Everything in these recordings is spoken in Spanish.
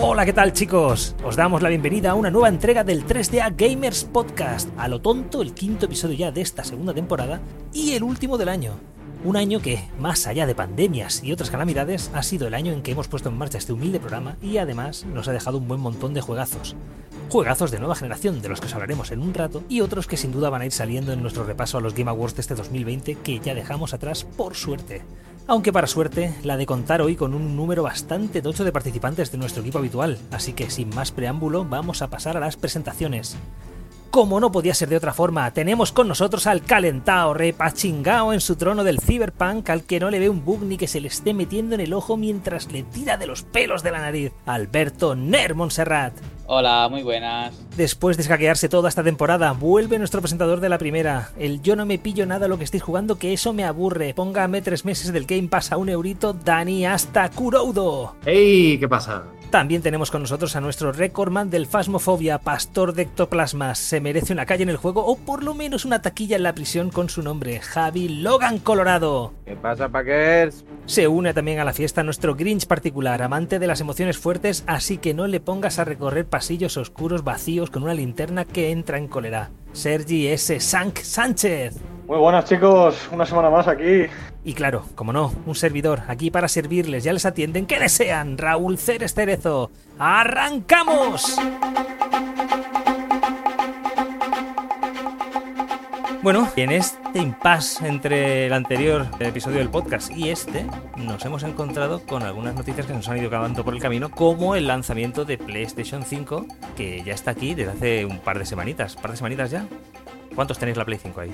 Hola, ¿qué tal chicos? Os damos la bienvenida a una nueva entrega del 3DA Gamers Podcast. A lo tonto, el quinto episodio ya de esta segunda temporada y el último del año. Un año que, más allá de pandemias y otras calamidades, ha sido el año en que hemos puesto en marcha este humilde programa y además nos ha dejado un buen montón de juegazos. Juegazos de nueva generación de los que os hablaremos en un rato y otros que sin duda van a ir saliendo en nuestro repaso a los Game Awards de este 2020 que ya dejamos atrás por suerte. Aunque para suerte, la de contar hoy con un número bastante tocho de participantes de nuestro equipo habitual, así que sin más preámbulo vamos a pasar a las presentaciones. Como no podía ser de otra forma, tenemos con nosotros al calentao, repachingao en su trono del Cyberpunk, al que no le ve un bug ni que se le esté metiendo en el ojo mientras le tira de los pelos de la nariz, Alberto Ner Montserrat. Hola, muy buenas. Después de escaquearse toda esta temporada, vuelve nuestro presentador de la primera. El yo no me pillo nada lo que estéis jugando, que eso me aburre. Póngame tres meses del Game Pass a un eurito, Dani hasta Kuroudo. ¡Hey! ¿Qué pasa? También tenemos con nosotros a nuestro recordman del Fasmofobia, Pastor de Ectoplasmas. Se merece una calle en el juego o por lo menos una taquilla en la prisión con su nombre, Javi Logan Colorado. ¿Qué pasa, Packers? Se une también a la fiesta nuestro Grinch particular, amante de las emociones fuertes, así que no le pongas a recorrer pasillos oscuros vacíos con una linterna que entra en cólera. Sergi S. Sank Sánchez. Muy buenas chicos, una semana más aquí. Y claro, como no, un servidor aquí para servirles, ya les atienden. ¿Qué desean? Raúl Ceres Cerezo. ¡Arrancamos! Bueno, en este impasse entre el anterior episodio del podcast y este, nos hemos encontrado con algunas noticias que nos han ido cavando por el camino, como el lanzamiento de PlayStation 5, que ya está aquí desde hace un par de semanitas. ¿Un par de semanitas ya? ¿Cuántos tenéis la Play 5 ahí?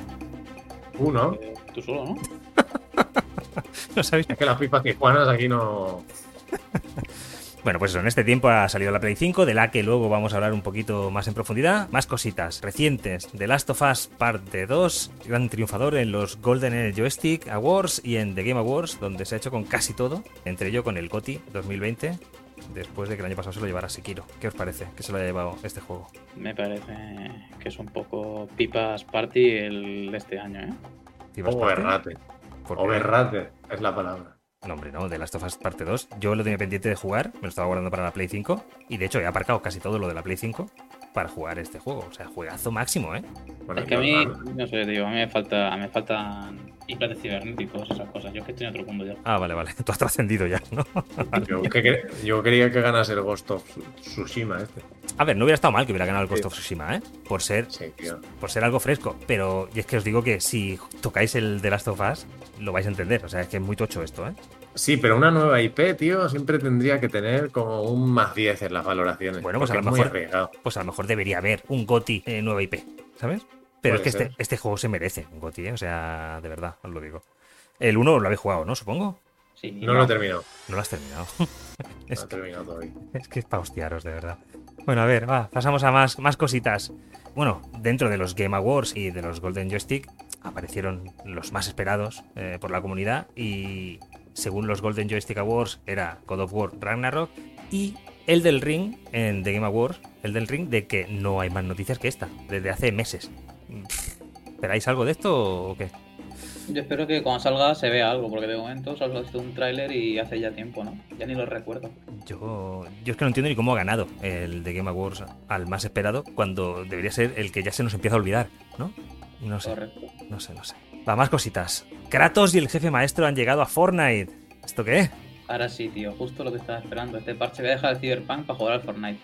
Uno. Tú solo, ¿no? ¿No sabéis? Es que las pipas tijuanas aquí no. Bueno, pues eso, en este tiempo ha salido la Play 5, de la que luego vamos a hablar un poquito más en profundidad. Más cositas recientes. The Last of Us Parte 2, gran triunfador en los Golden Joystick Awards y en The Game Awards, donde se ha hecho con casi todo, entre ello con el GOTY 2020, después de que el año pasado se lo llevara Sekiro. ¿Qué os parece que se lo haya llevado este juego? Me parece que es un poco pipas party el de este año, ¿eh? Overrate. Overrate es la palabra. No, hombre, no, The Last of Us Parte 2. Yo lo tenía pendiente de jugar, me lo estaba guardando para la Play 5. Y de hecho he aparcado casi todo lo de la Play 5 para jugar este juego. O sea, juegazo máximo, ¿eh? Bueno, es que a mí, no sé, tío, a mí me falta, me faltan implantes cibernéticos, esas cosas. Yo es que estoy en otro mundo ya. Ah, vale, vale. Tú has trascendido ya, ¿no? Yo, que- yo quería que ganase el Ghost of Tsushima este. A ver, no hubiera estado mal que hubiera ganado el Ghost of Tsushima, ¿eh? Por ser, Sí, por ser algo fresco. Pero y es que os digo que si tocáis el The Last of Us, lo vais a entender. O sea, es que es muy tocho esto, ¿eh? Sí, pero una nueva IP, tío, siempre tendría que tener como un más 10 en las valoraciones. Bueno, pues a lo mejor-. Pues a lo mejor debería haber un GOTI eh, nueva IP, ¿sabes? Pero Puede es que este, ser. este juego se merece un GOTI, ¿eh? O sea, de verdad, os lo digo. El 1 lo habéis jugado, ¿no? Supongo. Sí, No lo he terminado. No lo has terminado. No es, he terminado todavía. es que es para hostiaros, de verdad. Bueno, a ver, va, pasamos a más, más cositas. Bueno, dentro de los Game Awards y de los Golden Joystick aparecieron los más esperados eh, por la comunidad y según los Golden Joystick Awards era God of War Ragnarok y el del Ring en The Game Awards, el del Ring de que no hay más noticias que esta, desde hace meses. ¿Esperáis algo de esto o qué? Yo espero que cuando salga se vea algo, porque de momento solo visto un tráiler y hace ya tiempo, ¿no? Ya ni lo recuerdo. Yo, yo es que no entiendo ni cómo ha ganado el de Game Awards al más esperado cuando debería ser el que ya se nos empieza a olvidar, ¿no? No sé, Correcto. no sé, no sé. Va, más cositas. Kratos y el jefe maestro han llegado a Fortnite. ¿Esto qué? Ahora sí, tío, justo lo que estaba esperando. Este parche voy a dejar el Cyberpunk para jugar al Fortnite.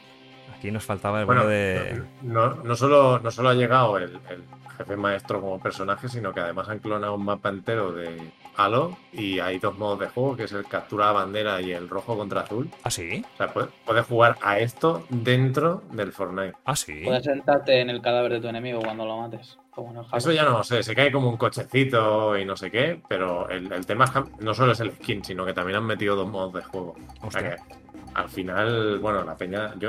Aquí nos faltaba el Bueno, bueno de... no, no, solo, no solo ha llegado el, el jefe maestro como personaje, sino que además han clonado un mapa entero de Halo y hay dos modos de juego, que es el captura a bandera y el rojo contra azul. ¿Ah, sí? O sea, puedes, puedes jugar a esto dentro del Fortnite. ¿Ah, sí? Puedes sentarte en el cadáver de tu enemigo cuando lo mates. Como en el Halo. Eso ya no lo sé, se cae como un cochecito y no sé qué, pero el, el tema es que no solo es el skin, sino que también han metido dos modos de juego. O sea que al final, bueno, la peña, yo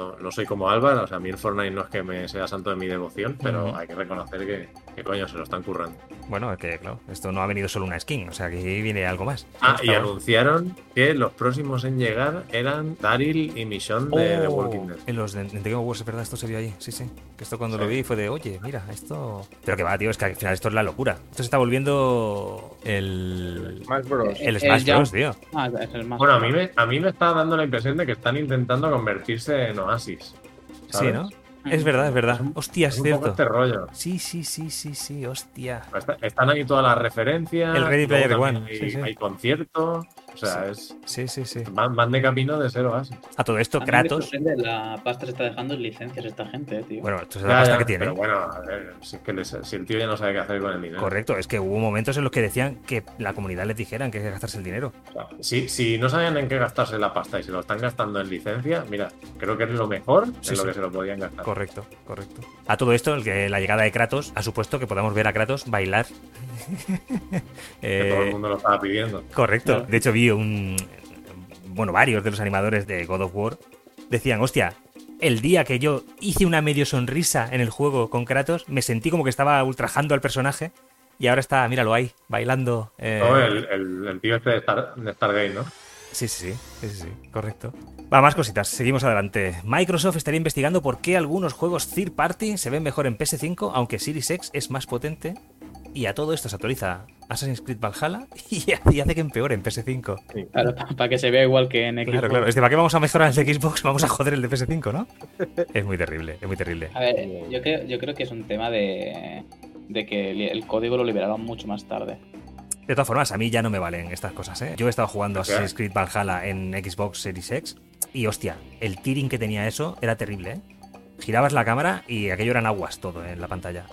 no, no soy como Álvaro, o sea, a mí el Fortnite no es que me sea santo de mi devoción, pero hay que reconocer que, que coño, se lo están currando. Bueno, es que claro, esto no ha venido solo una skin, o sea, que viene algo más. Ah, y anunciaron que los próximos en llegar eran Daryl y Michonne de The Oh, Walking Dead. En los de, en The Game Awards, es verdad, esto se vio allí. Sí, sí. Que esto cuando Sí. lo vi fue de, oye, mira, esto. Pero que va, tío, es que al final esto es la locura. Esto se está volviendo el. Smash Bros. El El Smash Jump. Bros, tío. Ah, es el más. Bueno, a mí, me, a mí me está dando la impresión de que están intentando convertirse en Oasis. Sí. ¿no? Es verdad, es verdad. Hostia, es, Es un poco cierto. este rollo. Sí, sí, sí, sí, sí, hostia. Está- Están aquí todas las referencias. El Ready Player One, Hay, sí, sí. hay conciertos. O sea, es, Sí, sí, sí. van, van de camino de ser Oasis. A todo esto, A mí me Kratos. la pasta se está dejando en licencias esta gente, eh, tío. Bueno, esto es Ya, la pasta ya, que tiene. Pero bueno, a ver, si, es que les- si el tío ya no sabe qué hacer con el dinero. Correcto, es que hubo momentos en los que decían que la comunidad les dijeran que hay que gastarse el dinero. O sea, si, si no sabían en qué gastarse la pasta y se lo están gastando en licencia, mira, creo que es lo mejor Sí, en lo que se lo podían gastar. Correcto, correcto. A todo esto, el que la llegada de Kratos ha supuesto que podamos ver a Kratos bailar. Que todo el Eh, mundo lo estaba pidiendo. correcto. Claro. De hecho, vi un. Bueno, varios de los animadores de God of War decían, hostia. El día que yo hice una medio sonrisa en el juego con Kratos, me sentí como que estaba ultrajando al personaje y ahora está, míralo ahí, bailando. eh, No, el, el- el tío este de, Star, de Stargate, ¿no? Sí, sí, sí, sí, sí, sí, correcto. Va, más cositas, seguimos adelante. Microsoft estaría investigando por qué algunos juegos third party se ven mejor en PS5, aunque Series X es más potente. Y a todo esto se actualiza Assassin's Creed Valhalla y hace que empeore en PS5. Claro, para que se vea igual que en Xbox. Claro, claro. Es de para qué vamos a mejorar el de Xbox, vamos a joder el de PS5, ¿no? Es muy terrible, es muy terrible. A ver, yo creo, yo creo que es un tema de, de que el, código lo liberaron mucho más tarde. De todas formas, a mí ya no me valen estas cosas, ¿eh? Yo he estado jugando. Assassin's Creed Valhalla en Xbox Series X y, hostia, el tearing que tenía eso era terrible, ¿eh? Girabas la cámara y aquello eran aguas todo en la pantalla.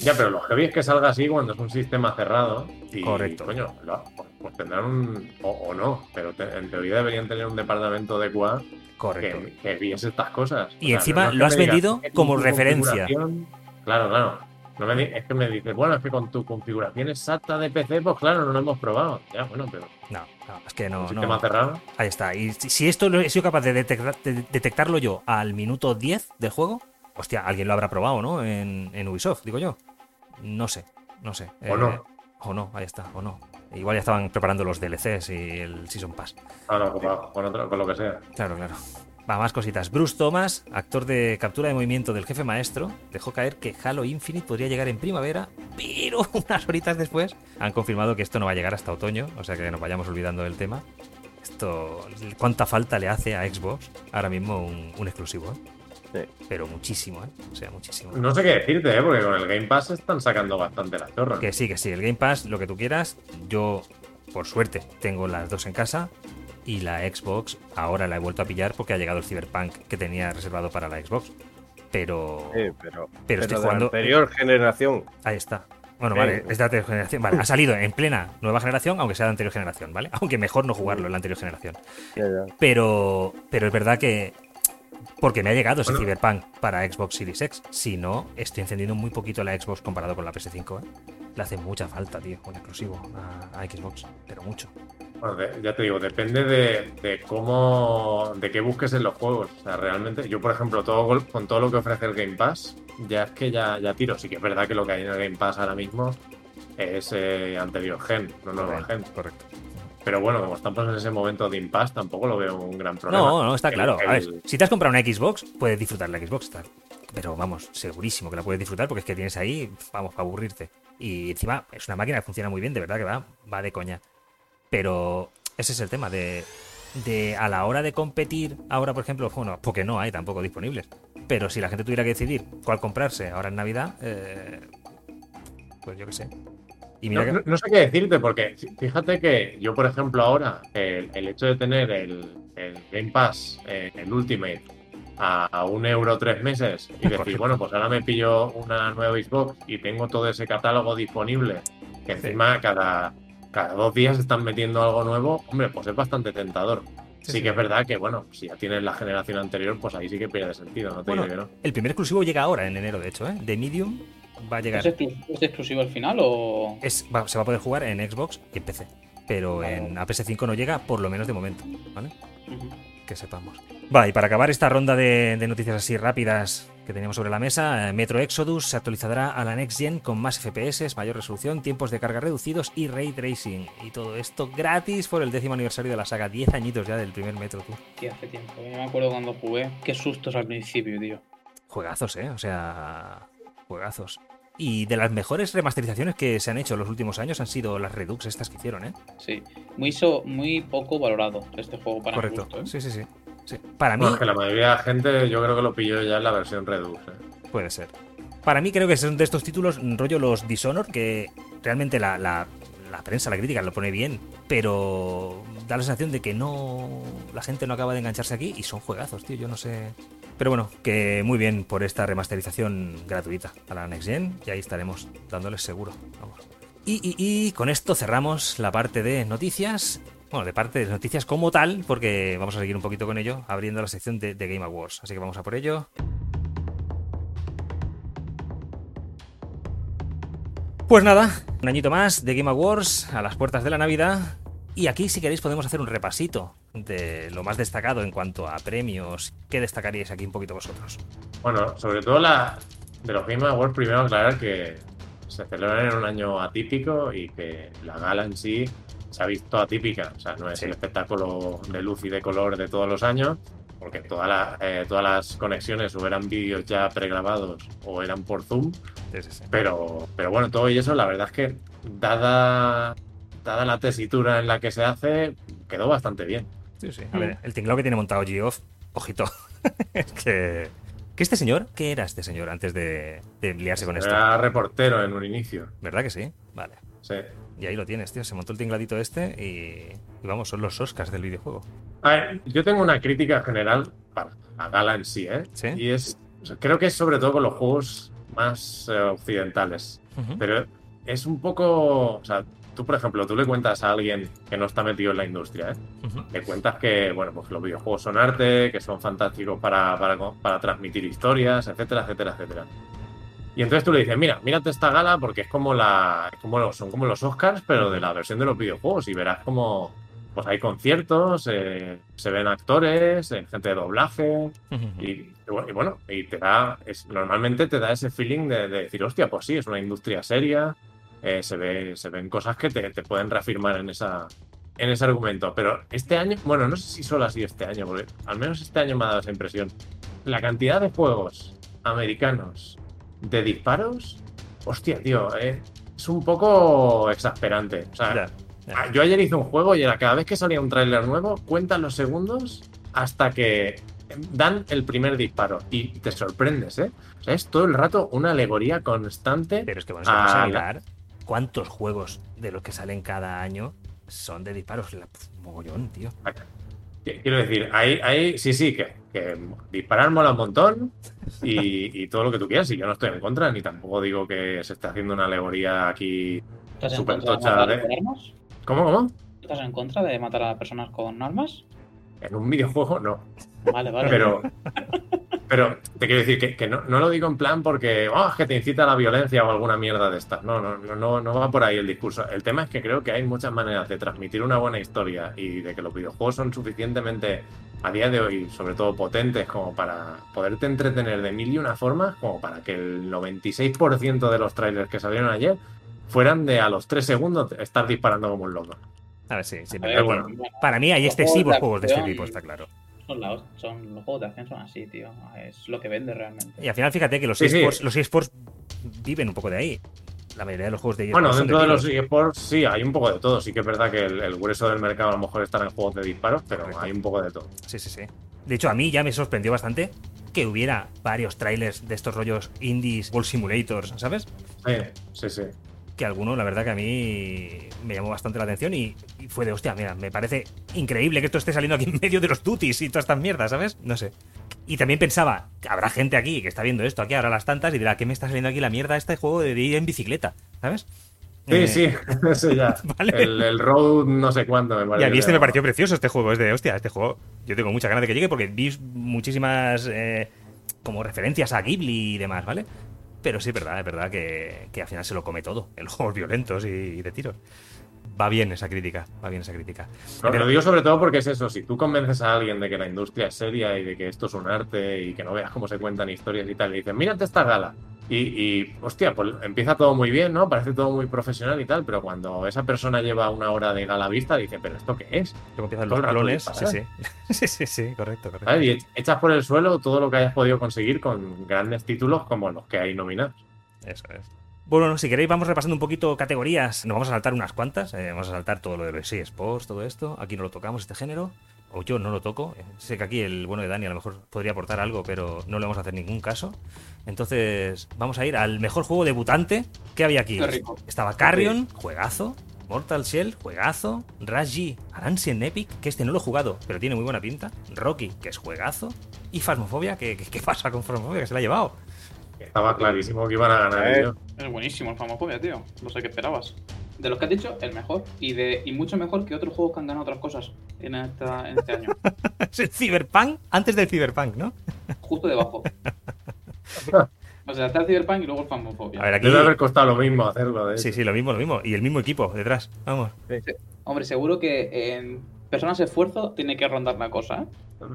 Ya, pero lo heavy es que salga así cuando es un sistema cerrado. Y, Correcto. Coño, lo- pues, tendrán un. O, o no, pero te- en teoría deberían tener un departamento de QA Correcto. que, que viese estas cosas. Y encima no lo has digas, vendido "Es que como referencia". Claro, claro. No me es que me dices, bueno, es que con tu configuración exacta de PC, pues claro, no lo hemos probado. Ya, bueno, pero No, no, es que no. un sistema no. cerrado. Ahí está. Y si si esto lo he sido capaz de, detectar- de detectarlo yo al minuto 10 del juego, hostia, alguien lo habrá probado, ¿no? En, en Ubisoft, digo yo. No sé, no sé. Eh, O no. O no, ahí está, o no. Igual ya estaban preparando los DLCs y el Season Pass. No, con, con otro- con lo que sea. Claro, claro. Va, más cositas. Bruce Thomas, actor de captura de movimiento del jefe maestro, dejó caer que Halo Infinite podría llegar en primavera, pero unas horitas después han confirmado que esto no va a llegar hasta otoño, o sea que nos vayamos olvidando del tema. Esto, ¿cuánta falta le hace a Xbox ahora mismo un, un exclusivo? ¿eh? Sí. Pero muchísimo, ¿eh? O sea, muchísimo. No sé qué decirte, ¿eh? porque con el Game Pass están sacando bastante la chorra. Que sí, que sí, el Game Pass, lo que tú quieras. Yo, por suerte, tengo las dos en casa. Y la Xbox ahora la he vuelto a pillar porque ha llegado el Cyberpunk que tenía reservado para la Xbox. Pero. Sí, pero, Pero estoy de la jugando- anterior generación. Ahí está. Bueno, Sí. vale, es de anterior generación. Vale, ha salido en plena nueva generación, aunque sea de anterior generación, ¿vale? Aunque mejor no jugarlo en la anterior generación. Pero, pero es verdad que. Porque me ha llegado ese Bueno. Cyberpunk para Xbox Series X. Si no, estoy encendiendo muy poquito la Xbox comparado con la PS5. ¿eh? Le hace mucha falta, tío, un exclusivo a, a Xbox. Pero mucho. Bueno, de- ya te digo, depende de, de cómo, de qué busques en los juegos. O sea, realmente, yo por ejemplo, todo con todo lo que ofrece el Game Pass, ya es que ya, ya tiro. Sí que es verdad que lo que hay en el Game Pass ahora mismo es eh, anterior gen, no nueva gen. Correcto. Pero bueno, como estamos en ese momento de impasse, tampoco lo veo un gran problema. No, no, está El- claro. A ver, el- si te has comprado una Xbox, puedes disfrutar la Xbox. está- Pero vamos, segurísimo que la puedes disfrutar porque es que tienes ahí, vamos, para aburrirte. Y encima es una máquina que funciona muy bien, de verdad que va, va de coña. Pero ese es el tema de, de a la hora de competir, ahora por ejemplo, bueno, porque no hay tampoco disponibles. Pero si la gente tuviera que decidir cuál comprarse ahora en Navidad, eh, pues yo qué sé. Y mira No, que- no- no sé qué decirte, porque fí- fíjate que yo, por ejemplo, ahora, el, el hecho de tener el, el Game Pass, eh, el Ultimate, a, un euro tres meses y decir, bueno, pues ahora me pillo una nueva Xbox y tengo todo ese catálogo disponible, que encima cada, cada dos días están metiendo algo nuevo, hombre, pues es bastante tentador. Sí, que es verdad que, bueno, si ya tienes la generación anterior, pues ahí sí que pierde sentido, no te Bueno, digo que no. el primer exclusivo llega ahora, en enero, de hecho, ¿eh? De Medium va a llegar. ¿Es, exclu- es exclusivo al final o...? Es- va- se va a poder jugar en Xbox y en PC. Pero Vale. en a PS5 no llega, por lo menos de momento. ¿vale? Que sepamos. Va, y para acabar esta ronda de, de noticias así rápidas que teníamos sobre la mesa, eh, Metro Exodus se actualizará a la Next Gen con más FPS, mayor resolución, tiempos de carga reducidos y ray tracing. Y todo esto gratis por el décimo aniversario de la saga. 10 añitos ya del primer Metro, tú. Tío, hace tiempo. Yo me acuerdo cuando jugué. Qué sustos al principio, tío. Juegazos, ¿eh? O sea, juegazos. Y de las mejores remasterizaciones que se han hecho en los últimos años han sido las Redux estas que hicieron, ¿eh? Sí. Muy, so- muy poco valorado este juego para mi Correcto. gusto, ¿eh? Sí, sí, sí. Sí. Para mí, que la mayoría de la gente yo creo que lo pilló ya en la versión Redux. ¿eh? Puede ser. Para mí creo que son de estos títulos, rollo los Dishonor, que realmente la, la- la prensa, la crítica lo pone bien, pero da la sensación de que no la gente no acaba de engancharse aquí y son juegazos, tío, yo no sé. Pero bueno, que muy bien por esta remasterización gratuita a la Next Gen y ahí estaremos dándoles seguro. Vamos. Y, con esto cerramos la parte de noticias. Bueno, de parte de noticias como tal, porque vamos a seguir un poquito con ello, abriendo la sección de Game Awards. Así que vamos a por ello. Pues nada, un añito más de Game Awards a las puertas de la Navidad. Y aquí, si queréis, podemos hacer un repasito de lo más destacado en cuanto a premios. ¿Qué destacaríais aquí un poquito vosotros? Bueno, sobre todo la de los Game Awards, primero aclarar que se celebran en un año atípico y que la gala en sí se ha visto atípica. O sea, no es Sí. el espectáculo de luz y de color de todos los años, porque toda la- eh, todas las conexiones o eran vídeos ya pregrabados o eran por Zoom. Sí, sí, sí. Pero, pero bueno, todo y eso, la verdad es que dada, dada la tesitura en la que se hace, quedó bastante bien. Sí, sí. A ver, el tinglado que tiene montado Geoff, ojito. es que. ¿Qué este señor? ¿Qué era este señor antes de, de liarse con esto? Era reportero en un inicio. ¿Verdad que sí? Vale. Sí. Y ahí lo tienes, tío. Se montó el tingladito este y, y vamos, son los Oscars del videojuego. A ver, yo tengo una crítica general para la gala en sí, ¿eh? ¿Sí? Y es, o sea, creo que es sobre todo con los juegos más eh, occidentales. Pero es un poco, o sea, tú por ejemplo, tú le cuentas a alguien que no está metido en la industria, ¿eh? Le cuentas que, bueno, pues los videojuegos son arte, que son fantásticos para, para, para transmitir historias, etcétera, etcétera, etcétera. Y entonces tú le dices, mira, mírate esta gala porque es como la, es como los- son como los Oscars, pero de la versión de los videojuegos y verás como, pues hay conciertos, eh, se ven actores, eh, gente de doblaje y bueno, y te da, es, normalmente te da ese feeling de, de decir, hostia, pues sí, es una industria seria, eh, se, ve, se ven cosas que te, te pueden reafirmar en esa en ese argumento. Pero este año, bueno, no sé si solo ha sido este año, porque al menos este año me ha dado esa impresión. La cantidad de juegos americanos de disparos, hostia, tío, eh, es un poco exasperante. O sea. Ah, Yo ayer hice un juego y era cada vez que salía un tráiler nuevo, cuentan los segundos hasta que dan el primer disparo y te sorprendes, ¿eh? O sea, es todo el rato una alegoría constante. Pero es que bueno, a Ah, mirar cuántos juegos de los que salen cada año son de disparos. La, pf, mogollón, tío. Qu- Quiero decir, hay, hay sí, sí, que, que disparar mola un montón y, y todo lo que tú quieras. Y yo no estoy en contra, ni tampoco digo que se esté haciendo una alegoría aquí. ¿Estás en Súper contra de tocha, armas? ¿Cómo, cómo? ¿Estás en contra de matar a personas con armas? En un videojuego no. Vale, vale. Pero, pero te quiero decir que, que no, no lo digo en plan porque "Oh, que te incita a la violencia o alguna mierda de estas. No, no, no, no, no va por ahí el discurso. El tema es que creo que hay muchas maneras de transmitir una buena historia y de que los videojuegos son suficientemente a día de hoy, sobre todo potentes, como para poderte entretener de mil y una formas, como para que el 96% de los trailers que salieron ayer fueran de a los 3 segundos estar disparando como un loco. A ver, sí, sí. A pero ver, bueno. bueno, Para mí hay excesivos juegos de juegos de este tipo, está claro. Son, la- son- los juegos de acción son así, tío. Es lo que vende realmente. Y al final, fíjate que los Sí, sí. esports, los esports viven un poco de ahí. La mayoría de los juegos de Bueno, esports son dentro de los eSports sí, hay un poco de todo. Sí que es verdad que el, el grueso del mercado a lo mejor está en juegos de disparos, pero Correcto. hay un poco de todo. Sí, sí, sí. De hecho, a mí ya me sorprendió bastante que hubiera varios trailers de estos rollos indies, Ball Simulators, ¿sabes? Sí, sí, sí. Que alguno, la verdad que a mí me llamó bastante la atención y, y fue de, hostia, mira, me parece increíble que esto esté saliendo aquí en medio de los duties y todas estas mierdas, ¿sabes? No sé. Y también pensaba, que habrá gente aquí que está viendo esto aquí ahora las tantas y dirá, ¿qué me está saliendo aquí la mierda este juego de ir en bicicleta? ¿Sabes? Sí, Eh, sí, ese ya. Vale. El, el Road no sé cuánto me Y parece. a mí este me pareció precioso, este juego. Es de, hostia, este juego. Yo tengo muchas ganas de que llegue porque vi muchísimas eh, como referencias a Ghibli y demás, ¿vale? Pero sí, es verdad, es verdad que, que al final se lo come todo. En los juegos violentos y, y de tiros. va bien esa crítica, va bien esa crítica. Pero- lo digo sobre todo porque es eso, si tú convences a alguien de que la industria es seria y de que esto es un arte y que no veas cómo se cuentan historias y tal, y dices, mírate esta gala. Y, y, hostia, pues empieza todo muy bien, ¿no? Parece todo muy profesional y tal, pero cuando esa persona lleva una hora de gala vista, dice, ¿pero esto qué es? Luego empiezan Todo los clones. Sí, sí. sí, sí, sí, correcto, correcto. Y ech- echas por el suelo todo lo que hayas podido conseguir con grandes títulos como los que hay nominados. Eso es. Bueno, si queréis, vamos repasando un poquito categorías. Nos vamos a saltar unas cuantas. eh, vamos a saltar todo lo de los Sports, todo esto. Aquí no lo tocamos, este género. O yo no lo toco. Sé que aquí el bueno de Dani a lo mejor podría aportar algo, pero no le vamos a hacer ningún caso. Entonces, vamos a ir al mejor juego debutante. ¿Qué había aquí? Estaba Carrion, juegazo. Mortal Shell, juegazo. Raji, Ancient Epic, que este no lo he jugado, pero tiene muy buena pinta. Rocky, que es juegazo. Y Phasmophobia, que, que- ¿qué pasa con Phasmophobia? Que se la ha llevado. Estaba clarísimo que iban a ganar Eh. ellos. Es buenísimo el Famofobia, tío. No sé qué esperabas. De los que has dicho, el mejor. Y, de, y mucho mejor que otros juegos que han ganado otras cosas en, esta, en este año. Es el Cyberpunk antes del Cyberpunk, ¿no? Justo debajo. O sea, está el Cyberpunk y luego el Famofobia. A ver, aquí. Debe haber costado lo mismo hacerlo, de Sí, sí, lo mismo, lo mismo. Y el mismo equipo detrás. Vamos. Hombre, seguro que en personas de esfuerzo tiene que rondar la cosa, ¿eh?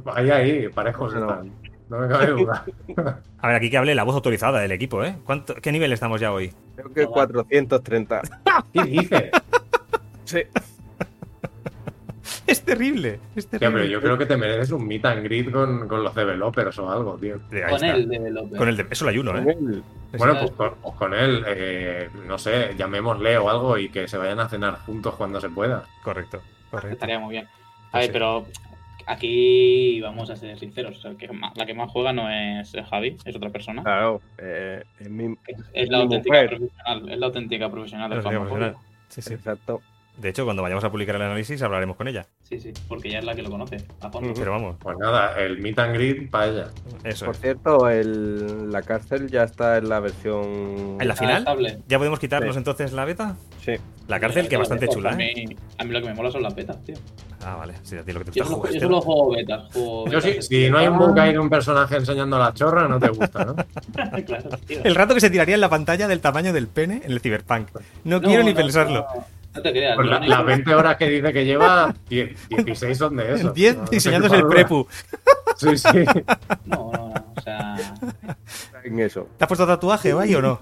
Ahí, ahí, parejos No. están. No me cabe duda. A ver, aquí que hable la voz autorizada del equipo, ¿eh? ¿Cuánto, ¿Qué nivel estamos ya hoy? Creo que 430. ¿Qué dices? Sí. Es terrible, es Tío, terrible. pero yo creo que te mereces un meet and greet con, con los developers o algo, tío. Con el developer. Con el de- Eso lo ayuno, ¿eh? Bueno, pues con, pues con él, eh, no sé, llamémosle o algo y que se vayan a cenar juntos cuando se pueda. Correcto, correcto. Estaría muy bien. A ver, Sí. pero aquí vamos a ser sinceros. O sea, que la que más juega no es Javi, es otra persona. Claro. eh, es mi- Es, es la mi auténtica mujer. profesional. Es la auténtica profesional del. Sí, sí. Exacto. De hecho, cuando vayamos a publicar el análisis hablaremos con ella. Sí, sí, porque ella es la que lo conoce a fondo. Pero vamos, Pues nada, el meet and greet para ella. eso Por es. cierto, el, la cárcel ya está en la versión. ¿En la final? estable. ¿Ya podemos quitarnos Sí. entonces la beta? Sí. La cárcel, que Yo bastante chula, a ¿eh? mí, a mí lo que me mola son las betas, tío. Ah, vale. Sí, a ti lo que te Yo gusta solo, yo jugar. solo juego betas. Juego Yo sí, betas si no hay un de un personaje enseñando la chorra, no te gusta, ¿no? claro, tío. El rato que se tiraría en la pantalla del tamaño del pene en el Cyberpunk. No, No, quiero ni no, pensarlo. No, no te creas. Pues la- las 20 horas que dice que lleva, 10 16 son de eso. 10 No- no diseñándose el prepu. Sí, sí. No, no, no. O sea. En eso. ¿Te has puesto tatuaje, vaya o no?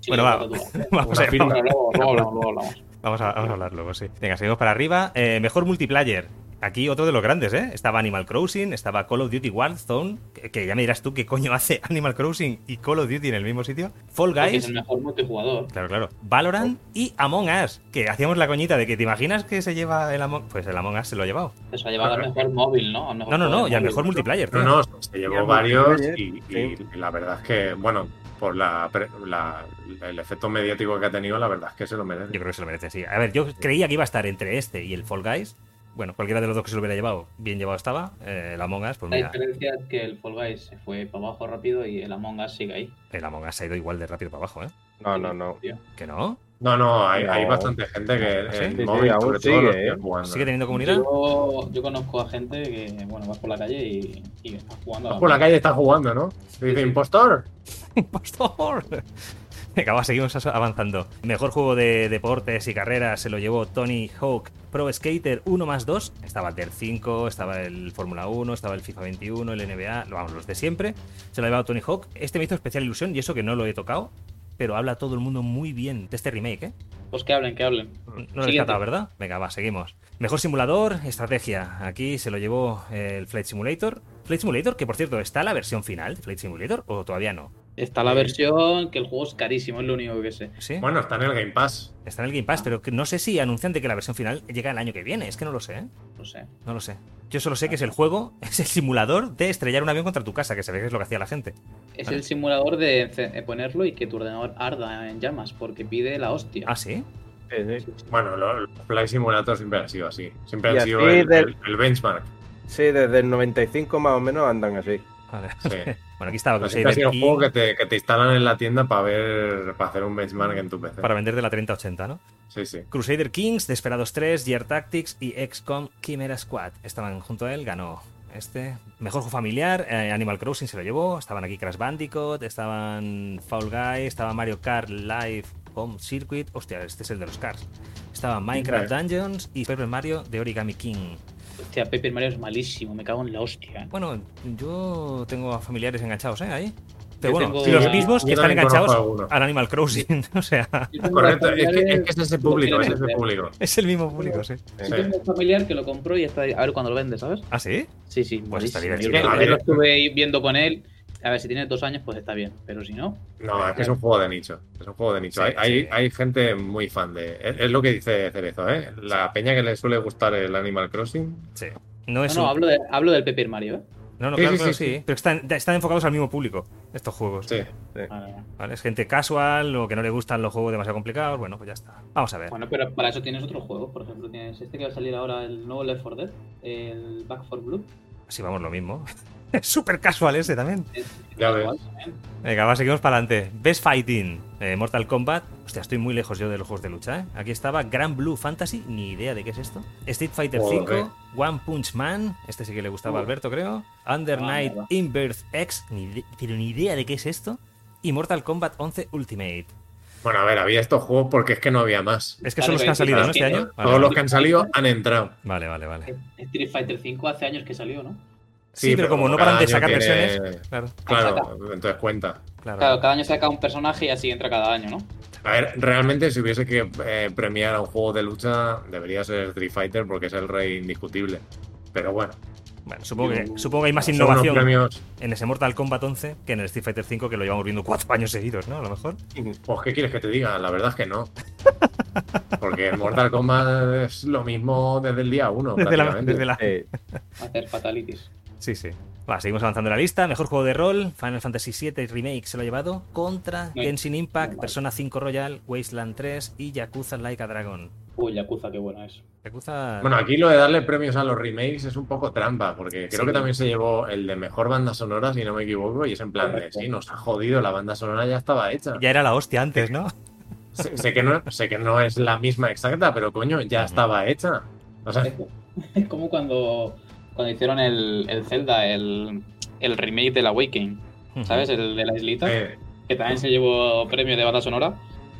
sí, Bueno, va. Vamos a, luego, luego luego vamos, a, vamos a hablar luego, sí. Venga, seguimos para arriba. Eh, mejor multiplayer. Aquí otro de los grandes, ¿eh? Estaba Animal Crossing, estaba Call of Duty Warzone, que, que ya me dirás tú qué coño hace Animal Crossing y Call of Duty en el mismo sitio. Fall Porque es Guys, el mejor multijugador. claro, claro. Valorant y Among Us, que hacíamos la coñita de que te imaginas que se lleva el Among Pues el Among Us se lo ha llevado. Eso ha llevado al mejor móvil, ¿no? Mejor No, no, no, y al mejor multiplayer. No, no, se llevó varios y, sí. y la verdad es que, bueno, por la- el efecto mediático que ha tenido, la verdad es que se lo merece. Yo creo que se lo merece, sí. A ver, yo creía que iba a estar entre este y el Fall Guys. Bueno, cualquiera de los dos que se lo hubiera llevado, bien llevado estaba. Eh, el Among Us, pues La mira, diferencia es que el Fall Guys se fue para abajo rápido y el Among Us sigue ahí. el Among Us ha ido igual de rápido para abajo, ¿eh? No, no, no. ¿Que no? No, no, hay, No. hay bastante gente que ¿Ah, sí? en Sí, sí, móvil, aún sobre todo, sigue, ¿eh? sigue jugando. ¿Sigue teniendo comunidad? Yo, yo conozco a gente que, bueno, vas por la calle y, y está jugando. Vas por la calle está jugando, ¿no? Te dice, impostor. ¡Impostor! Venga, va, seguimos avanzando. Mejor juego de deportes y carreras se lo llevó Tony Hawk Pro Skater 1 más 2. Estaba el DER 5, estaba el Fórmula 1, estaba el FIFA 21, el NBA, vamos, los de siempre. Se lo ha llevado Tony Hawk. Este me hizo especial ilusión y eso que no lo he tocado, pero habla todo el mundo muy bien de este remake, ¿eh? Pues que hablen, que hablen. No lo he descartado, ¿verdad? Venga, va, seguimos. Mejor simulador, estrategia. Aquí se lo llevó el Flight Simulator. Flight Simulator, que por cierto, ¿está la versión final de Flight Simulator o todavía no? Está la versión que el juego es carísimo, es lo único que sé. ¿Sí? Bueno, está en el Game Pass. Está en el Game Pass, pero que no sé si anuncian de que la versión final llega el año que viene. Es que no lo sé, ¿eh? No sé. No lo sé. Yo solo sé que es el juego, es el simulador de estrellar un avión contra tu casa, que se ve que es lo que hacía la gente. Es Vale. el simulador de de ponerlo y que tu ordenador arda en llamas, porque pide la hostia. Ah, sí. Sí, sí. Bueno, lo- los Flight Simulator siempre han sido así. Siempre han sido así el, del- el- el benchmark. Sí, desde el 95 más o menos andan así. Sí. bueno, aquí estaba Crusader sido un juego que te, que te instalan en la tienda para ver, para hacer un benchmark en tu PC. para vender de la 3080, ¿no? Sí, sí. Crusader Kings, Desperados 3, Gear Tactics y XCOM Chimera Squad. Estaban junto a él, ganó este. Mejor juego familiar, eh, Animal Crossing se lo llevó. Estaban aquí Crash Bandicoot, estaban Fall Guy, estaba Mario Kart Live Home Circuit. Hostia, este es el de los Cars. Estaba Minecraft Dungeons y Paper Mario de Origami King. Hostia, Paper Mario es malísimo, me cago en la hostia. ¿eh? Bueno, yo tengo a familiares enganchados, ¿eh? Ahí. Pero Yo bueno, los mismos que están enganchados al Animal Crossing. o sea, Correcto, es que, es que es ese público, es ese público. es el mismo público, sí. Sí. Tengo un familiar que lo compró y está a ver cuándo lo vende, ¿sabes? ¿Ah, sí? Sí, sí, Pues malísimo. estaría yo lo estuve viendo con él. A ver, si tiene dos años, pues está bien. Pero si no, No, es que es un juego de nicho. Es un juego de nicho. Sí, hay, hay, sí. hay gente muy fan de. Es, es lo que dice Cerezo, ¿eh? La peña que le suele gustar el Animal Crossing. Sí. No no, es no, un- hablo, de, hablo del Paper Mario, ¿eh? No, no, Sí, claro, sí, claro, sí, sí, sí. Pero están, están enfocados al mismo público, estos juegos. Sí. Vale, ¿vale? Es gente casual o que no le gustan los juegos demasiado complicados. Bueno, pues ya está. Vamos a ver. Bueno, pero para eso tienes otros juegos. Por ejemplo, tienes este que va a salir ahora, el nuevo Left 4 Dead, el Back 4 Blue. Si vamos lo mismo. Es súper casual ese también. Ya es ves. Venga, va, seguimos para adelante. Best Fighting, eh, Mortal Kombat. Hostia, estoy muy lejos yo de los juegos de lucha, ¿eh? Aquí estaba Grand Blue Fantasy, ni idea de qué es esto. Street Fighter Joder. 5, One Punch Man, este sí que le gustaba a. Alberto, creo. Under Ah, Night. Inverse X, ni pero ni idea de qué es esto. Y Mortal Kombat 11 Ultimate. Bueno, a ver, había estos juegos porque es que no había más. Es que son los que han salido, ¿no? Este año. Vale, Todos vale. los que han salido han entrado. Vale, vale, vale. Street Fighter 5 hace años que salió, ¿no? Sí, pero como no paran de sacar tiene- versiones. Claro, Claro, entonces cuenta. claro. Claro, cada año saca un personaje y así entra cada año, ¿no? A ver, realmente si hubiese que eh, premiar a un juego de lucha, debería ser Street Fighter porque es el rey indiscutible. Pero bueno, Bueno, supongo que, supongo que hay más son unos innovación premios. en ese Mortal Kombat 11 que en el Street Fighter 5 que lo llevamos viendo cuatro años seguidos, ¿no? A lo mejor. Pues, ¿qué quieres que te diga? La verdad es que no. Porque el Mortal Kombat es lo mismo desde el día uno. Desde la, prácticamente. desde la- Eh, Hacer fatalities. Sí, sí. Va, seguimos avanzando en la lista. Mejor juego de rol, Final Fantasy VII Remake se lo ha llevado contra No, Genshin Impact, no, Persona 5 Royal, Wasteland 3 y Yakuza Like a Dragon. Uy, Yakuza, qué bueno es. Yakuza... Bueno, aquí lo de darle premios a los remakes es un poco trampa, porque creo Sí. que también se llevó el de mejor banda sonora, si no me equivoco, y es en plan de, sí, nos ha jodido, la banda sonora ya estaba hecha. ya era la hostia antes, ¿no? Sé, sé que no, sé que no es la misma exacta, pero coño, ya estaba hecha. O sea, es como cuando, cuando hicieron el, el Zelda, el, el remake del Awakening, ¿sabes? El de la islita, eh, que también se llevó premio de banda sonora.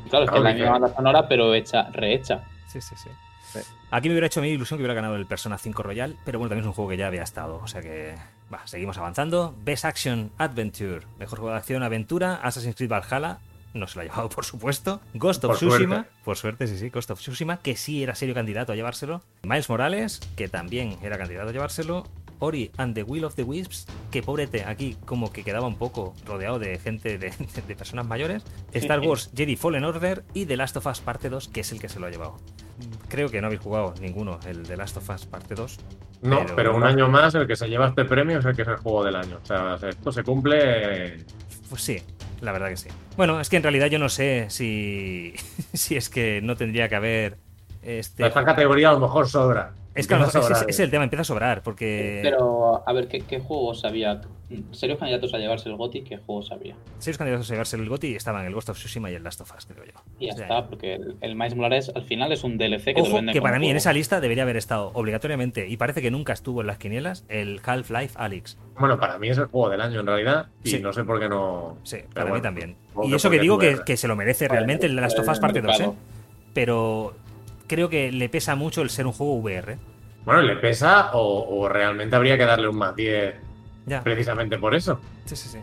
Claro, es que es la que- misma banda sonora, pero hecha, rehecha. Sí, sí, sí. Sí. Aquí me hubiera hecho mi ilusión que hubiera ganado el Persona 5 Royal, pero bueno, también es un juego que ya había estado, o sea que... Va, seguimos avanzando. Best Action Adventure, mejor juego de acción aventura, Assassin's Creed Valhalla, no se lo ha llevado por supuesto. Ghost of Por Tsushima, suerte. por suerte, sí, sí, Ghost of Tsushima, que sí era serio candidato a llevárselo. Miles Morales, que también era candidato a llevárselo. Ori and the Will of the Wisps, que pobrete, aquí como que quedaba un poco rodeado de gente, de, de personas mayores. Star Wars Jedi Fallen Order y The Last of Us Parte 2, que es el que se lo ha llevado. Creo que no habéis jugado ninguno, el The Last of Us Parte 2. no, pero- pero un año más el que se lleva este premio es el que es el juego del año. O sea, esto se cumple. Pues sí, la verdad que sí. Bueno, es que en realidad yo no sé si, si es que no tendría que haber... Este, Esta categoría a lo mejor sobra. Es ese es el tema, empieza a sobrar, porque... Pero, a ver, ¿qué, qué juegos había? ¿Serios candidatos a llevarse el GOTY? ¿Qué juegos había? Serios candidatos a llevarse el GOTY estaban el Ghost of Tsushima y el Last of Us, creo yo. Y ya O sea, está, porque el, el Miles Morales al final es un DLC que te Ojo, venden que para mí en esa lista debería haber estado obligatoriamente, y parece que nunca estuvo en las quinielas, el Half-Life Alyx. Bueno, para mí es el juego del año en realidad. Y Sí. no sé por qué no. Sí, Pero para mí también. Y eso que digo que, que se lo merece realmente el Last of Us el parte 2, ¿eh? Pero creo que le pesa mucho el ser un juego VR. Bueno, ¿le pesa o, o realmente habría que darle un más 10 Ya. precisamente por eso? Sí, sí, sí.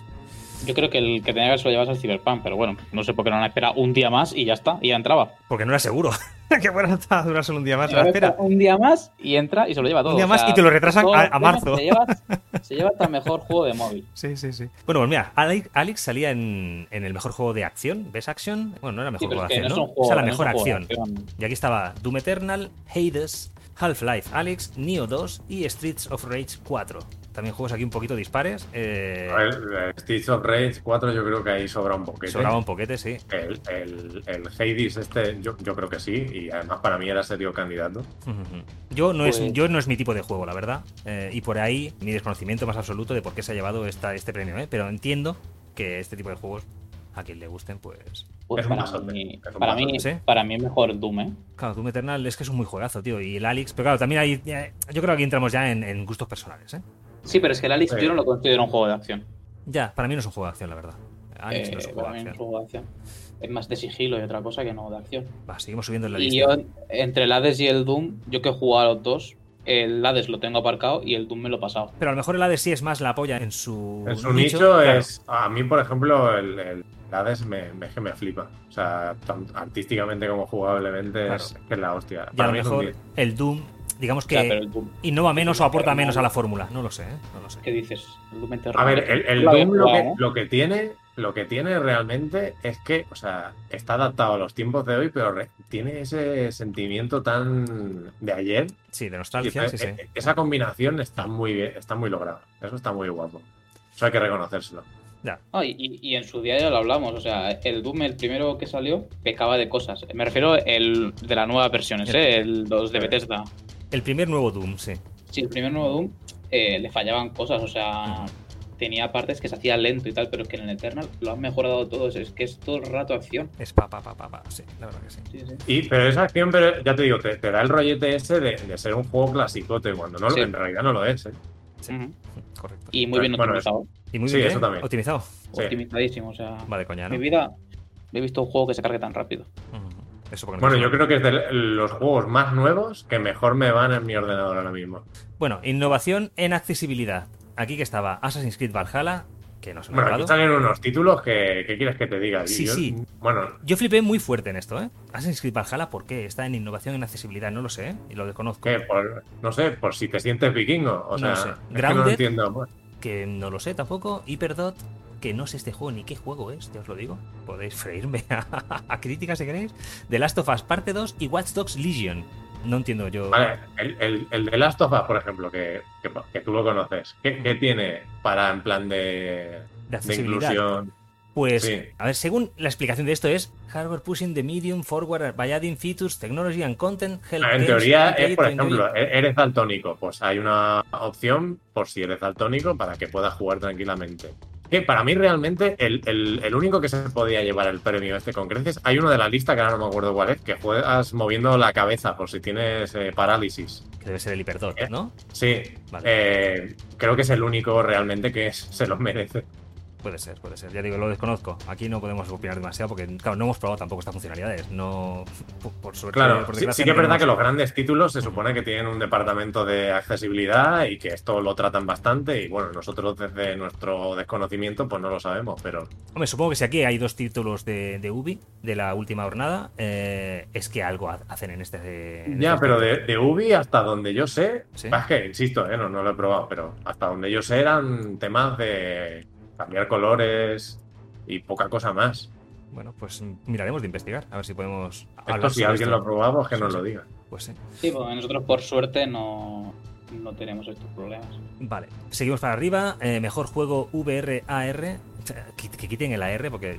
Yo creo que el que tenía que haberse lo llevado es el Cyberpunk, pero bueno, no sé por qué no han esperado un día más y ya está, y ya entraba. Porque no era seguro que fuera a durar solo un día más la espera. Un día más y entra y se lo lleva todo. Un día o más sea, y te lo retrasan a- marzo. Se lleva, se lleva hasta el mejor juego de móvil. Sí, sí, sí. Bueno, pues mira, Alex, Alex salía en, en el mejor juego de acción, Best Action. Bueno, no era mejor Sí, juego de acción, es ¿no? juego. o sea, la no mejor acción. acción. Y aquí estaba Doom Eternal, Hades, Half-Life Alex, Neo 2 y Streets of Rage 4. También juegos aquí un poquito dispares. Eh, A ver, el Streets of Rage 4 yo creo que ahí sobra un poquito. sobraba un poquete, sí. El, el, el Hades este yo, yo creo que sí, y además para mí era serio candidato. Yo no, es, Pues- yo no es mi tipo de juego, la verdad. Eh, y por ahí mi desconocimiento más absoluto de por qué se ha llevado esta, este premio. ¿eh? Pero entiendo que este tipo de juegos, a quien le gusten, pues. Pues para, mí, para, mí. Sí. para mí mejor Doom, ¿eh? Claro, Doom Eternal es que es un muy juegazo, tío. Y el Alex, pero claro, también hay. Yo creo que aquí entramos ya en, en gustos personales, ¿eh? Sí, pero es que el Alex Sí. yo no lo considero un juego de acción. Ya, para mí no es un juego de acción, la verdad. Alex no es Eh, un juego de para mí no es acción. un juego de acción. Es más de sigilo y otra cosa que no de acción. Va, seguimos subiendo en la Y lista. yo, entre el Hades y el Doom, yo que he jugado a los dos, el Hades lo tengo aparcado y el Doom me lo he pasado. Pero a lo mejor el Hades sí es más la polla en su, En su nicho. nicho, claro. es. A mí, por ejemplo, el, el Hades me, me, que me flipa. O sea, tanto artísticamente como jugablemente Claro. es, que es la hostia. Y a Para lo mí es un mejor 10. el Doom, digamos que Ya, el Doom, innova menos o aporta menos no. a la fórmula. No lo sé, ¿eh? No lo sé. ¿qué dices? El A ver, el, el Lo había Doom lo que, jugado, lo que tiene, lo que tiene realmente es que, o sea, está adaptado a los tiempos de hoy, pero re- tiene ese sentimiento tan de ayer. Sí, de Y nostalgia, sí, sí. e- Esa combinación está muy bien, está muy lograda. Eso está muy guapo. Eso hay que reconocérselo. Ah, y, y- y en su día ya lo hablamos, o sea, el Doom, el primero que salió, pecaba de cosas. Me refiero el de la nueva versiones, ¿eh? El 2 de Bethesda. El primer nuevo Doom, sí. Sí, el primer nuevo Doom eh, le fallaban cosas, o sea, tenía partes que se hacía lento y tal, pero es que en el Eternal lo han mejorado todo, es que es todo el rato acción. Es pa, pa, pa, pa, pa. Sí, la verdad que sí. Sí, sí. Y, pero esa acción, pero ya te digo, te, te da el rollete ese de, de ser un juego clasicote, cuando no, lo- Sí. en realidad no lo es. ¿eh? Sí. Correcto. Y muy bien Bueno, optimizado, Y muy sí, bien eso también. optimizado. Sí. optimizadísimo, o sea, Va de coña, en ¿no? mi vida he visto un juego que se cargue tan rápido. Ujú. Eso porque no Bueno, yo creo que es de los juegos más nuevos que mejor me van en mi ordenador ahora mismo. Bueno, innovación en accesibilidad. Aquí que estaba Assassin's Creed Valhalla, que no se me ha Bueno, aquí salen unos títulos que, ¿qué quieres que te diga? Sí, Yo- sí. Bueno, Yo flipé muy fuerte en esto, ¿eh? Assassin's Creed Valhalla, ¿por qué? Está en innovación en accesibilidad, no lo sé, ¿eh? Y lo desconozco. ¿qué? Por, no sé, por si te sientes vikingo. O No sea, lo sé. es que no Grounded. entiendo. pues. Que no lo sé tampoco. Hyperdot, que no sé este juego ni qué juego es, ya os lo digo. Podéis freírme a, a críticas si queréis. The Last of Us Parte 2 y Watch Dogs Legion. No entiendo yo. Vale, el, el, el de Last of Us, por ejemplo, que, que, que tú lo conoces, ¿qué, qué tiene para en plan de, De de accesibilidad. inclusión? Pues, Sí. a ver, según la explicación de esto es Hardware pushing the medium forward by adding features, technology and content, help Ah, En teoría es, por ejemplo, e- eres daltónico, pues hay una opción por si eres daltónico para que puedas jugar tranquilamente. Que para mí realmente el, el- el único que se podía llevar el premio este con creces, hay uno de la lista que ahora no me acuerdo cuál es, que juegas moviendo la cabeza por si tienes eh, parálisis. Que debe ser el Hyperdot, ¿Eh? ¿no? Sí, Vale. eh, creo que es el único realmente que se lo merece. Puede ser, puede ser. Ya digo, lo desconozco. Aquí no podemos opinar demasiado porque, claro, no hemos probado tampoco estas funcionalidades. No, por, por suerte. Claro, por sí, que es verdad que los grandes títulos se supone que tienen un departamento de accesibilidad y que esto lo tratan bastante y bueno, nosotros desde nuestro desconocimiento pues no lo sabemos, pero Hombre, supongo que si aquí hay dos títulos de, de Ubi de la última jornada, eh, es que algo ha- hacen en este. en ya, este pero de, de Ubi hasta donde yo sé, Sí. es que insisto, eh, no, no lo he probado, pero hasta donde yo sé eran temas de cambiar colores y poca cosa más. Bueno, pues miraremos de investigar, a ver si podemos. Esto si alguien esto. lo ha probado, pues que Sí, nos sí. lo diga. Pues sí. Sí, porque nosotros por suerte no, no tenemos estos problemas. Vale, seguimos para arriba. Eh, mejor juego VR-AR. Que, que quiten el AR porque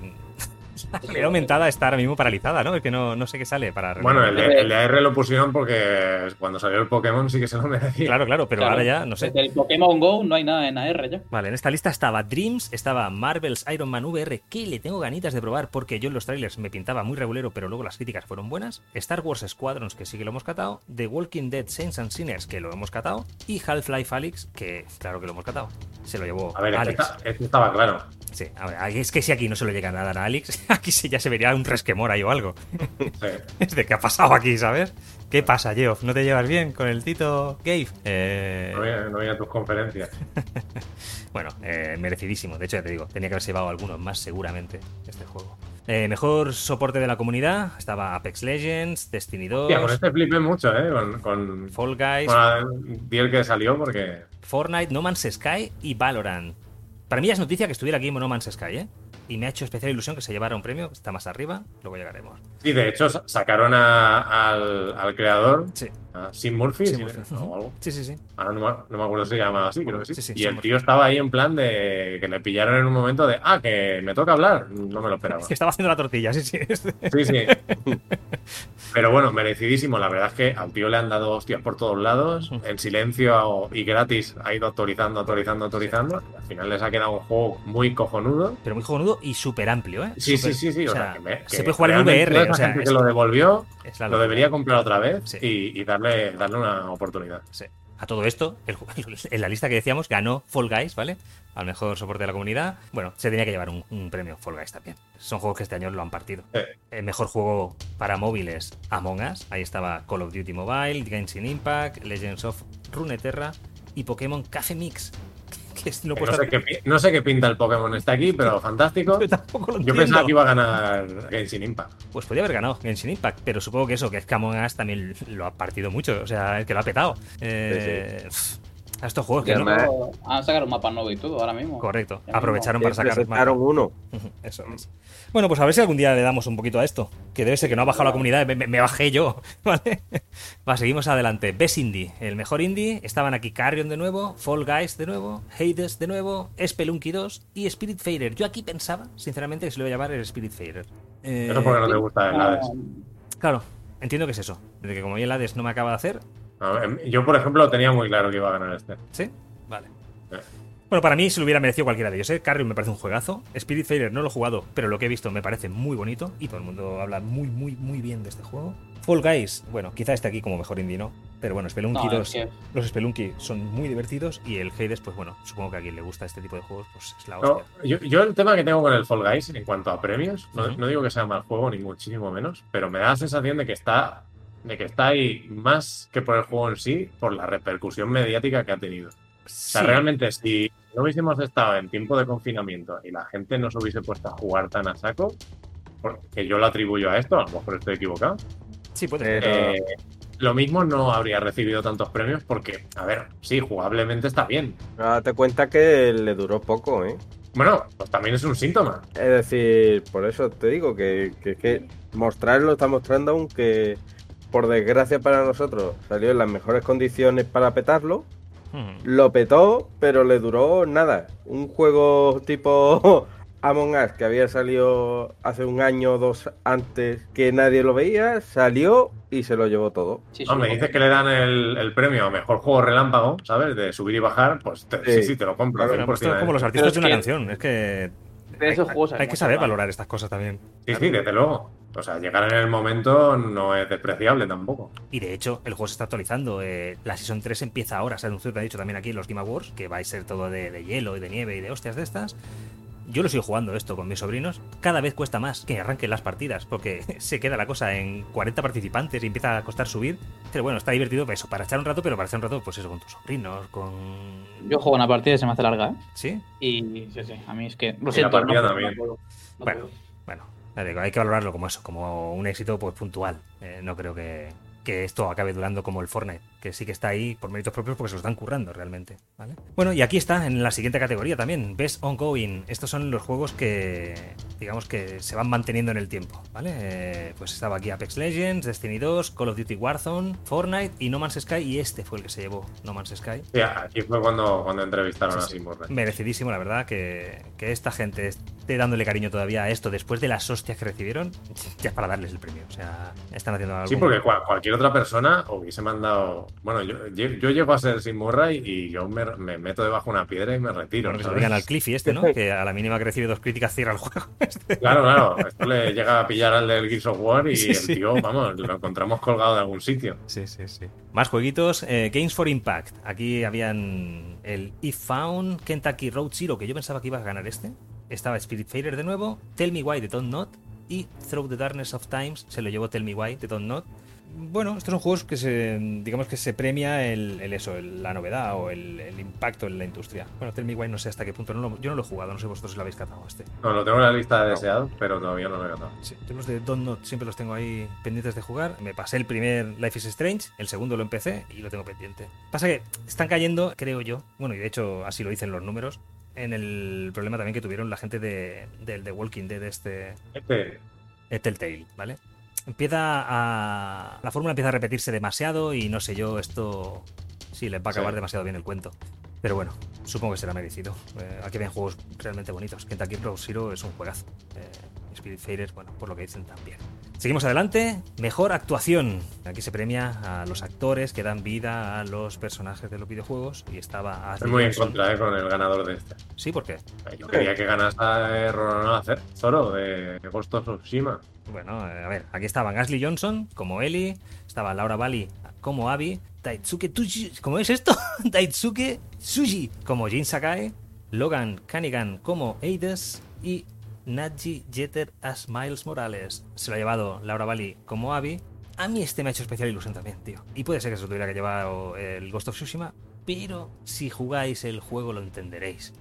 realidad aumentada está ahora mismo paralizada, ¿no? Es que no, no sé qué sale para. Bueno, el el AR lo pusieron porque cuando salió el Pokémon sí que se lo merecía. Claro, claro, pero Claro, ahora ya no sé. Desde el Pokémon Go no hay nada en AR ya. Vale, en esta lista estaba Dreams, estaba Marvel's Iron Man VR, que le tengo ganitas de probar porque yo en los trailers me pintaba muy regulero, pero luego las críticas fueron buenas. Star Wars Squadrons, que sí que lo hemos catado. The Walking Dead Saints and Sinners, que lo hemos catado. Y Half-Life Alyx, que claro que lo hemos catado. Se lo llevó A ver, este, Alex. está- este estaba claro. Sí, a ver, es que si aquí no se lo llega a dar a Alex, aquí sí ya se vería un resquemor ahí o algo. Sí. Es de qué ha pasado aquí, ¿sabes? ¿Qué pasa, Geoff? ¿No te llevas bien con el Tito Gabe? Eh, No voy, a, no voy a tus conferencias. Bueno, eh, merecidísimo. De hecho, ya te digo, tenía que haberse llevado algunos más seguramente este juego. Eh, mejor soporte de la comunidad. Estaba Apex Legends, Destiny 2, Hostia, con este flipé mucho, ¿eh? Con, con, Fall Guys, di el que salió porque... Fortnite, No Man's Sky y Valorant. Para mí es noticia que estuviera aquí No Man's Sky, ¿eh? Y me ha hecho especial ilusión que se llevara un premio, está más arriba, luego llegaremos. Sí, de hecho sa- sacaron a- al, al creador, Sí, a Sim Murphy, Sim sí, o algo. sí, sí. sí. Ahora no, me- no me acuerdo si se llamaba así, creo que sí. Sí, y Sim el Murphy. tío estaba ahí en plan de que le pillaron en un momento de, ah, que me toca hablar. No me lo esperaba. Es que estaba haciendo la tortilla, sí, sí. Sí, sí. Pero bueno, merecidísimo. La verdad es que al tío le han dado hostias por todos lados, en silencio y gratis. Ha ido actualizando, actualizando. Y al final les ha quedado un juego muy cojonudo. Pero muy y súper amplio, ¿eh? Sí, sí, sí, sí. O sea, que me- se puede jugar en VR, o sea, gente es, que lo devolvió lo debería comprar otra vez Sí. y, y darle, darle una oportunidad. Sí. A todo esto, el en la lista que decíamos, ganó Fall Guys, ¿vale? Al mejor soporte de la comunidad. Bueno, se tenía que llevar un, un premio Fall Guys también. Son juegos que este año lo han partido. Sí. El mejor juego para móviles, Among Us. Ahí estaba Call of Duty Mobile, Genshin Impact, Legends of Runeterra y Pokémon Café Mix. Es- no sé, qué, pi- no sé qué pinta el Pokémon está aquí, pero fantástico. Yo tampoco lo Yo entiendo. pensaba que iba a ganar Genshin Impact. Pues podría haber ganado Genshin Impact, pero supongo que eso, que es que Among Us también lo ha partido mucho, o sea, es que lo ha petado. Eh, A estos juegos que no. Han sacado un mapa nuevo y todo ahora mismo. Correcto, Ya aprovecharon para sacar mapa. uno. Eso es. Bueno, pues a ver si algún día le damos un poquito a esto. Que debe ser que no ha bajado la comunidad, me, me- me bajé yo. ¿Vale? Va, seguimos adelante. Best Indie, el mejor indie. Estaban aquí Carrion de nuevo, Fall Guys de nuevo, Hades de nuevo, Spelunky 2 y Spirit Fader. Yo aquí pensaba, sinceramente, que se lo iba a llamar el Spirit Fader. Eh, Eso porque no te gusta el Hades. Claro, entiendo que es eso. De que como ya el Hades no me acaba de hacer, A ver, Yo, por ejemplo, tenía muy claro que iba a ganar este. ¿sí? Vale. Eh. Bueno, para mí se lo hubiera merecido cualquiera de ellos, ¿eh? Carrion me parece un juegazo. Spirit Fader no lo he jugado, pero lo que he visto me parece muy bonito y todo el mundo habla muy, muy, muy bien de este juego. Fall Guys, bueno, quizá esté aquí como mejor indie, ¿no? Pero bueno, Spelunky No, es 2, que- los Spelunky son muy divertidos y el Hades, pues bueno, supongo que a quien le gusta este tipo de juegos, pues es la No, hostia. yo, yo el tema que tengo con el Fall Guys en cuanto a premios, no, no digo que sea mal juego ni muchísimo menos, pero me da la sensación de que está de que está ahí más que por el juego en sí, por la repercusión mediática que ha tenido. O sea, realmente si no hubiésemos estado en tiempo de confinamiento y la gente no se hubiese puesto a jugar tan a saco, porque yo lo atribuyo a esto, a lo mejor estoy equivocado, Sí, puede ser. Pero- eh, lo mismo no habría recibido tantos premios porque, a ver, sí, jugablemente está bien. Date cuenta que le duró poco, ¿eh? Bueno, pues también es un síntoma. Es decir, por eso te digo que, que, que mostrarlo está mostrando, aunque por desgracia para nosotros salió en las mejores condiciones para petarlo. Hmm. Lo petó, pero le duró nada. Un juego tipo Among Us que había salido hace un año o dos antes que nadie lo veía, salió y se lo llevó todo. Sí, No, me dices que le dan el, el premio a mejor juego relámpago, ¿sabes? De subir y bajar, pues te- sí, Sí. sí, te lo compro. Pero 100%, esto es como los artistas de una que- canción, es que De esos hay, juegos hay que saber valorar estas cosas también. Sí, sí, desde luego. O sea, llegar en el momento no es despreciable tampoco. Y de hecho, el juego se está actualizando. eh, la Season 3 empieza ahora. Se anunció, te ha dicho también aquí en los Game Awards, que va a ser todo de, de hielo y de nieve y de hostias de estas. Yo lo sigo jugando esto con mis sobrinos. Cada vez cuesta más que arranquen las partidas, porque se queda la cosa en 40 participantes y empieza a costar subir. Pero bueno, está divertido para eso, para echar un rato, pero para echar un rato, pues eso, con tus sobrinos, con. Yo juego una partida y se me hace larga, ¿eh? ¿Sí? Y sí, sí, a mí es que. Lo la siento, partida no, también. no puedo, no Bueno. puedo. Bueno, hay que valorarlo como eso, como un éxito pues puntual. Eh, no creo que, que esto acabe durando como el Fortnite, que sí que está ahí por méritos propios porque se lo están currando realmente. ¿vale? Bueno, y aquí está, en la siguiente categoría también, Best Ongoing. Estos son los juegos que, digamos que se van manteniendo en el tiempo, ¿vale? Eh, pues estaba aquí Apex Legends, Destiny 2, Call of Duty Warzone, Fortnite y No Man's Sky, y este fue el que se llevó No Man's Sky. Sí, aquí fue cuando, cuando entrevistaron Sí, a sí. Simon. Merecidísimo, la verdad, que, que esta gente esté dándole cariño todavía a esto después de las hostias que recibieron, ya es para darles el premio. O sea, están haciendo algo. Sí, porque cual- cualquier otra persona hubiese mandado. Bueno, yo, yo, yo llego a ser Sim Murray y yo me, me meto debajo de una piedra y me retiro. Bueno, que se lo ¿sabes? al Cliffy este, ¿no? Que a la mínima que recibe dos críticas cierra el juego. Este. Claro, claro. Esto le llega a pillar al del Gears of War y Sí, el sí. tío, vamos, lo encontramos colgado de algún sitio. Sí, sí, sí. Más jueguitos. eh, Games for Impact. Aquí habían el If Found, Kentucky Road Zero, que yo pensaba que iba a ganar este. Estaba Spirit Fader de nuevo, Tell Me Why de Don't Not y Through the Darkness of Times se lo llevó Tell Me Why de Don't Not. Bueno, estos son juegos que se, digamos que se premia el, el eso, el- la novedad o el, el impacto en la industria. Bueno, Tell Me Why no sé hasta qué punto, no lo- yo no lo he jugado, no sé vosotros si lo habéis catado este. No, lo tengo en la lista de deseados, pero todavía no lo he ganado. Sí, yo los de Don't Not siempre los tengo ahí pendientes de jugar. Me pasé el primer Life is Strange, el segundo lo empecé y lo tengo pendiente. Pasa que están cayendo, creo yo, bueno, y de hecho así lo dicen los números, en el problema también que tuvieron la gente de, del The Walking Dead, este Este, Telltale, ¿vale? Empieza a. La fórmula empieza a repetirse demasiado y no sé yo, esto. Sí, les va a acabar Sí. demasiado bien el cuento. Pero bueno, supongo que será merecido. Eh, aquí ven juegos realmente bonitos. Kentucky Road Zero es un juegazo. Eh, Spirit Fader, bueno, por lo que dicen también. Seguimos adelante. Mejor actuación. Aquí se premia a los actores que dan vida a los personajes de los videojuegos. Y estaba estoy muy en contra eh, con el ganador de este. Sí, ¿por qué? Yo quería que ganase a Ronald hacer Zoro de Ghost of Tsushima. Bueno, eh, a ver, aquí estaban Ashley Johnson como Ellie, estaba Laura Bali como Abby, Daitsuke Tuji, ¿cómo es esto? Daitsuke Tsuji como Jin Sakai, Logan Cunningham como Eides y Naji Jeter as Miles Morales. Se lo ha llevado Laura Bali como Abby. A mí este me ha hecho especial ilusión también, tío. Y puede ser que se lo tuviera que llevar el Ghost of Tsushima, pero si jugáis el juego lo entenderéis.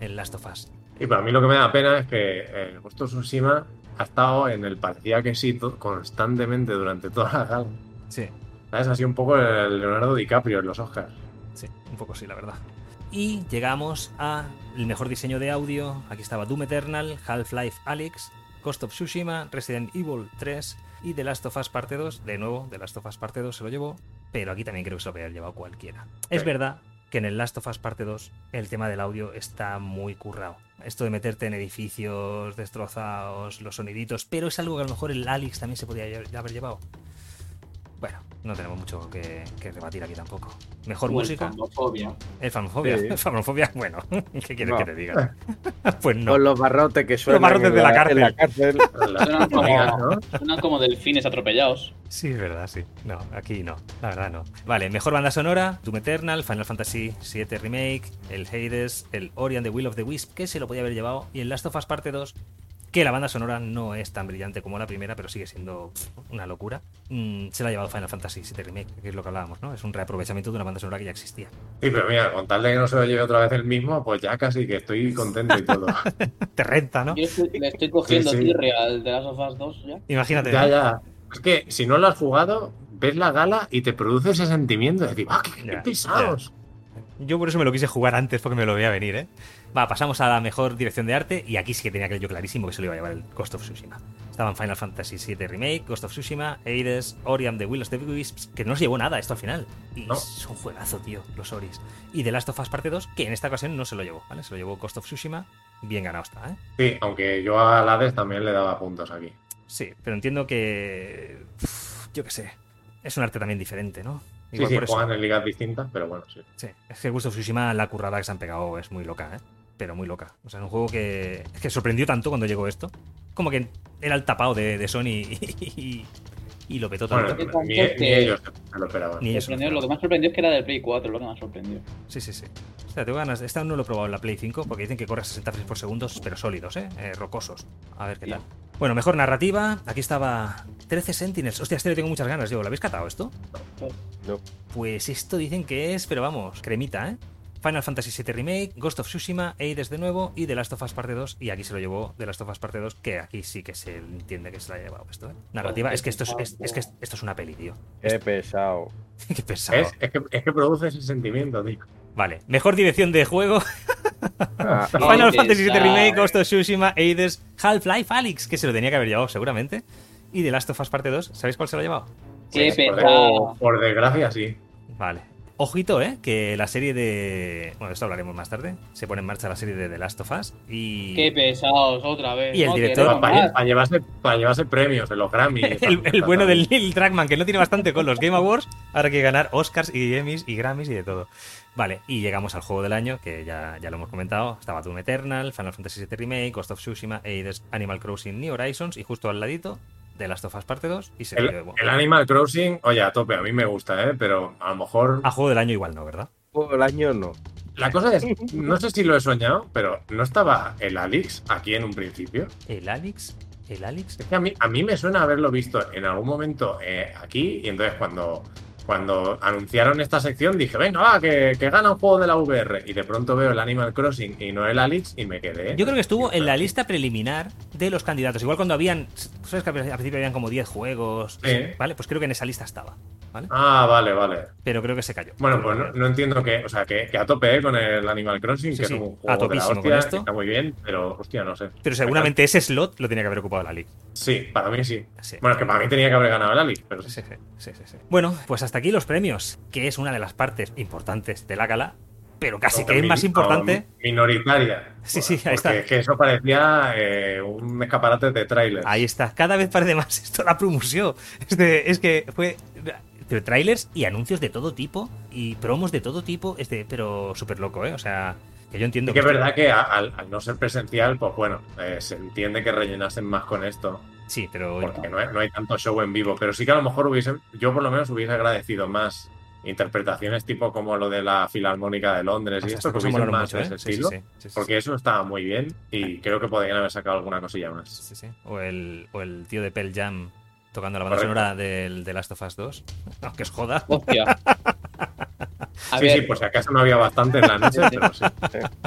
El Last of Us. Y para mí lo que me da pena es que el Ghost of Tsushima ha estado en el parecía que sí constantemente durante toda la gala. Sí. ¿Sabes? Así un poco el Leonardo DiCaprio en los Oscars. Sí, un poco sí, la verdad. Y llegamos a el mejor diseño de audio. Aquí estaba Doom Eternal, Half-Life Alyx, Ghost of Tsushima, Resident Evil 3 y The Last of Us Parte 2. De nuevo, The Last of Us Parte 2 se lo llevó, pero aquí también creo que se lo había llevado cualquiera. Es verdad que en el Last of Us Parte 2 el tema del audio está muy currado. Esto de meterte en edificios destrozados, los soniditos, pero es algo que a lo mejor el Alyx también se podía haber llevado. Bueno, no tenemos mucho que, que rebatir aquí tampoco. Mejor O el música. El fanfobia. Sí. Fanfobia, bueno, ¿qué quieres No. que te diga? pues no. Con los barrotes que suenan barrotes en de la en la cárcel. Suenan como delfines atropellados. Sí, es verdad, sí. No, aquí no. La verdad no. Vale, mejor banda sonora, Doom Eternal, Final Fantasy VII Remake, el Hades, el Ori and the Will of the Wisp, que se lo podía haber llevado, y el Last of Us Parte 2, que la banda sonora no es tan brillante como la primera, pero sigue siendo una locura. Mm, se la ha llevado Final Fantasy VII Remake, que es lo que hablábamos, ¿no? Es un reaprovechamiento de una banda sonora que ya existía. Sí, pero mira, con tal de que no se lo lleve otra vez el mismo, pues ya casi que estoy contento y todo. Te renta, ¿no? Yo estoy- le estoy cogiendo Sí, sí. tirria al de las of Us 2 ya. Imagínate. ya, ¿no? ya. Es que si no lo has jugado, ves la gala y te produce ese sentimiento de decir, ¡ah, qué, qué Ya, pesados! Yo por eso me lo quise jugar antes porque me lo veía venir, ¿eh? Va, pasamos a la mejor dirección de arte y aquí sí que tenía que yo clarísimo que se lo iba a llevar el Ghost of Tsushima. Estaban Final Fantasy VII Remake, Ghost of Tsushima, Hades, Ori and the Will of the Wisps, que no se llevó nada esto al final. Y No. es un juegazo, tío, los Oris. Y The Last of Us Parte 2, que en esta ocasión no se lo llevó, ¿vale? Se lo llevó Ghost of Tsushima, bien ganado está, ¿eh? Sí, aunque yo a Hades también le daba puntos aquí. Sí, pero entiendo que... uf, yo qué sé. Es un arte también diferente, ¿no? Sí, Igual sí, por eso. juegan en ligas distintas, pero bueno, sí. Sí, es que Ghost of Tsushima, la currada que se han pegado es muy loca, ¿eh? Pero muy loca. O sea, es un juego que, que sorprendió tanto cuando llegó esto. Como que era el tapado de, de Sony y, y- y lo petó tanto. Bueno, ni, que- ni ellos se lo esperaban. Ni eso. Sorprendió- lo que más sorprendió es que era del Play 4, lo que más sorprendió. Sí, sí, sí. O sea, tengo ganas. Esta no lo he probado en la Play 5 porque dicen que corre a 60 frames por segundo, pero sólidos, ¿eh? Eh, rocosos. A ver qué tal. Bueno, mejor narrativa. Aquí estaba 13 Sentinels. Hostia, este le tengo muchas ganas. Digo, ¿lo habéis catado esto? No. Pues esto dicen que es, pero vamos, cremita, ¿eh? Final Fantasy VII Remake, Ghost of Tsushima, Hades de nuevo y The Last of Us Parte 2. Y aquí se lo llevó The Last of Us Parte 2, que aquí sí que se entiende que se la ha llevado esto, ¿eh? Narrativa, es que esto es, es- es que esto es una peli, tío. Qué pesado. Qué pesado. Es, es que, es que produce ese sentimiento, tío. Vale, mejor dirección de juego. Ah, Final Fantasy VII. Remake, Ghost of Tsushima, Hades, Half-Life Alyx, que se lo tenía que haber llevado seguramente. Y The Last of Us Parte 2, ¿sabéis cuál se lo ha llevado? Qué Por, pesado. por desgracia, sí. Vale. Ojito, ¿eh? Que la serie de... Bueno, esto hablaremos más tarde. Se pone en marcha la serie de The Last of Us y... Qué pesados, otra vez. Y el No director- Para, llevarse, para llevarse premios en los Grammy. El, bueno del. Neil Druckmann, que no tiene bastante con los Game Awards, ahora hay que ganar Oscars y Emmys y Grammys y de todo. Vale, y llegamos al juego del año, que ya, ya lo hemos comentado. Estaba Doom Eternal, Final Fantasy VII Remake, Ghost of Tsushima, Hades, Animal Crossing, New Horizons y justo al ladito, The Last of Us Parte 2 y se El, llevó. el Animal Crossing, oye, a tope, a mí me gusta, ¿eh? Pero a lo mejor. A juego del año igual no, ¿verdad? Todo el año no. La cosa es, no sé si lo he soñado, pero ¿no estaba el Alix aquí en un principio? El Alex, el Alex... Es que a mí, a mí me suena haberlo visto en algún momento eh, aquí y entonces cuando, cuando anunciaron esta sección dije, venga, va, que, que gana un juego de la VR y de pronto veo el Animal Crossing y no el Alix y me quedé. Yo creo que estuvo en la lista preliminar de los candidatos. Igual cuando habían... ¿Sabes que al principio habían como 10 juegos? Sí. ¿Vale? Pues creo que en esa lista estaba, ¿vale? Ah, vale, vale. Pero creo que se cayó. Bueno, pues no, no entiendo que, o sea, que, que a tope eh, con el Animal Crossing, Sí, que sí, es un a juego de la topísimo con esto. está muy bien, pero hostia, no sé. Pero seguramente ese slot lo tenía que haber ocupado la Liga. Sí, para mí sí. Sí. Bueno, es que para mí tenía que haber ganado el Alix, pero sí, sí, sí. Bueno, pues hasta aquí los premios, que es una de las partes importantes de la gala, pero casi que es más importante. Minoritaria. Sí, sí, ahí está. es que eso parecía eh, un escaparate de trailers. Ahí está, cada vez parece más esto la promoción. Es, de- es que fue trailers y anuncios de todo tipo y promos de todo tipo, este, pero súper loco, ¿eh? O sea, que yo entiendo Sí que es verdad que al no ser presencial, pues bueno, eh, se entiende que rellenasen más con esto, Sí, pero porque no hay, no hay tanto show en vivo, pero sí que a lo mejor hubiesen, yo por lo menos hubiese agradecido más interpretaciones tipo como lo de la Filarmónica de Londres O y esto, que molaron más mucho, de ¿eh? ese Sí, sí, estilo, sí, sí, sí, porque eso estaba muy bien y creo que podrían haber sacado alguna cosilla más. Sí, sí. O el, o el tío de Pearl Jam tocando la banda Correcto. sonora del de Last of Us 2. Aunque es joda. Hostia. A sí, ver, sí, pues si acaso no había bastante en la noche, Sí, sí. pero sí.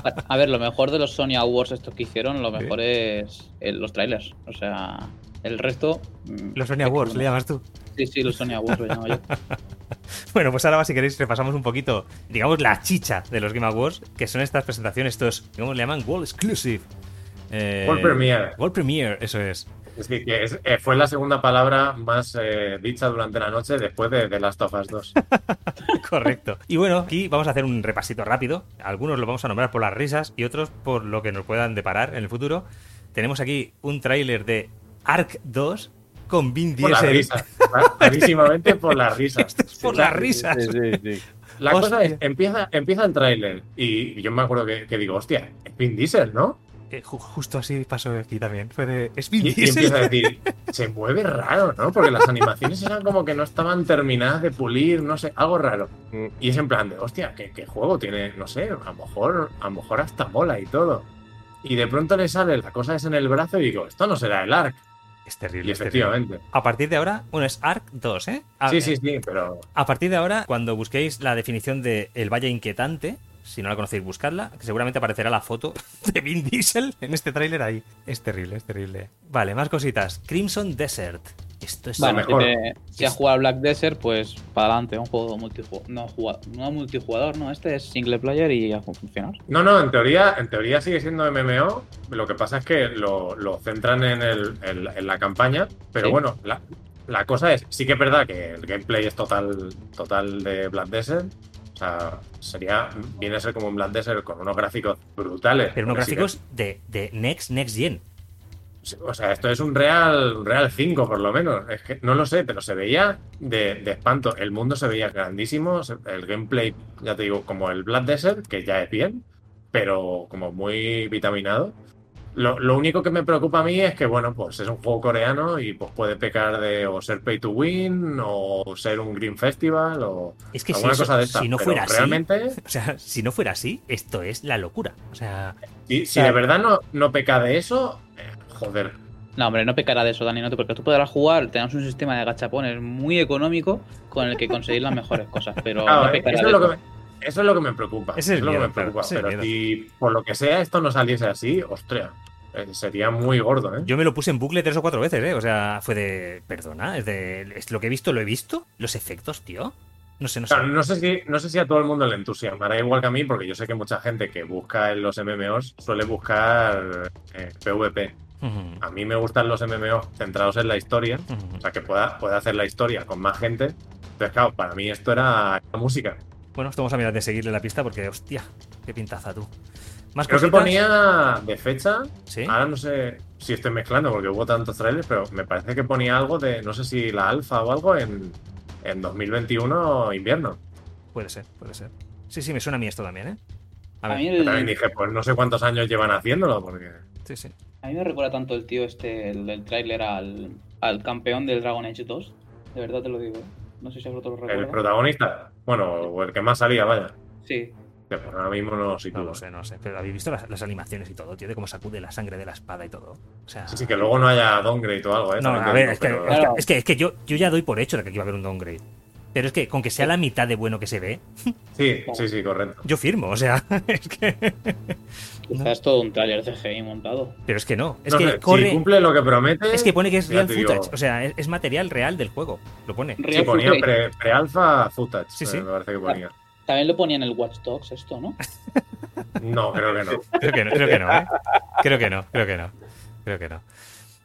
a- a ver, lo mejor de los Sony Awards estos que hicieron, lo mejor es eh, los trailers. O sea, el resto. mm, Los Sony es Awards, que- le llamas tú. Sí, sí, los Sony Awards lo llamo yo. Bueno, pues ahora, si queréis, repasamos un poquito, digamos, la chicha de los Game Awards, que son estas presentaciones, estos, digamos, le llaman World Exclusive. Eh, World Premiere. World Premiere, eso es. Es decir, que es- eh, fue la segunda palabra más eh, dicha durante la noche después de The Last of Us 2. Correcto. Y bueno, aquí vamos a hacer un repasito rápido. Algunos lo vamos a nombrar por las risas y otros por lo que nos puedan deparar en el futuro. Tenemos aquí un tráiler de Ark 2 con Vin Por las Diesel. risas. Clarísimamente por las risas. Es por las risas. Sí, sí, sí. La cosa es, empieza, empieza el tráiler y yo me acuerdo que, que digo, hostia, es Vin Diesel, ¿no? Eh, ju- justo así pasó aquí también. Fue de, ¿Es Vin Y, y Diesel? empieza a decir, se mueve raro, ¿no? Porque las animaciones eran como que no estaban terminadas de pulir, no sé, algo raro. Mm. Y es en plan de, hostia, ¿qué, qué juego tiene? No sé, a lo mejor, a lo mejor hasta mola y todo. Y de pronto le sale la cosa es en el brazo y digo, esto no será el ARC. Es terrible. Y es terrible. efectivamente. A partir de ahora, bueno, es Ark 2, ¿eh? A, Sí, sí, sí, pero a partir de ahora, cuando busquéis la definición de El Valle Inquietante, si no la conocéis, buscadla, que seguramente aparecerá la foto de Vin Diesel en este tráiler ahí. Es terrible, es terrible. Vale, más cositas. Crimson Desert. Esto es... Bueno, si, te- si has jugado a Black Desert, pues para adelante, un juego multijugador. No, jugado, no multijugador, no, este es single player y ya funciona. No, no, en teoría, en teoría sigue siendo MMO. Lo que pasa es que lo, lo centran en, el- en- en la campaña. Pero Sí. bueno, la, la cosa es, sí que es verdad que el gameplay es total, total de Black Desert. O sea, sería, viene a ser como un Black Desert con unos gráficos brutales. Pero unos Porque sí que- gráficos de, de Next, Next Gen. O sea, esto es un Real, un Real 5 por lo menos. Es que no lo sé, pero se veía de, de espanto. El mundo se veía grandísimo. El gameplay, ya te digo, como el Black Desert, que ya es bien, pero como muy vitaminado. Lo, lo único que me preocupa a mí es que, bueno, pues es un juego coreano y pues puede pecar de o ser pay to win o ser un Green Festival o Es que si, alguna eso- cosa de esta. si no Pero fuera así, realmente, o sea, si no fuera así, esto es la locura. O sea, si, si de verdad no, no peca de eso, joder, No, hombre, no pecará de eso, Dani, no te, porque tú podrás jugar, tenemos un sistema de gachapones muy económico con el que conseguir las mejores cosas, pero Claro, no eh, pecará eso, de es lo eso. que me, eso es lo que me preocupa. Ese es eso es lo que me preocupa. claro, pero si por lo que sea esto no saliese así, ostras, eh, sería muy gordo, ¿eh? yo me lo puse en bucle tres o cuatro veces, ¿eh? O sea, fue de. Perdona, es de. es lo que he visto, lo he visto. Los efectos, tío. No sé, no sé. Claro, no sé si no sé si a todo el mundo le entusiasmará igual que a mí, porque yo sé que mucha gente que busca en los MMOs suele buscar eh, PvP. A mí me gustan los MMOs centrados en la historia, o sea, que pueda, pueda hacer la historia con más gente. Entonces, claro, para mí esto era la música. Bueno, esto vamos a mirar de seguirle la pista porque, hostia, qué pintaza tú. Más Creo que ponía de fecha Sí. Ahora no sé si estoy mezclando porque hubo tantos trailers, pero me parece que ponía algo de, no sé si la alfa o algo en, en 2021 invierno. Puede ser, puede ser. Sí, sí, me suena a mí esto también, ¿eh? A A ver, mí, el- también dije, pues no sé cuántos años llevan haciéndolo, porque... sí, sí. A mí me recuerda tanto el tío este, el del tráiler al, al campeón del Dragon Age 2. De verdad te lo digo. ¿eh? No sé si vosotros lo El recuerdan. protagonista, bueno, o el que más salía, vaya. Sí. Que ahora mismo no lo sitúo. No sé, no sé. Pero habéis visto las, las animaciones y todo, tío, de cómo sacude la sangre de la espada y todo. O sea. Sí, sí, que luego no haya downgrade o algo, ¿eh? No, a ver, digo, es que, pero- es que- Claro. es que, es que yo, yo ya doy por hecho de que aquí va a haber un downgrade. Pero es que con que sea la mitad de bueno que se ve, Sí, sí, sí, correcto. yo firmo, o sea, es que. Quizás es todo un tráiler CGI montado. Pero es que no. Es No que corre. Si cumple lo que promete... Es que pone que es real digo- footage. O sea, es, es material real del juego. Lo pone. Sí, Real ponía footage. pre- pre-alfa footage, Sí, eh, sí. me parece que ponía. También lo ponía en el Watch Dogs esto, ¿no? No, creo que no. Creo que no, creo que no, ¿eh? Creo que no, creo que no. Creo que no.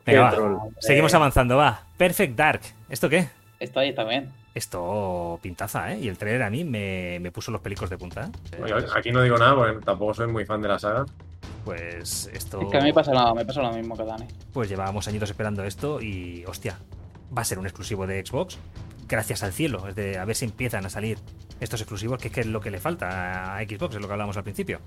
Venga, va. troll. Seguimos avanzando, va. Perfect Dark. ¿Esto qué? Está ahí también. Esto pintaza, ¿eh? Y el trailer a mí me, me puso los pelicos de punta. ¿eh? Oye, Aquí no digo nada porque tampoco soy muy fan de la saga. Pues esto. Es que a mí me pasa, lo, me pasa lo mismo que a Dani. Pues llevábamos añitos esperando esto y, hostia, va a ser un exclusivo de Xbox. Gracias al cielo. Es de a ver si empiezan a salir estos exclusivos, que es, que es lo que le falta a Xbox, es lo que hablábamos al principio.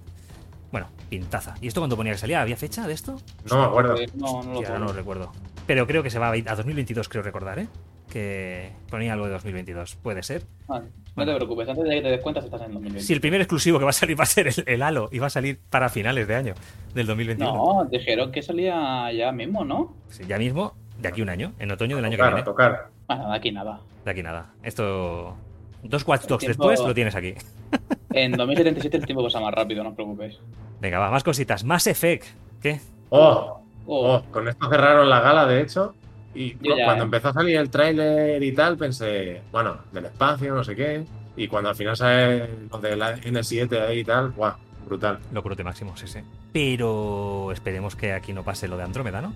Bueno, pintaza. ¿Y esto cuando ponía que salía? ¿Había fecha de esto? No me acuerdo. No, no lo Hostia, ahora no puedo. lo recuerdo. Pero creo que se va a ir a 2022, creo recordar, ¿eh? Que ponía algo de 2022. Puede ser. Ah, no te preocupes, antes de que te des cuenta estás en 2020. Si el primer exclusivo que va a salir va a ser el, el Halo y va a salir para finales de año del 2021. No, dijeron que salía ya mismo, ¿no? Sí, ya mismo, de aquí un año, en otoño del año que tocar, viene. tocar. Bueno, de aquí nada. De aquí nada. Esto. Dos Watch Dogs tiempo- después lo tienes aquí. En 2077 el tiempo pasa más rápido, no os preocupéis. Venga, va, más cositas. Más Effect. ¿Qué? Oh, Oh, oh, con esto cerraron la gala, de hecho. Y ya- cuando empezó a salir el tráiler y tal, pensé, bueno, del espacio, no sé qué. Y cuando al final sale lo de la N7 ahí y tal, guau, brutal. Locurote máximo, sí, sí. Pero esperemos que aquí no pase lo de Andrómeda, ¿no?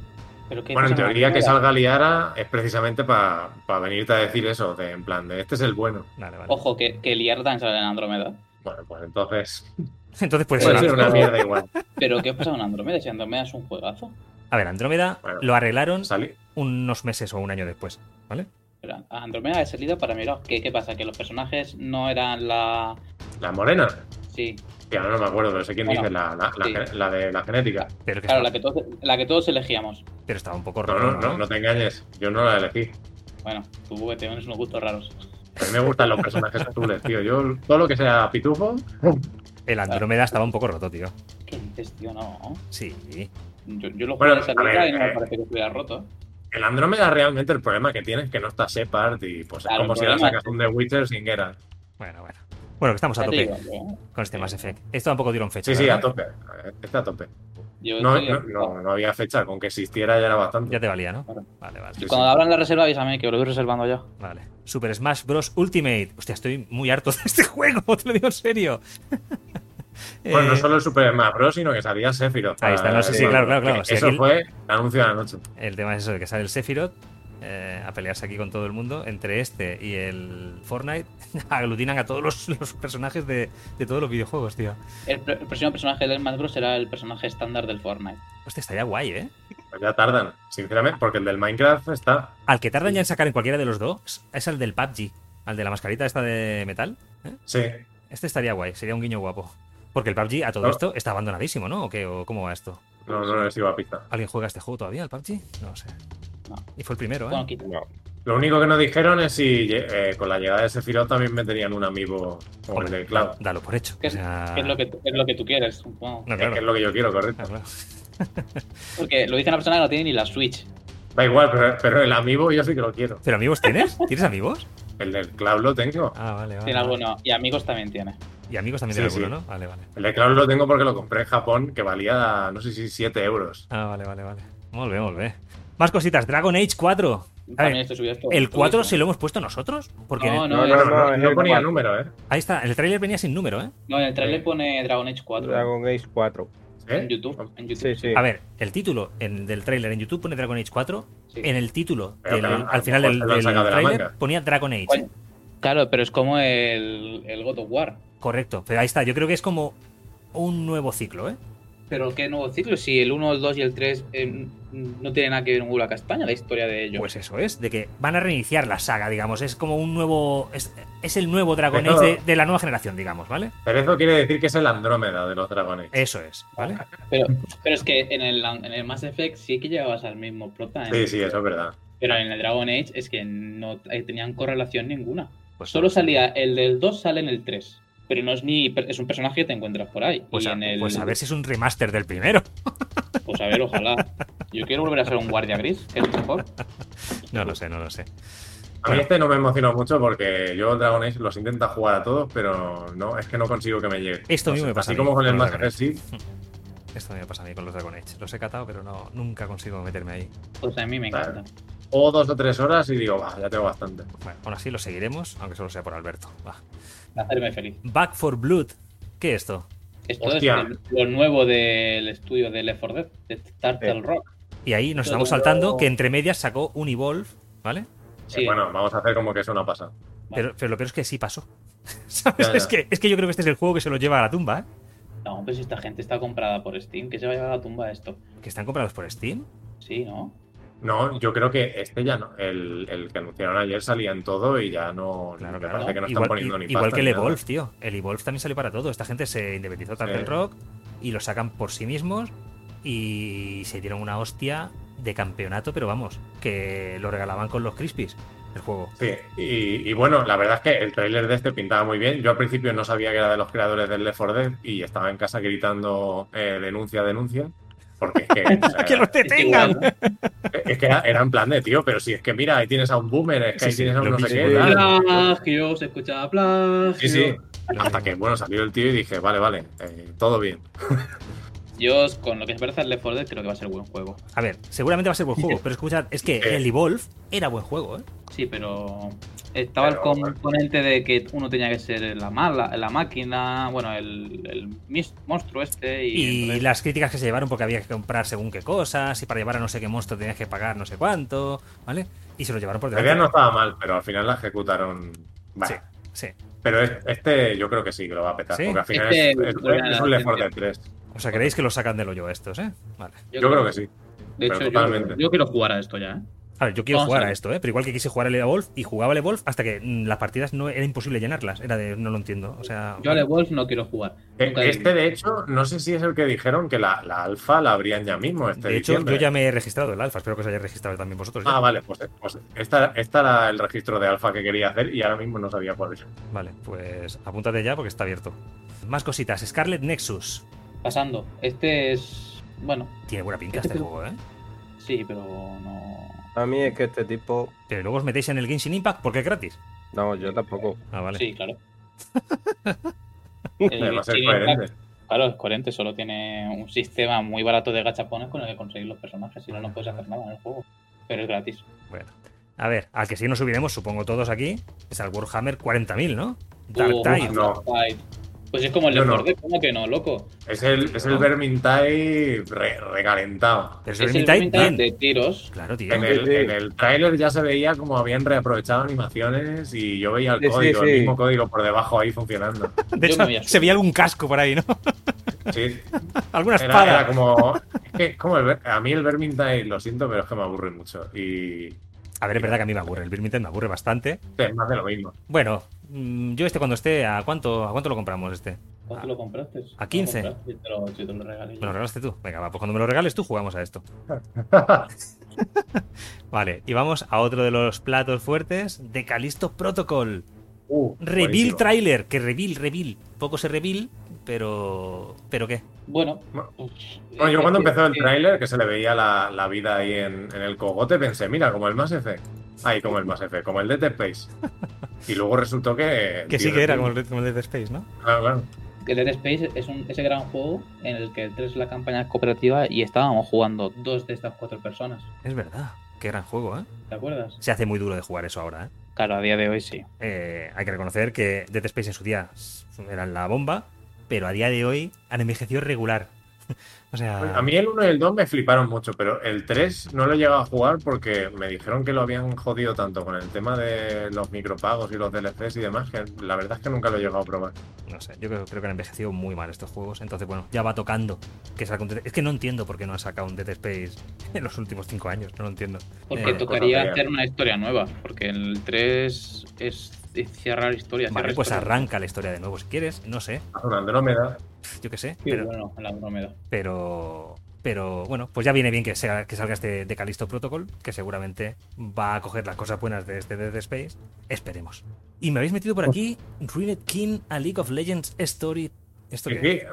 pero ¿qué Bueno, en teoría que salga Liara es precisamente para venirte a decir eso, de en plan, de este es el bueno. Vale, vale. Ojo, que, que Liar también sale en Andrómeda. Bueno, pues entonces Entonces puede puede ser. una mierda igual. Pero ¿qué pasa con Andrómeda? Si Andrómeda es un juegazo. A ver, Andrómeda Bueno. lo arreglaron Salí. Unos meses o un año después, ¿vale? Pero Andrómeda de salida para era- ¿Qué, ¿Qué pasa? ¿Que los personajes no eran la. La morena. Sí. Ya no me acuerdo, pero sé quién Bueno, dice la, la- la sí. ge- la de la genética. Pero, que Claro, la que todos, la que todos elegíamos. pero estaba un poco No, roto, no, no, no te engañes. Yo no la elegí. Bueno, tú que tienes unos gustos raros. A mí me gustan los personajes azules, tío. Yo, todo lo que sea pitufo, El Andrómeda estaba un poco roto, tío. ¿Qué dices, tío? No. Sí. Yo, yo lo Bueno, jugué de a salida ver, y no me eh, parece que estuviera roto. El Andrómeda realmente el problema que tiene es que no está Shepard y pues es como si problema sacas un The Witcher sin Geralt. Bueno, bueno. Bueno, que estamos a tope digo, yo- con este Mass Effect. Esto tampoco dieron fecha. Sí, sí, a tope. Está a tope. yo No, no, no, no había fecha, con que existiera ya era bastante. Ya te valía, ¿no? Claro. Vale, vale. Sí, Cuando sí. abran la reserva, avísame que lo voy reservando ya. Vale. Super Smash Bros. Ultimate. Hostia, estoy muy harto de este juego, te lo digo en serio. Bueno, no Eh, solo el Super Smash Bros, sino que salía Sephiroth. Ahí está, no, sí, sí, Eh, claro, claro, claro. Sí, Eso fue el anuncio de la noche. El tema es eso, de que sale el Sephiroth eh, a pelearse aquí con todo el mundo. Entre este y el Fortnite aglutinan a todos los, los personajes de, de todos los videojuegos, tío. El, pr- el próximo personaje del Smash Bros. será el personaje estándar del Fortnite. Hostia, estaría guay, ¿eh? Pues ya tardan, sinceramente, porque el del Minecraft está. Al que tardan ya en sacar en cualquiera de los dos es el del PUBG, al de la mascarita esta de metal. ¿eh? Sí. Este estaría guay, sería un guiño guapo. Porque el PUBG a todo No. esto está abandonadísimo, ¿no? ¿O qué? ¿O cómo va esto? No, no les iba a pista. ¿Alguien juega este juego todavía, el PUBG? No sé. No. Y fue el primero, ¿eh? No. Lo único que no dijeron es si eh, con la llegada de Sephiroth también meterían un amigo como el Cloud. Dalo por hecho. ¿Qué O es, sea, qué es lo que, tú- es lo que tú quieres, supongo. No, Es que es lo que yo quiero, correcto. Claro. Porque lo dice una persona que no tiene ni la Switch. Da igual, pero, pero el amigo yo sí que lo quiero. ¿Pero amigos tienes? ¿Tienes amigos? El del Cloud lo tengo. Ah, vale, vale. Tiene alguno. Y amigos también tiene. Y amigos también Sí, de sí. alguno, ¿no? Vale, vale. El de Cloud lo tengo porque lo compré en Japón, que valía, no sé si 7 euros. Ah, vale, vale, vale. Molt bé. Más cositas. Dragon Age 4. A También ver, esto. ¿El 4 se lo hemos puesto nosotros? Porque No, no, No, no, no, no el ponía número, ¿eh? ahí está. El trailer venía sin número, ¿eh? No, en el trailer Sí. pone Dragon Age 4. Dragon Age 4. ¿Eh? En YouTube. En YouTube. Sí, sí. A ver, el título en- del trailer en YouTube pone Dragon Age 4. Sí. En el título, del- al final del, del ponía Dragon Age. Claro, pero es como el, el God of War. Correcto. Pero ahí está. Yo creo que es como un nuevo ciclo, ¿eh? Pero qué nuevo ciclo, si el 1, el 2 y el 3 eh, no tienen nada que ver con Gula Castaña, la historia de ellos. Pues eso es, de que van a reiniciar la saga, digamos. Es como un nuevo. Es, es el nuevo Dragon Age de, de la nueva generación, digamos, ¿vale? Pero eso quiere decir que es el Andrómeda de los dragones. Eso es, ¿vale? Pero, pero es que en el, en el Mass Effect sí que llevabas al mismo prota. en- Sí, sí, eso es verdad. Pero en el Dragon Age es que no eh, tenían correlación ninguna. Pues Solo salía el del 2, sale en el 3. Pero no es ni. Es un personaje que te encuentras por ahí. Pues y a, en el, pues a ver si es un remaster del primero. Pues a ver, ojalá. Yo quiero volver a ser un guardia gris, que es mejor. No lo sé, no lo sé. A mí este no me emocionó mucho porque yo Dragon Age los intenta jugar a todos, pero no, es que no consigo que me llegue. Esto No mismo sé, me pasa Así a mí como con el con los Mass Effect sí, Esto me pasa a mí con los Dragon Age. Los he catado, pero no, nunca consigo meterme ahí. Pues a mí me encanta. O dos o tres horas y digo, "Bah, ya tengo bastante. Bueno, aún así lo seguiremos, aunque solo sea por Alberto. Va. Hacerme feliz. Back for Blood. ¿Qué es esto? Esto Hostia. es lo nuevo del estudio de Left 4 Dead, de Turtle. Rock. Y ahí nos estamos saltando que entre medias sacó un Evolve, ¿vale? Sí, Eh, bueno, vamos a hacer como que eso no pasa. Pero, pero lo peor es que sí pasó. ¿Sabes? Ya, ya. Es, que, es que yo creo que este es el juego que se lo lleva a la tumba, ¿eh? No, pues esta gente está comprada por Steam, que se va a llevar a la tumba esto. Que están comprados por Steam. Sí, ¿no? No, yo creo que este ya no. El, el que anunciaron ayer salía en todo y ya no. Claro, claro. parece que no igual están poniendo ni igual pasta que el nada. Evolve, tío. El Evolve también salió para todo. Esta gente se independizó Sí. Rock y lo sacan por sí mismos y se dieron una hostia de campeonato, pero vamos, que lo regalaban con los Crispies. el juego. Sí, y, y bueno, la verdad es que el tráiler de este pintaba muy bien. Yo al principio no sabía que era de los creadores del Left 4 Dead y estaba en casa gritando eh, denuncia, denuncia. Porque es que. o sea, ¡Que los detengan! igual, es que era, era en plan de, tío, pero si es que mira, ahí tienes a un boomer, es que Sí, ahí sí, tienes a un no sé qué. Plagio, se escuchaba plagio. Sí, sí. Hasta que, bueno, salió el tío y dije, vale, vale, eh, todo bien. Yo, con lo que se parece al Left 4 Dead, creo que va a ser buen juego. A ver, seguramente va a ser buen juego, pero escuchad, es que Eh. el Evolve era buen juego, ¿eh? Sí, pero estaba Pero, el componente de que uno tenía que ser la mala, la máquina, bueno, el, monstruo este y, Y entonces- las críticas que se llevaron porque había que comprar según qué cosas, y para llevar a no sé qué monstruo tenías que pagar no sé cuánto, ¿vale? Y se lo llevaron por delante. no estaba mal, pero al final la ejecutaron. Vale. Sí, sí. Pero es- este yo creo que sí que lo va a petar. ¿Sí? Porque al final Este es, es- buena es un Left 4 la Dead 3. O sea, ¿creéis que lo sacan del hoyo estos, eh? Vale. Yo, creo que sí. De hecho, yo, yo quiero jugar a esto ya, ¿eh? A ver, yo quiero Vamos jugar a esto, ¿eh? Pero igual que quise jugar al Evolve y jugaba al Evolve hasta que mm, las partidas no era imposible llenarlas. Era de no lo entiendo. O sea. Yo a Wolf no quiero jugar. Eh, Este, de hecho, no sé si es el que dijeron que la, la alfa la abrían ya mismo. Este de hecho, diciembre. yo ya me he registrado el alfa. Espero que os hayáis registrado también vosotros. ya. Ah, vale, pues, pues esta, esta era el registro de alfa que quería hacer y ahora mismo no sabía cuál es. Vale, pues apúntate ya porque está abierto. Más cositas. Scarlet Nexus. Pasando. Este es. Bueno, Tiene buena pinta Este este juego, ¿eh? sí, pero no. A mí es que este tipo. Pero luego os metéis en el Genshin Impact porque es gratis. No, yo tampoco. Ah, vale. Sí, claro. El Además, es Genshin coherente. Impact, claro, es coherente, solo tiene un sistema muy barato de gachapones con el que conseguir los personajes, si no, no puedes hacer nada en el juego. Pero es gratis. Bueno. A ver, al que sí nos subiremos, supongo todos aquí, es al Warhammer 40.000, ¿no? Dark Uh, Tide. no. Pues es como el no. 4 Dead, ¿cómo que no, loco? Es el, es el Vermintide re- recalentado. Es el Vermintide de tiros. Claro, tío. En el, Sí, sí. en el tráiler ya se veía como habían reaprovechado animaciones y yo veía el Sí, código, sí. el mismo código por debajo ahí funcionando. De hecho, se veía algún casco por ahí, ¿no? Sí, Alguna espada. era como. Es que es como el, Ver- a mí el Vermintide, lo siento, pero es que me aburre mucho. Y A ver, es verdad que a mí me aburre. El Vermintide me aburre bastante. es más de lo mismo. Bueno, mm, yo este cuando esté, ¿a cuánto, ¿a cuánto lo compramos este? ¿Cuánto lo compraste? A 15. ¿Lo compraste? Si te lo, si te lo regalé yo. ¿Me lo regalaste tú? Venga, va, pues cuando me lo regales tú jugamos a esto. Vale, y vamos a otro de los platos fuertes de Callisto Protocol. Uh, Reveal buenísimo. trailer, que reveal, reveal. Poco se reveal, pero. ¿Pero qué? Bueno, Bueno, uf, Bueno, yo cuando empezó el tráiler, que se le veía la, la vida ahí en, en el cogote, pensé, mira, como el Mass Effect. Ay, como el Mass Effect, como el Dead Space. Y luego resultó que... Que sí que era como el, como el Dead Space, ¿no? Claro, claro. El Dead Space es un, ese gran juego en el que el 3 es la campaña cooperativa y estábamos jugando dos de estas cuatro personas. Es verdad. Qué gran juego, ¿eh? ¿Te acuerdas? Se hace muy duro de jugar eso ahora, ¿eh? Claro, a día de hoy sí. Eh, hay que reconocer que Dead Space en su día era la bomba, pero a día de hoy han envejecido regular. o sea, A mí el 1 y el 2 me fliparon mucho, pero el 3 no lo he llegado a jugar porque me dijeron que lo habían jodido tanto con el tema de los micropagos y los DLCs y demás, que la verdad es que nunca lo he llegado a probar. no sé, yo creo, creo que han envejecido muy mal estos juegos. Entonces, bueno, ya va tocando que saque un Es que no entiendo por qué no han sacado un Dead Space en los últimos cinco años, no lo entiendo. Porque Eh, tocaría hacer una historia nueva. Porque el 3 es es cerrar historia. Vale, cerrar pues historia. arranca la historia de nuevo si quieres, no sé, una Andrómeda. yo qué sé, Sí, pero, bueno, en la Andrómeda. pero, pero bueno, pues ya viene bien que, sea, que salga este de Callisto Protocol, que seguramente va a coger las cosas buenas de este Dead Space, esperemos. Y me habéis metido por aquí Ruined King, a League of Legends Story. ¿Esto qué.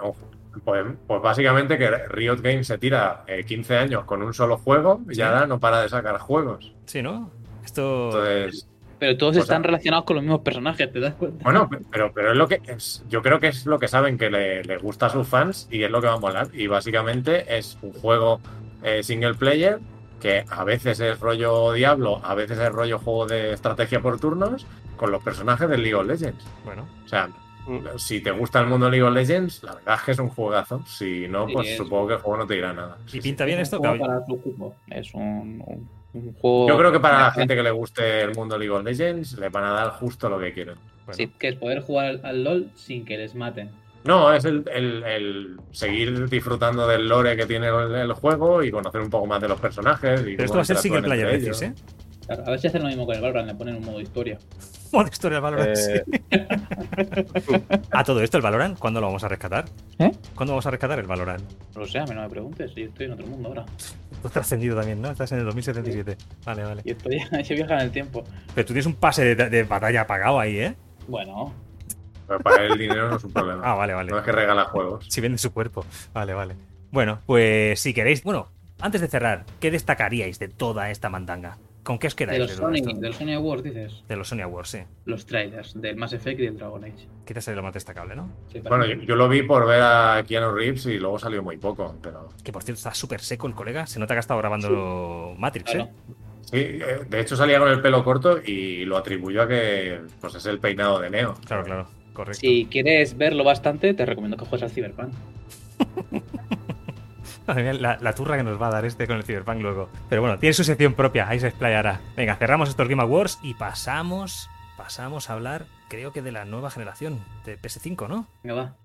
Pues, pues básicamente que Riot Games se tira eh, 15 años con un solo juego y Sí. ahora no para de sacar juegos. Sí, ¿no? Esto... Entonces, Pero todos O sea- están relacionados con los mismos personajes, ¿te das cuenta? bueno, pero, pero es lo que es, yo creo que es lo que saben que le, le gusta a sus fans y es lo que va a molar. Y básicamente es un juego eh, single player que a veces es rollo Diablo, a veces es rollo juego de estrategia por turnos con los personajes del League of Legends. Bueno, O sea, si te gusta el mundo League of Legends, la verdad es que es un juegazo. Si no, Sí, pues es- supongo que el juego no te dirá nada. ¿y Sí, sí. pinta bien Es esto? un juego Claro, para tu. Es un, un- un juego. Yo creo que para la gente que le guste el mundo League of Legends, le van a dar justo lo que quieren. bueno. Sí, que es poder jugar al, LOL sin que les maten. No, es el, el- el seguir disfrutando del lore que tiene el, el juego y conocer un poco más de los personajes. Y Pero esto va a ser single player. ¿eh? Claro, a ver si hacen lo mismo con el Valorant, le ponen un modo historia. Modo historia del Valorant. Eh, sí. A todo esto, el Valorant, ¿cuándo lo vamos a rescatar? ¿Eh? ¿Cuándo vamos a rescatar el Valorant? No lo sé, a mí no me preguntes, yo estoy en otro mundo ahora. Tú has trascendido también, ¿no? Estás en el 2077. Vale, vale. Y estoy, yo viaja en el tiempo. Pero tú tienes un pase de, de batalla pagado ahí, ¿eh? Bueno, Pero para él el dinero no es un problema. Ah, vale, vale. No es que regala juegos. Si vende su cuerpo. Vale, vale. Bueno, pues si queréis. Bueno, antes de cerrar, ¿qué destacaríais de toda esta mandanga? ¿Con qué os de quedáis los, de Sony, los Sony Awards dices. De los Sony Awards, sí. Los trailers del Mass Effect y del Dragon Age. Quizás sería lo más destacable, ¿no? Sí, Bueno, yo, yo lo vi por ver a Keanu Reeves y luego salió muy poco, pero... Que por cierto está súper seco el colega. Se nota que ha estado grabando Matrix, Claro. ¿eh? Sí, eh, de hecho salía con el pelo corto y lo atribuyó a que pues es el peinado de Neo. Claro, claro. Correcto. Si quieres verlo bastante, te recomiendo que juegues al Cyberpunk. Madre la, la turra que nos va a dar este con el Cyberpunk luego. Pero bueno, tiene su sección propia, ahí se explayará. Venga, cerramos estos Game Awards y pasamos. Pasamos a hablar, creo que de la nueva generación de PS5, ¿no? Venga, va.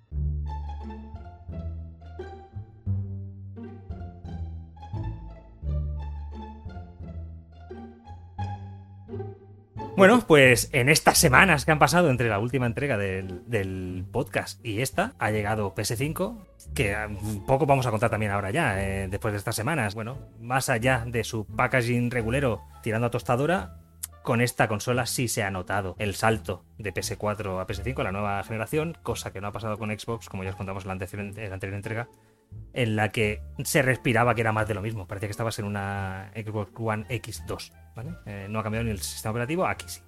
Bueno, pues en estas semanas que han pasado entre la última entrega del, podcast y esta, ha llegado PS5, que un poco vamos a contar también ahora ya, eh, después de estas semanas. Bueno, más allá de su packaging regulero tirando a tostadora, con esta consola sí se ha notado el salto de PS4 a PS5, la nueva generación, cosa que no ha pasado con Xbox, como ya os contamos en la anterior, en la anterior entrega, en la que se respiraba que era más de lo mismo. Parecía que estabas en una Xbox One X2, ¿vale? Eh, no ha cambiado ni el sistema operativo, aquí sí.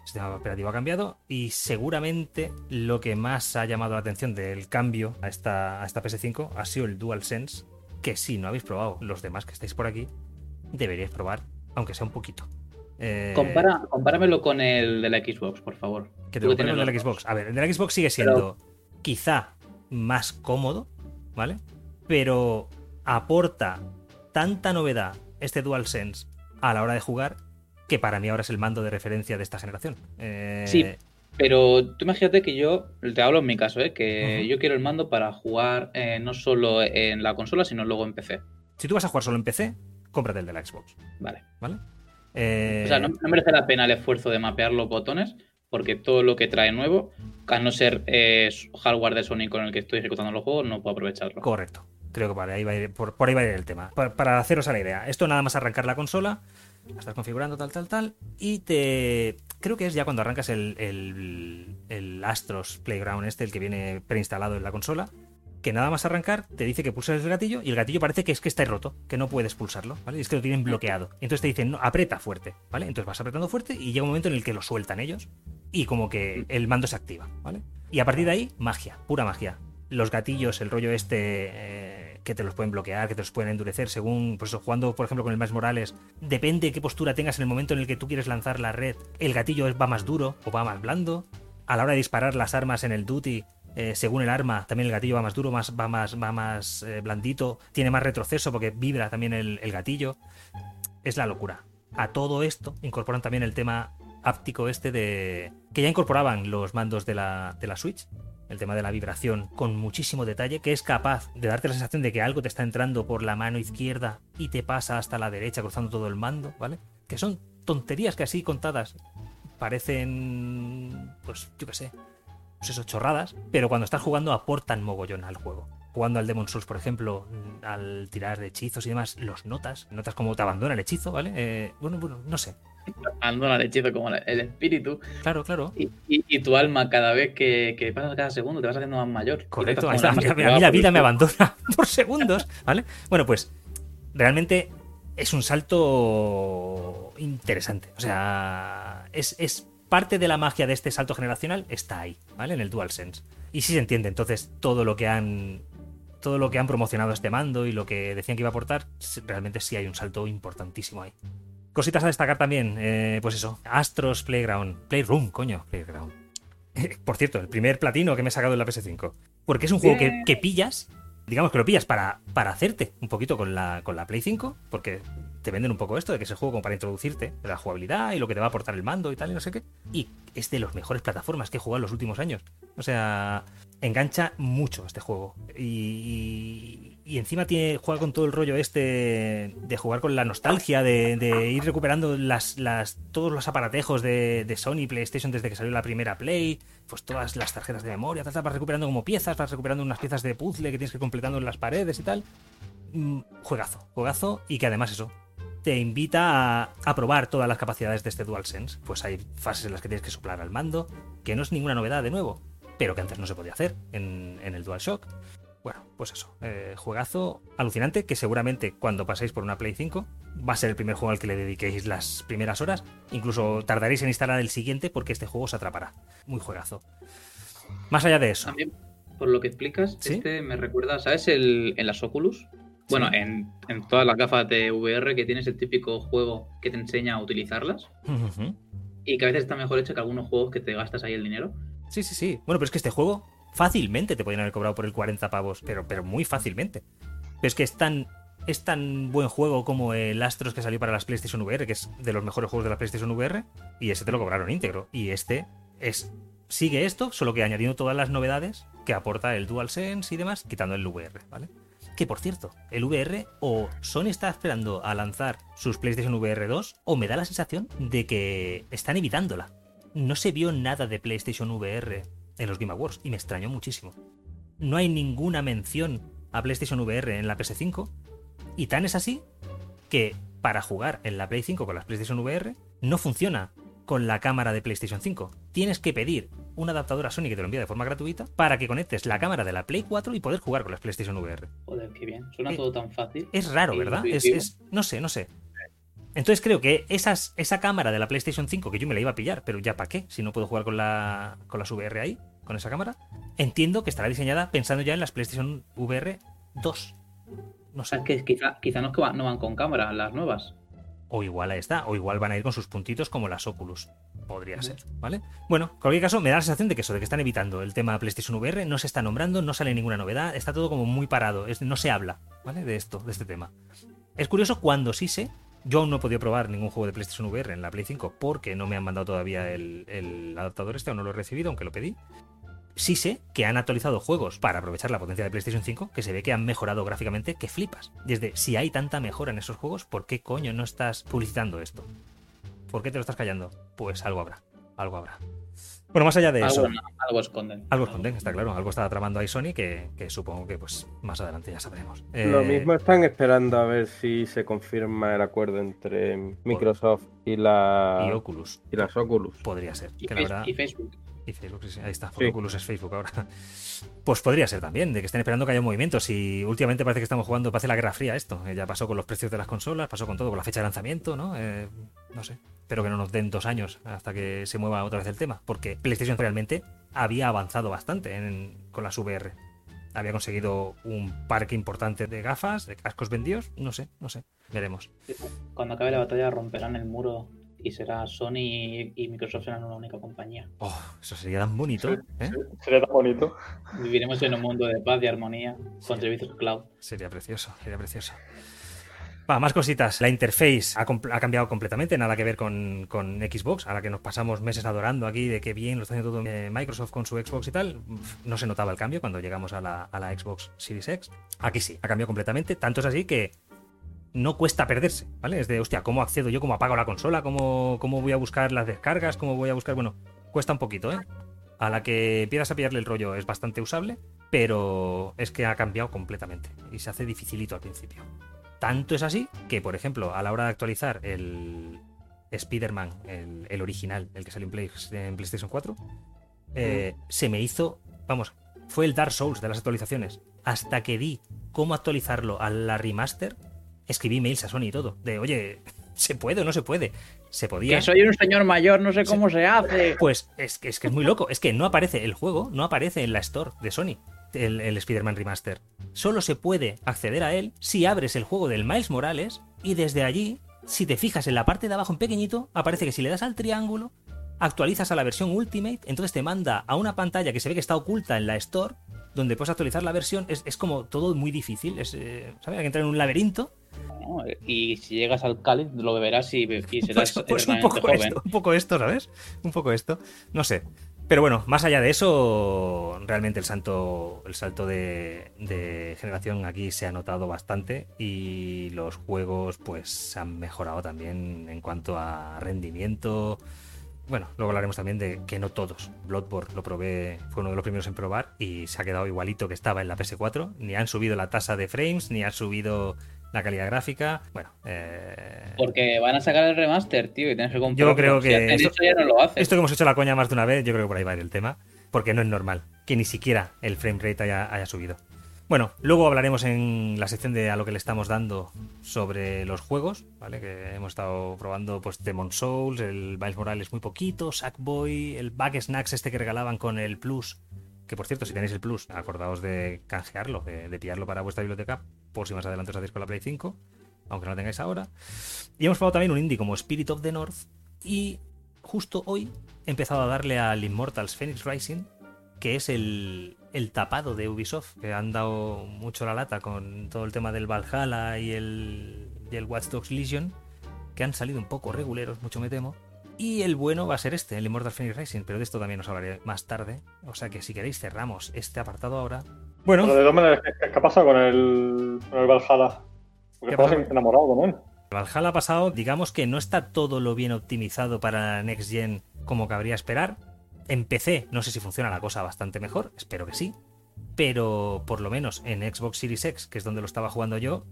El sistema operativo ha cambiado y seguramente lo que más ha llamado la atención del cambio a esta, a esta PS5 ha sido el DualSense, que si no habéis probado los demás que estáis por aquí, deberíais probar, aunque sea un poquito. Eh, Compara, compáramelo con el de la Xbox, por favor. que te lo el de la Xbox. A ver, el de la Xbox sigue siendo quizá más cómodo, ¿vale? Pero aporta tanta novedad este DualSense a la hora de jugar que para mí ahora es el mando de referencia de esta generación. Eh, Sí. Pero tú imagínate que yo, te hablo en mi caso, ¿eh? que yo quiero el mando para jugar eh, no solo en la consola, sino luego en PC. Si tú vas a jugar solo en PC, cómprate el de la Xbox, Vale. ¿vale? Eh, O sea, no, no merece la pena el esfuerzo de mapear los botones, porque todo lo que trae nuevo, a no ser eh, hardware de Sony con el que estoy ejecutando los juegos, no puedo aprovecharlo. Correcto. Creo que por ahí va a ir, por, ahí va a ir el tema. Pa- Para, haceros a la idea. Esto nada más arrancar la consola, la estás configurando tal, tal, tal, y te... Creo que es ya cuando arrancas el, el, el Astros Playground este, el que viene preinstalado en la consola, que nada más arrancar te dice que pulses el gatillo y el gatillo parece que es que está roto, que no puedes pulsarlo, ¿vale? Es que lo tienen bloqueado. Entonces te dicen, no, aprieta fuerte, ¿vale? Entonces vas apretando fuerte y llega un momento en el que lo sueltan ellos y como que el mando se activa, ¿vale? Y a partir de ahí, magia, pura magia. Los gatillos, el rollo este eh, que te los pueden bloquear, que te los pueden endurecer según, pues eso, jugando por ejemplo con el Miles Morales, depende de qué postura tengas en el momento en el que tú quieres lanzar la red, el gatillo va más duro o va más blando. A la hora de disparar las armas en el duty, eh, según el arma, también el gatillo va más duro, más, va más, va más eh, blandito, tiene más retroceso porque vibra también el, el gatillo. Es la locura. A todo esto incorporan también el tema áptico este de... que ya incorporaban los mandos de la, de la Switch, el tema de la vibración con muchísimo detalle, que es capaz de darte la sensación de que algo te está entrando por la mano izquierda y te pasa hasta la derecha cruzando todo el mando, ¿vale? Que son tonterías que así contadas parecen, pues yo qué sé, pues eso, chorradas, pero cuando estás jugando aportan mogollón al juego. Jugando al Demon Souls, por ejemplo, al tirar de hechizos y demás, los notas, notas cómo te abandona el hechizo, ¿vale? Eh, bueno, bueno, no sé. Abandona el hechizo como el espíritu Claro, claro. y, y- y tu alma cada vez que, que pasas cada segundo te vas haciendo más mayor. Correcto, A mí, la vida me abandona por segundos, ¿vale? Bueno, pues realmente es un salto interesante. O sea, es, es parte de la magia de este salto generacional está ahí, ¿vale? En el DualSense. Y sí se entiende, entonces, todo lo que han. Todo lo que han promocionado este mando y lo que decían que iba a aportar, realmente sí hay un salto importantísimo ahí. Cositas a destacar también, eh, pues eso, Astros Playground, Playroom, coño, Playground. Por cierto, el primer platino que me he sacado en la PS5. Porque es un juego que, que pillas, digamos que lo pillas para, para hacerte un poquito con la, con la Play 5, porque te venden un poco esto de que es el juego como para introducirte la jugabilidad y lo que te va a aportar el mando y tal y no sé qué. Y es de las mejores plataformas que he jugado en los últimos años. O sea, engancha mucho este juego. Y, y- encima tiene, juega con todo el rollo este de jugar con la nostalgia, de, ir recuperando las, todos los aparatejos de, de Sony PlayStation desde que salió la primera Play, pues todas las tarjetas de memoria, tal, tal, vas recuperando como piezas, vas recuperando unas piezas de puzzle que tienes que ir completando en las paredes y tal. Mm, Juegazo, juegazo, y que además eso, te invita a, a probar todas las capacidades de este DualSense. Pues hay fases en las que tienes que soplar al mando, que no es ninguna novedad de nuevo, pero que antes no se podía hacer en, en el DualShock. Bueno, pues eso, eh, juegazo alucinante que seguramente cuando paséis por una Play 5 va a ser el primer juego al que le dediquéis las primeras horas. Incluso tardaréis en instalar el siguiente porque este juego se atrapará. Muy juegazo. Más allá de eso, También, por lo que explicas, ¿Sí? este me recuerda, ¿sabes? El, en las Oculus. Bueno, en, en todas las gafas de VR que tienes el típico juego que te enseña a utilizarlas y que a veces está mejor hecho que algunos juegos que te gastas ahí el dinero. Sí, sí, sí. Bueno, pero es que este juego fácilmente te podrían haber cobrado por el 40 pavos, pero, pero muy fácilmente. Pero es que es tan, es tan buen juego como el Astros que salió para las PlayStation VR, que es de los mejores juegos de la PlayStation VR, y ese te lo cobraron íntegro. Y este es sigue esto, solo que añadiendo todas las novedades que aporta el DualSense y demás, quitando el VR, ¿vale? Que por cierto, el VR o Sony está esperando a lanzar sus PlayStation VR 2 o me da la sensación de que están evitándola. No se vio nada de PlayStation VR en los Game Awards y me extrañó muchísimo. No hay ninguna mención a PlayStation VR en la PS5 y tan es así que para jugar en la Play 5 con las PlayStation VR no funciona con la cámara de PlayStation 5. Tienes que pedir un adaptador a Sony que te lo envía de forma gratuita para que conectes la cámara de la Play 4 y poder jugar con las PlayStation VR. Joder, qué bien. Suena Eh, todo tan fácil. Es raro, ¿verdad? Es, es- no sé, no sé. Entonces creo que esas, esa cámara de la PlayStation 5, que yo me la iba a pillar, pero ya para qué, si no puedo jugar con, la, con las VR ahí, con esa cámara, entiendo que estará diseñada pensando ya en las PlayStation VR 2. No sé. que quizá, quizá no, es que va- no van con cámara las nuevas. O igual ahí está, o igual van a ir con sus puntitos como las Oculus. Podría ser, ¿vale? Bueno, en cualquier caso, me da la sensación de que eso, de que están evitando el tema PlayStation VR, no se está nombrando, no sale ninguna novedad, está todo como muy parado, es- no se habla, ¿vale? De esto, de este tema. Es curioso cuando sí sé, yo aún no he podido probar ningún juego de PlayStation VR en la Play 5 porque no me han mandado todavía el, el adaptador este o no lo he recibido, aunque lo pedí. Sí sé que han actualizado juegos para aprovechar la potencia de PlayStation 5, que se ve que han mejorado gráficamente, que flipas. Desde, si hay tanta mejora en esos juegos, ¿por qué coño no estás publicitando esto? ¿Por qué te lo estás callando? Pues algo habrá, algo habrá. Bueno, más allá de eso, Algo, esconden. algo esconden, está claro, algo está tramando ahí Sony que, que supongo que pues más adelante ya sabremos. Lo Eh, mismo están esperando a ver si se confirma el acuerdo entre Microsoft y, la, Y Oculus, y las Oculus. podría ser. Y, Que la Face- verdad, y Facebook. Y Facebook, sí, sí, ahí está. Sí. Oculus es Facebook ahora. Pues podría ser también, de que estén esperando que haya movimientos. Y últimamente parece que estamos jugando, parece la Guerra Fría esto. Eh, Ya pasó con los precios de las consolas, pasó con todo, con la fecha de lanzamiento, ¿no? Eh, no sé. Espero que no nos den dos años hasta que se mueva otra vez el tema. Porque PlayStation realmente había avanzado bastante en- con las VR. Había conseguido un parque importante de gafas, de cascos vendidos. No sé, no sé. Veremos. Cuando acabe la batalla romperán el muro y será Sony y, Microsoft serán una única compañía. Oh, eso sería tan bonito. ¿eh? Sería tan bonito. Viviremos en un mundo de paz y armonía con servicios cloud. Sería precioso, sería precioso. Va, más cositas. La interface ha, cambiado completamente, nada que ver con, con Xbox. Ahora que nos pasamos meses adorando aquí de que bien lo está haciendo todo eh, Microsoft con su Xbox y tal, no se notaba el cambio cuando llegamos a la, a la Xbox Series X. Aquí sí, ha cambiado completamente. Tanto es así que no cuesta perderse, ¿vale? Es de, hostia, ¿cómo accedo yo? ¿Cómo apago la consola? ¿Cómo, cómo voy a buscar las descargas? ¿Cómo voy a buscar? Bueno, cuesta un poquito, ¿eh? A la que empiezas a pillarle el rollo es bastante usable, pero es que ha cambiado completamente y se hace dificilito al principio. Tanto es así que, por ejemplo, a la hora de actualizar el Spider-Man, el, el original, el que salió en, Play- en PlayStation 4, eh, se me hizo, vamos, fue el Dark Souls de las actualizaciones. Hasta que di cómo actualizarlo a la remaster, escribí mails a Sony y todo, de, oye, ¿se puede o no se puede? Se podía. Que soy un señor mayor, no sé cómo se hace. Pues es que, es que es muy loco. Es que no aparece el juego, no aparece en la Store de Sony, el, el Spider-Man Remaster. Solo se puede acceder a él si abres el juego del Miles Morales y desde allí, si te fijas en la parte de abajo en pequeñito, aparece que si le das al triángulo, actualizas a la versión Ultimate, entonces te manda a una pantalla que se ve que está oculta en la Store, donde puedes actualizar la versión. Es, es como todo muy difícil. Es, eh, ¿sabes? Hay que entrar en un laberinto. ¿no? Y si llegas al cáliz, lo beberás y, y serás Pues, pues un poco joven. esto, un poco esto, ¿sabes? Un poco esto. No sé. Pero bueno, más allá de eso, realmente el salto, el salto de, de generación aquí se ha notado bastante y los juegos pues se han mejorado también en cuanto a rendimiento. Bueno, luego hablaremos también de que no todos. Bloodborne lo probé, fue uno de los primeros en probar y se ha quedado igualito que estaba en la PS4. Ni han subido la tasa de frames, ni han subido la calidad gráfica. Bueno, eh... Porque van a sacar el remaster, tío, y tienes que comprarlo. Yo creo Si que hacen esto- ya no lo hacen. Esto que hemos hecho la coña más de una vez, yo creo que por ahí va a ir el tema. Porque no es normal que ni siquiera el frame rate haya, haya subido. Bueno, luego hablaremos en la sección de a lo que le estamos dando sobre los juegos, ¿vale? Que hemos estado probando pues Demon Souls, el Miles Morales muy poquito, Sackboy, el Bug Snacks este que regalaban con el Plus. Que por cierto, si tenéis el Plus, acordaos de canjearlo, de, de pillarlo para vuestra biblioteca, por si más adelante os hacéis con la Play 5, aunque no lo tengáis ahora. Y hemos probado también un indie como Spirit of the North. Y justo hoy he empezado a darle al Immortals Phoenix Rising, que es el, el tapado de Ubisoft, que han dado mucho la lata con todo el tema del Valhalla y el, y el Watch Dogs Legion, que han salido un poco reguleros, mucho me temo. Y el bueno va a ser este, el Immortals Phoenix Rising, pero de esto también os hablaré más tarde. O sea que si queréis cerramos este apartado ahora. Bueno, Pero de todas maneras, ¿qué, qué ha pasado con el, con el Valhalla? Porque ¿Qué estabas pasa? enamorado con él. Valhalla pasado, digamos que no está todo lo bien optimizado para Next Gen como cabría esperar. En PC no sé si funciona la cosa bastante mejor, espero que sí. Pero por lo menos en Xbox Series X, que es donde lo estaba jugando yo,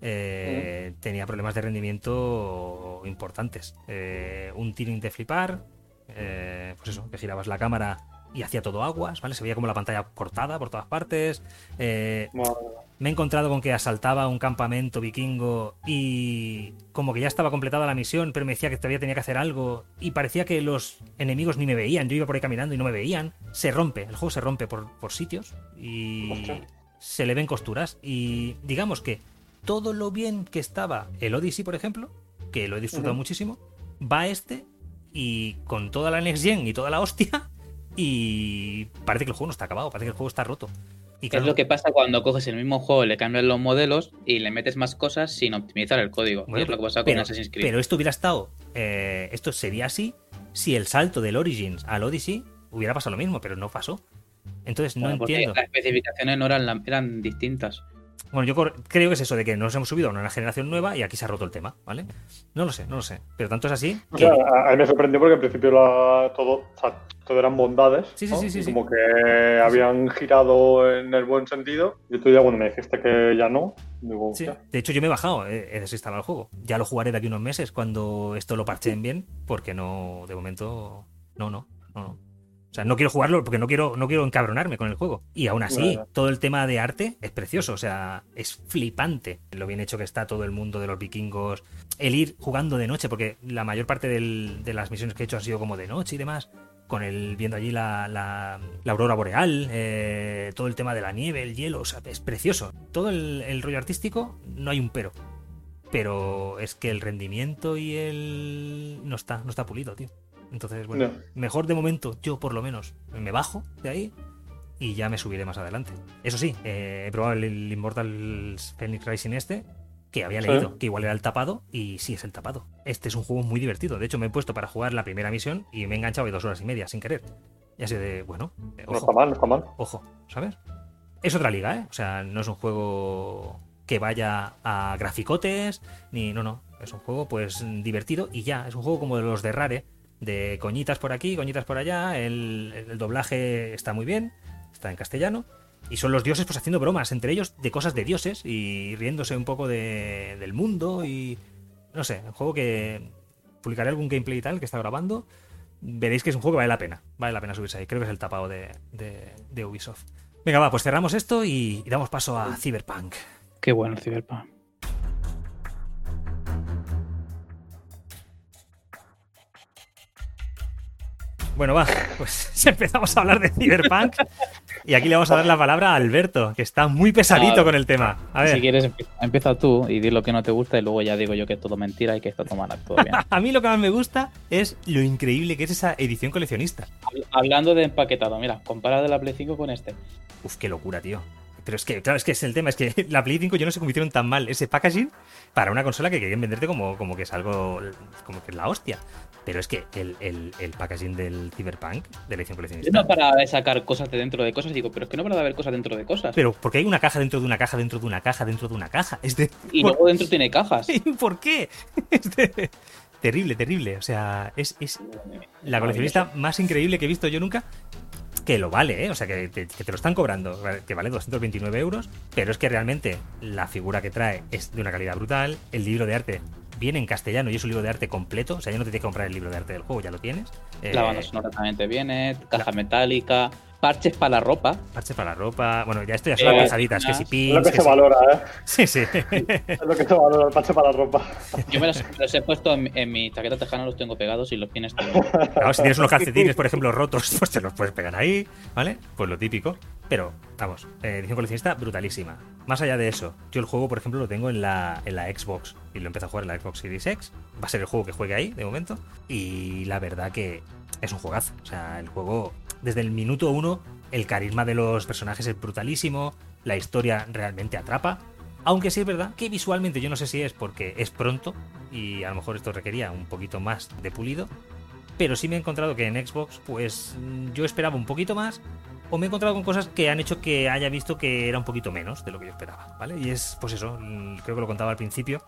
eh, tenía problemas de rendimiento importantes. Eh, un tiring de flipar, eh, pues eso, que girabas la cámara y hacía todo aguas, ¿vale? Se veía como la pantalla cortada por todas partes. Eh, Madre me he encontrado con que asaltaba un campamento vikingo y como que ya estaba completada la misión, pero me decía que todavía tenía que hacer algo y parecía que los enemigos ni me veían. Yo iba por ahí caminando y no me veían. Se rompe, el juego se rompe por, por sitios y se le ven costuras. Y digamos que todo lo bien que estaba el Odyssey, por ejemplo, que lo he disfrutado muchísimo, va a este y con toda la Next Gen y toda la hostia y parece que el juego no está acabado, parece que el juego está roto. Y Es claro, lo que pasa cuando coges el mismo juego, le cambias los modelos y le metes más cosas sin optimizar el código. Bueno, es lo que pasa con pero, Assassin's Creed. pero esto hubiera estado. eh, esto sería así si el salto del Origins al Odyssey hubiera pasado lo mismo, pero no pasó. Entonces no Bueno, entiendo. Las especificaciones no eran, eran distintas. Bueno, yo creo que es eso de que nos hemos subido a una generación nueva y aquí se ha roto el tema, ¿vale? No lo sé, no lo sé. Pero tanto es así. O que- sea, a, mí me sorprendió porque al principio la- todo, o sea, todo eran bondades. Sí, sí, ¿no? sí, sí. Como que habían girado en el buen sentido. Y tú ya cuando me dijiste que ya no, digo, Sí, hostia, de hecho yo me he bajado, he he desinstalado el juego. Ya lo jugaré de aquí unos meses cuando esto lo parcheen bien, porque no, de momento, no, no, no, no. O sea, no quiero jugarlo porque no quiero, no quiero encabronarme con el juego. Y aún así, Claro. todo el tema de arte es precioso, o sea, es flipante lo bien hecho que está todo el mundo de los vikingos. El ir jugando de noche, porque la mayor parte del- de las misiones que he hecho han sido como de noche y demás. Con el viendo allí la, la- la aurora boreal, eh, todo el tema de la nieve, el hielo, o sea, es precioso. Todo el, el rollo artístico, no hay un pero. Pero es que el rendimiento y el. no está, no está pulido, tío. Entonces, bueno, No. mejor de momento, yo por lo menos, me bajo de ahí y ya me subiré más adelante. Eso sí, eh, he probado el, el Immortal Phoenix Rising este, que había Sí. leído que igual era el tapado, y sí es el tapado. Este es un juego muy divertido. De hecho, me he puesto para jugar la primera misión y me he enganchado de dos horas y media sin querer. Y así de, bueno, eh, no está mal, no está mal. ojo, ¿sabes? Es otra liga, ¿eh? O sea, no es un juego que vaya a graficotes, ni. No, no. Es un juego, pues, divertido y ya. Es un juego como de los de Rare, de coñitas por aquí, coñitas por allá. El, el doblaje está muy bien, está en castellano. Y son los dioses, pues, haciendo bromas entre ellos de cosas de dioses y riéndose un poco de- del mundo y. No sé, un juego que. Publicaré algún gameplay y tal que está grabando. Veréis que es un juego que vale la pena. Vale la pena subirse ahí. Creo que es el tapado de, de- Ubisoft. Venga, va, pues cerramos esto y, y damos paso a Cyberpunk. Qué bueno Cyberpunk. Bueno, va, pues empezamos a hablar de Cyberpunk. Y aquí le vamos a dar la palabra a Alberto, que está muy pesadito con el tema. A ver, Si quieres, empie- empieza tú y di lo que no te gusta y luego ya digo yo que es todo mentira y que esto tomará todo bien. a mí lo que más me gusta es lo increíble que es esa edición coleccionista. Habl- Hablando de empaquetado, mira, compara de la Play 5 con este. Uf, qué locura, tío. Pero es que, claro, es que es el tema, es que la Play 5 yo no sé cómo hicieron tan mal ese packaging para una consola que querían venderte como, como que es algo, como que es la hostia. Pero es que el, el, el packaging del Cyberpunk, de la edición Yo coleccionista... no para de sacar cosas de dentro de cosas, digo, pero es que no para de haber cosas dentro de cosas. Pero porque hay una caja dentro de una caja, dentro de una caja, dentro de una caja. Es de... y luego dentro tiene cajas. ¿Por qué? Es de- Terrible, terrible. O sea, es, es la coleccionista más increíble que he visto yo nunca. Que lo vale, ¿eh? O sea, que te, que te lo están cobrando, que vale 229 euros, pero es que realmente la figura que trae es de una calidad brutal. El libro de arte viene en castellano y es un libro de arte completo. O sea, ya no te tienes que comprar el libro de arte del juego, ya lo tienes. Eh, La banda sonora también te viene, caja metálica, parches para la ropa. Parches para la ropa. Bueno, ya esto ya son Eh, las pasaditas, que si Es lo pins. que que se si- valora, ¿eh? Sí, sí. Es lo que se valora, el parche para la ropa. Yo me los, he puesto en, mi- en mi chaqueta tejana, los tengo pegados y los tienes todos. Claro, si tienes unos calcetines, por ejemplo, rotos, pues te los puedes pegar ahí, ¿vale? Pues lo típico. Pero, vamos, eh, edición coleccionista brutalísima. Más allá de eso, yo el juego, por ejemplo, lo tengo en la, en la Xbox y lo empecé a jugar en la Xbox Series X. Va a ser el juego que juegue ahí, de momento. Y la verdad que es un juegazo. O sea, el juego, desde el minuto uno, el carisma de los personajes es brutalísimo, la historia realmente atrapa. Aunque sí es verdad que visualmente yo no sé si es porque es pronto y a lo mejor esto requería un poquito más de pulido, pero sí me he encontrado que en Xbox, pues mm, yo esperaba un poquito más, o me he encontrado con cosas que han hecho que haya visto que era un poquito menos de lo que yo esperaba, ¿vale? Y es, pues eso, mm, creo que lo contaba al principio.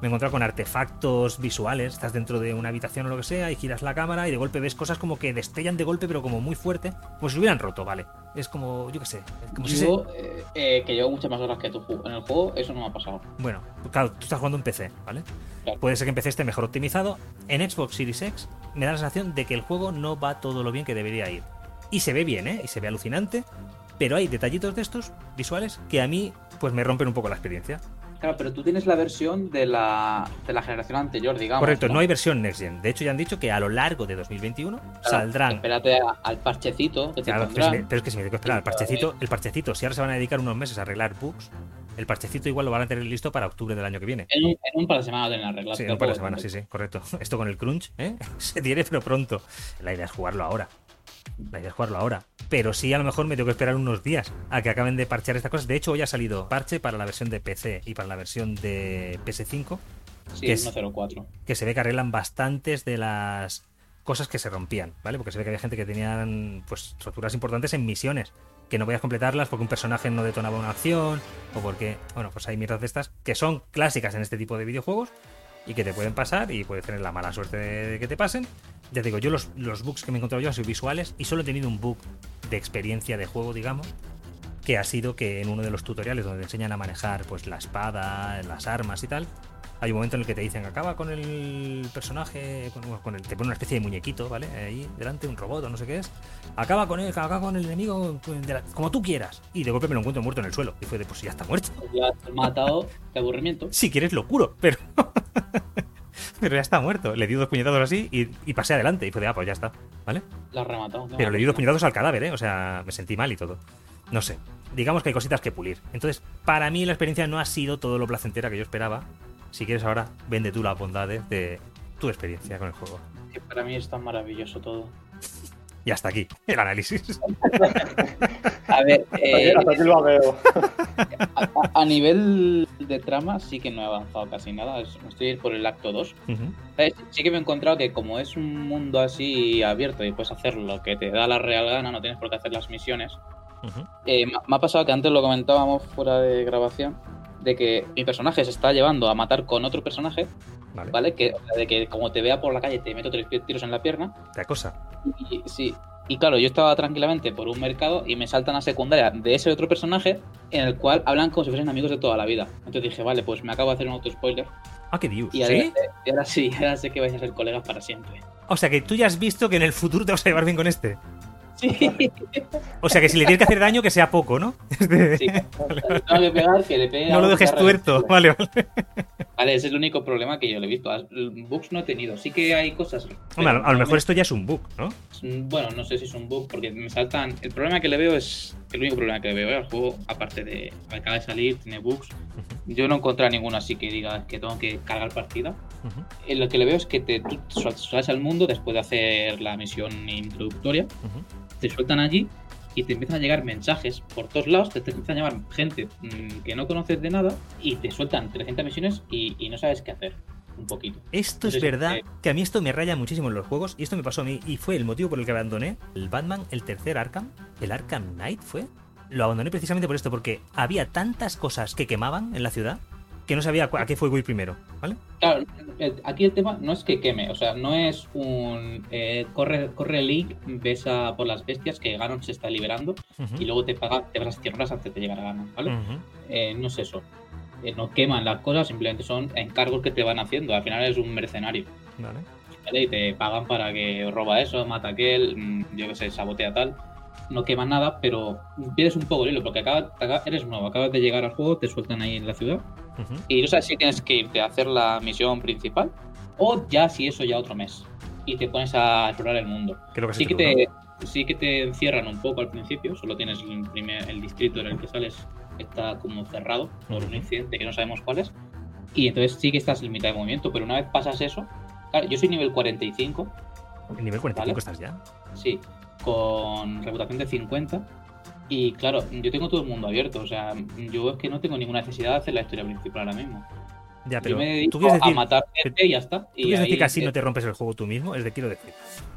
Me he encontrado con artefactos visuales, estás dentro de una habitación o lo que sea, y giras la cámara y de golpe ves cosas como que destellan de golpe, pero como muy fuerte, como si lo hubieran roto, ¿vale? Es como, yo qué sé, si se- Yo, eh, eh, que llevo muchas más horas que tú en el juego, eso no me ha pasado. Bueno, claro, tú estás jugando en PC, ¿vale? Claro. Puede ser que en PC esté mejor optimizado. En Xbox Series X me da la sensación de que el juego no va todo lo bien que debería ir. Y se ve bien, ¿eh? Y se ve alucinante. Pero hay detallitos de estos visuales que a mí pues me rompen un poco la experiencia. Claro, pero tú tienes la versión de la, de la generación anterior, digamos. Correcto, no hay versión Next Gen. De hecho, ya han dicho que a lo largo de 2021 Claro, saldrán. Espérate a- al parchecito que te Claro, pero, es- pero es que si me tengo que esperar al parchecito, el parchecito, si ahora se van a dedicar unos meses a arreglar bugs, el parchecito igual lo van a tener listo para octubre del año que viene. En un, en un par de semanas en arreglar. Sí, en un par de semanas, sí, sí, correcto. Esto con el crunch, ¿eh? Se tiene, pero pronto. La idea es jugarlo ahora. Idea es jugarlo ahora. Pero sí, a lo mejor me tengo que esperar unos días a que acaben de parchear estas cosas. De hecho, hoy ha salido parche para la versión de PC y para la versión de PS5, Sí, que es- 104. que se ve que arreglan bastantes de las cosas que se rompían, ¿vale? Porque se ve que había gente que tenían pues roturas importantes en misiones, que no podías completarlas porque un personaje no detonaba una acción o porque, bueno, pues hay mierdas de estas que son clásicas en este tipo de videojuegos y que te pueden pasar y puedes tener la mala suerte de que te pasen. Ya te digo, yo los, los bugs que me he encontrado yo han sido visuales y solo he tenido un bug de experiencia de juego, digamos, que ha sido que en uno de los tutoriales donde te enseñan a manejar pues la espada, las armas y tal, hay un momento en el que te dicen acaba con el personaje, con, con el, te pone una especie de muñequito, ¿vale? Ahí delante, un robot o no sé qué es. Acaba con él, acaba con el enemigo de la- como tú quieras. Y de golpe me lo encuentro muerto en el suelo. Y fue de pues ya está muerto. Ya te matado de aburrimiento. Si quieres lo curo, pero. pero ya está muerto. Le di dos puñetazos así y, y pasé adelante. Y fue de ah, pues ya está, ¿vale? Lo rematado. Pero le di dos puñetazos al cadáver, ¿eh? O sea, me sentí mal y todo. No sé. Digamos que hay cositas que pulir. Entonces, para mí la experiencia no ha sido todo lo placentera que yo esperaba. Si quieres ahora, vende tú las bondades de tu experiencia con el juego. Que para mí es tan maravilloso todo. Y hasta aquí el análisis. A ver, Hasta eh, aquí, hasta aquí lo veo. a, nivel de trama sí que no he avanzado casi nada. es- Estoy por el acto 2. Ujú. ¿Sabes? Sí que me he encontrado que como es un mundo así abierto y puedes hacer lo que te da la real gana, no tienes por qué hacer las misiones. Eh, me me ha pasado que antes lo comentábamos fuera de grabación, de que mi personaje se está llevando a matar con otro personaje, Vale. ¿vale? Que, o sea, de que como te vea por la calle te meto tres tiros en la pierna. Te acosa. Y, sí. Y claro, yo estaba tranquilamente por un mercado y me saltan a secundaria de ese otro personaje en el cual hablan como si fuesen amigos de toda la vida. Entonces dije, vale, pues me acabo de hacer un auto spoiler. Ah, qué dios. Y, ¿Sí? ahora, y ahora sí, ahora sé que vais a ser colegas para siempre. O sea que tú ya has visto que en el futuro te vas a llevar bien con este. Sí, O sea que si le tienes que hacer daño, que sea poco, ¿no? sí. Le tengo que pegar, que le pegue No lo dejes tuerto. Vale, vale. Vale, ese es el único problema que yo le he visto. Bugs no he tenido. Sí que hay cosas. Hombre, a lo- mejor esto ya es un bug, ¿no? Bueno, no sé si es un bug porque me saltan. El problema que le veo es. El único problema que le veo al juego, aparte de. Acaba de salir, tiene bugs. Yo no encontré ninguno así que diga que tengo que cargar partida. Eh, Lo que le veo es que te, tú sal- sales al mundo después de hacer la misión introductoria. ujú. Te sueltan allí y te empiezan a llegar mensajes por todos lados, te, te empiezan a llegar gente mm, que no conoces de nada y te sueltan 300 misiones y, y no sabes qué hacer. Un poquito. Esto es verdad eh, que a mí esto me raya muchísimo en los juegos y esto me pasó a mí y fue el motivo por el que abandoné el Batman, el tercer Arkham, el Arkham Knight fue. Lo abandoné precisamente por esto, porque había tantas cosas que quemaban en la ciudad que no sabía a qué fuego ir primero, ¿vale? Claro, eh, aquí el tema no es que queme, o sea, no es un eh, corre, corre Link, ves a por las bestias que Ganon se está liberando y luego te paga, te vas a tierras antes de llegar a Ganon, ¿vale? Eh, no es eso. Eh, no queman las cosas, simplemente son encargos que te van haciendo. Al final es un mercenario. Vale. ¿vale? Y te pagan para que roba eso, mata aquel, mm, yo que sé, sabotea tal. No queman nada, pero pierdes un poco el hilo, porque acaba- acaba- eres nuevo, acabas de llegar al juego, te sueltan ahí en la ciudad. Y no sabes si tienes que irte a hacer la misión principal o ya si eso ya otro mes. Y te pones a explorar el mundo. ¿Qué es lo que Sí que, te, sí que te encierran un poco al principio, solo tienes el, primer, el distrito en el que sales, está como cerrado por un incidente que no sabemos cuál es. Y entonces sí que estás limitado de movimiento, pero una vez pasas eso, claro, yo soy nivel 45, ¿no? En nivel 45 Vale. estás ya. sí, con reputación de 50. Y claro, yo tengo todo el mundo abierto, o sea, yo es que no tengo ninguna necesidad de hacer la historia principal ahora mismo. Ya, pero yo me tú dedico a matar gente y ya está. ¿tú Y quieres decir que así no te rompes el juego tú mismo? Es de quiero decir.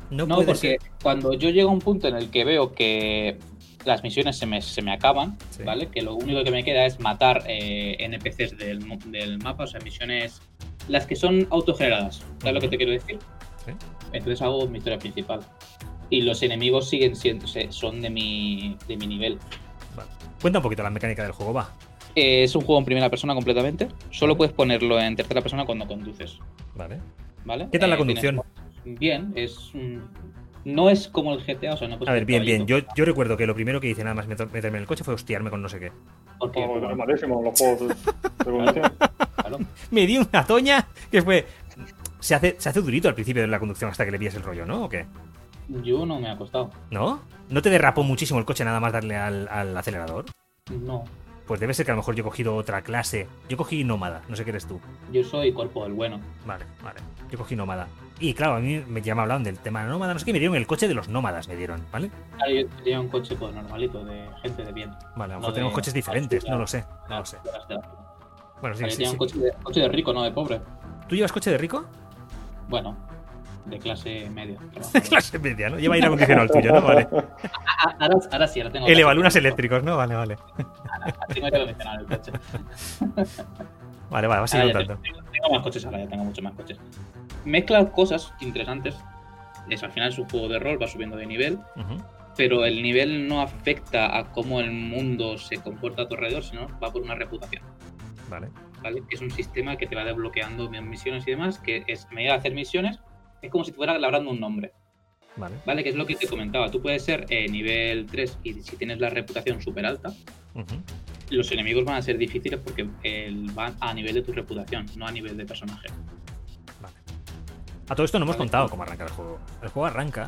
No, porque ser- cuando yo llego a un punto en el que veo que las misiones se me, se me acaban, Sí. ¿vale? Que lo único que me queda es matar eh, NPCs del, del mapa, o sea, misiones. Las que son autogeneradas, ¿sabes lo que te quiero decir? Sí. Entonces hago mi historia principal. Y los enemigos siguen siendo, son de mi, de mi nivel. Vale. Cuenta un poquito la mecánica del juego, va. Eh, es un juego en primera persona completamente. Solo puedes ponerlo en tercera persona cuando conduces, Vale. ¿vale? ¿Qué tal la Eh, tienes- conducción? Bien, es. un- No es como el GTA, o sea, no puedes A ver, bien, bien. Yo, yo recuerdo que lo primero que hice nada más meter- meterme en el coche fue hostiarme con no sé qué. Porque, bueno, es malísimo los juegos de. Me di una toña que fue. Se hace, se hace durito al principio de la conducción hasta que le pillas el rollo, ¿no? ¿O qué? Yo no me ha costado. ¿No? ¿No te derrapó muchísimo el coche nada más darle al, al acelerador? No. Pues debe ser que a lo mejor yo he cogido otra clase. Yo cogí nómada, no sé qué eres tú. Yo soy cuerpo del bueno. Vale, vale. Yo cogí nómada. Y claro, a mí me, ya me hablaban del tema nómada, no sé qué, me dieron el coche de los nómadas, me dieron, ¿vale? Claro, yo tenía un coche pues, normalito, de gente de bien. Vale, a lo No mejor tenemos de- coches diferentes, no lo sé, no lo sé. De de Bueno, sí, sí, sí. un coche de, coche de rico, no de pobre. ¿Tú llevas coche de rico? Bueno, de clase media. pero- Clase media, ¿no? Lleva aire acondicionado el tuyo, ¿no? Vale. Ah, ahora, ahora sí, ahora tengo. Elevalunas eléctricos, ¿no? Vale, vale. Tengo aire acondicionado el coche. Vale, vale, vas a Ahora ir contando. tengo, tengo más coches ahora, ya tengo muchos más coches. Mezcla cosas interesantes. Es, al final es un juego de rol, va subiendo de nivel. Ujú. pero el nivel no afecta a cómo el mundo se comporta a tu alrededor, sino va por una reputación, Vale. ¿vale? Es un sistema que te va desbloqueando misiones y demás, que es, a medida de hacer misiones, es como si fuera labrando un nombre, Vale. ¿vale? Que es lo que te comentaba. Tú puedes ser eh, nivel 3 y si tienes la reputación súper alta, los enemigos van a ser difíciles porque el- van a nivel de tu reputación, no a nivel de personaje. Vale. A todo esto no hemos Vale. contado cómo arranca el juego. El juego arranca.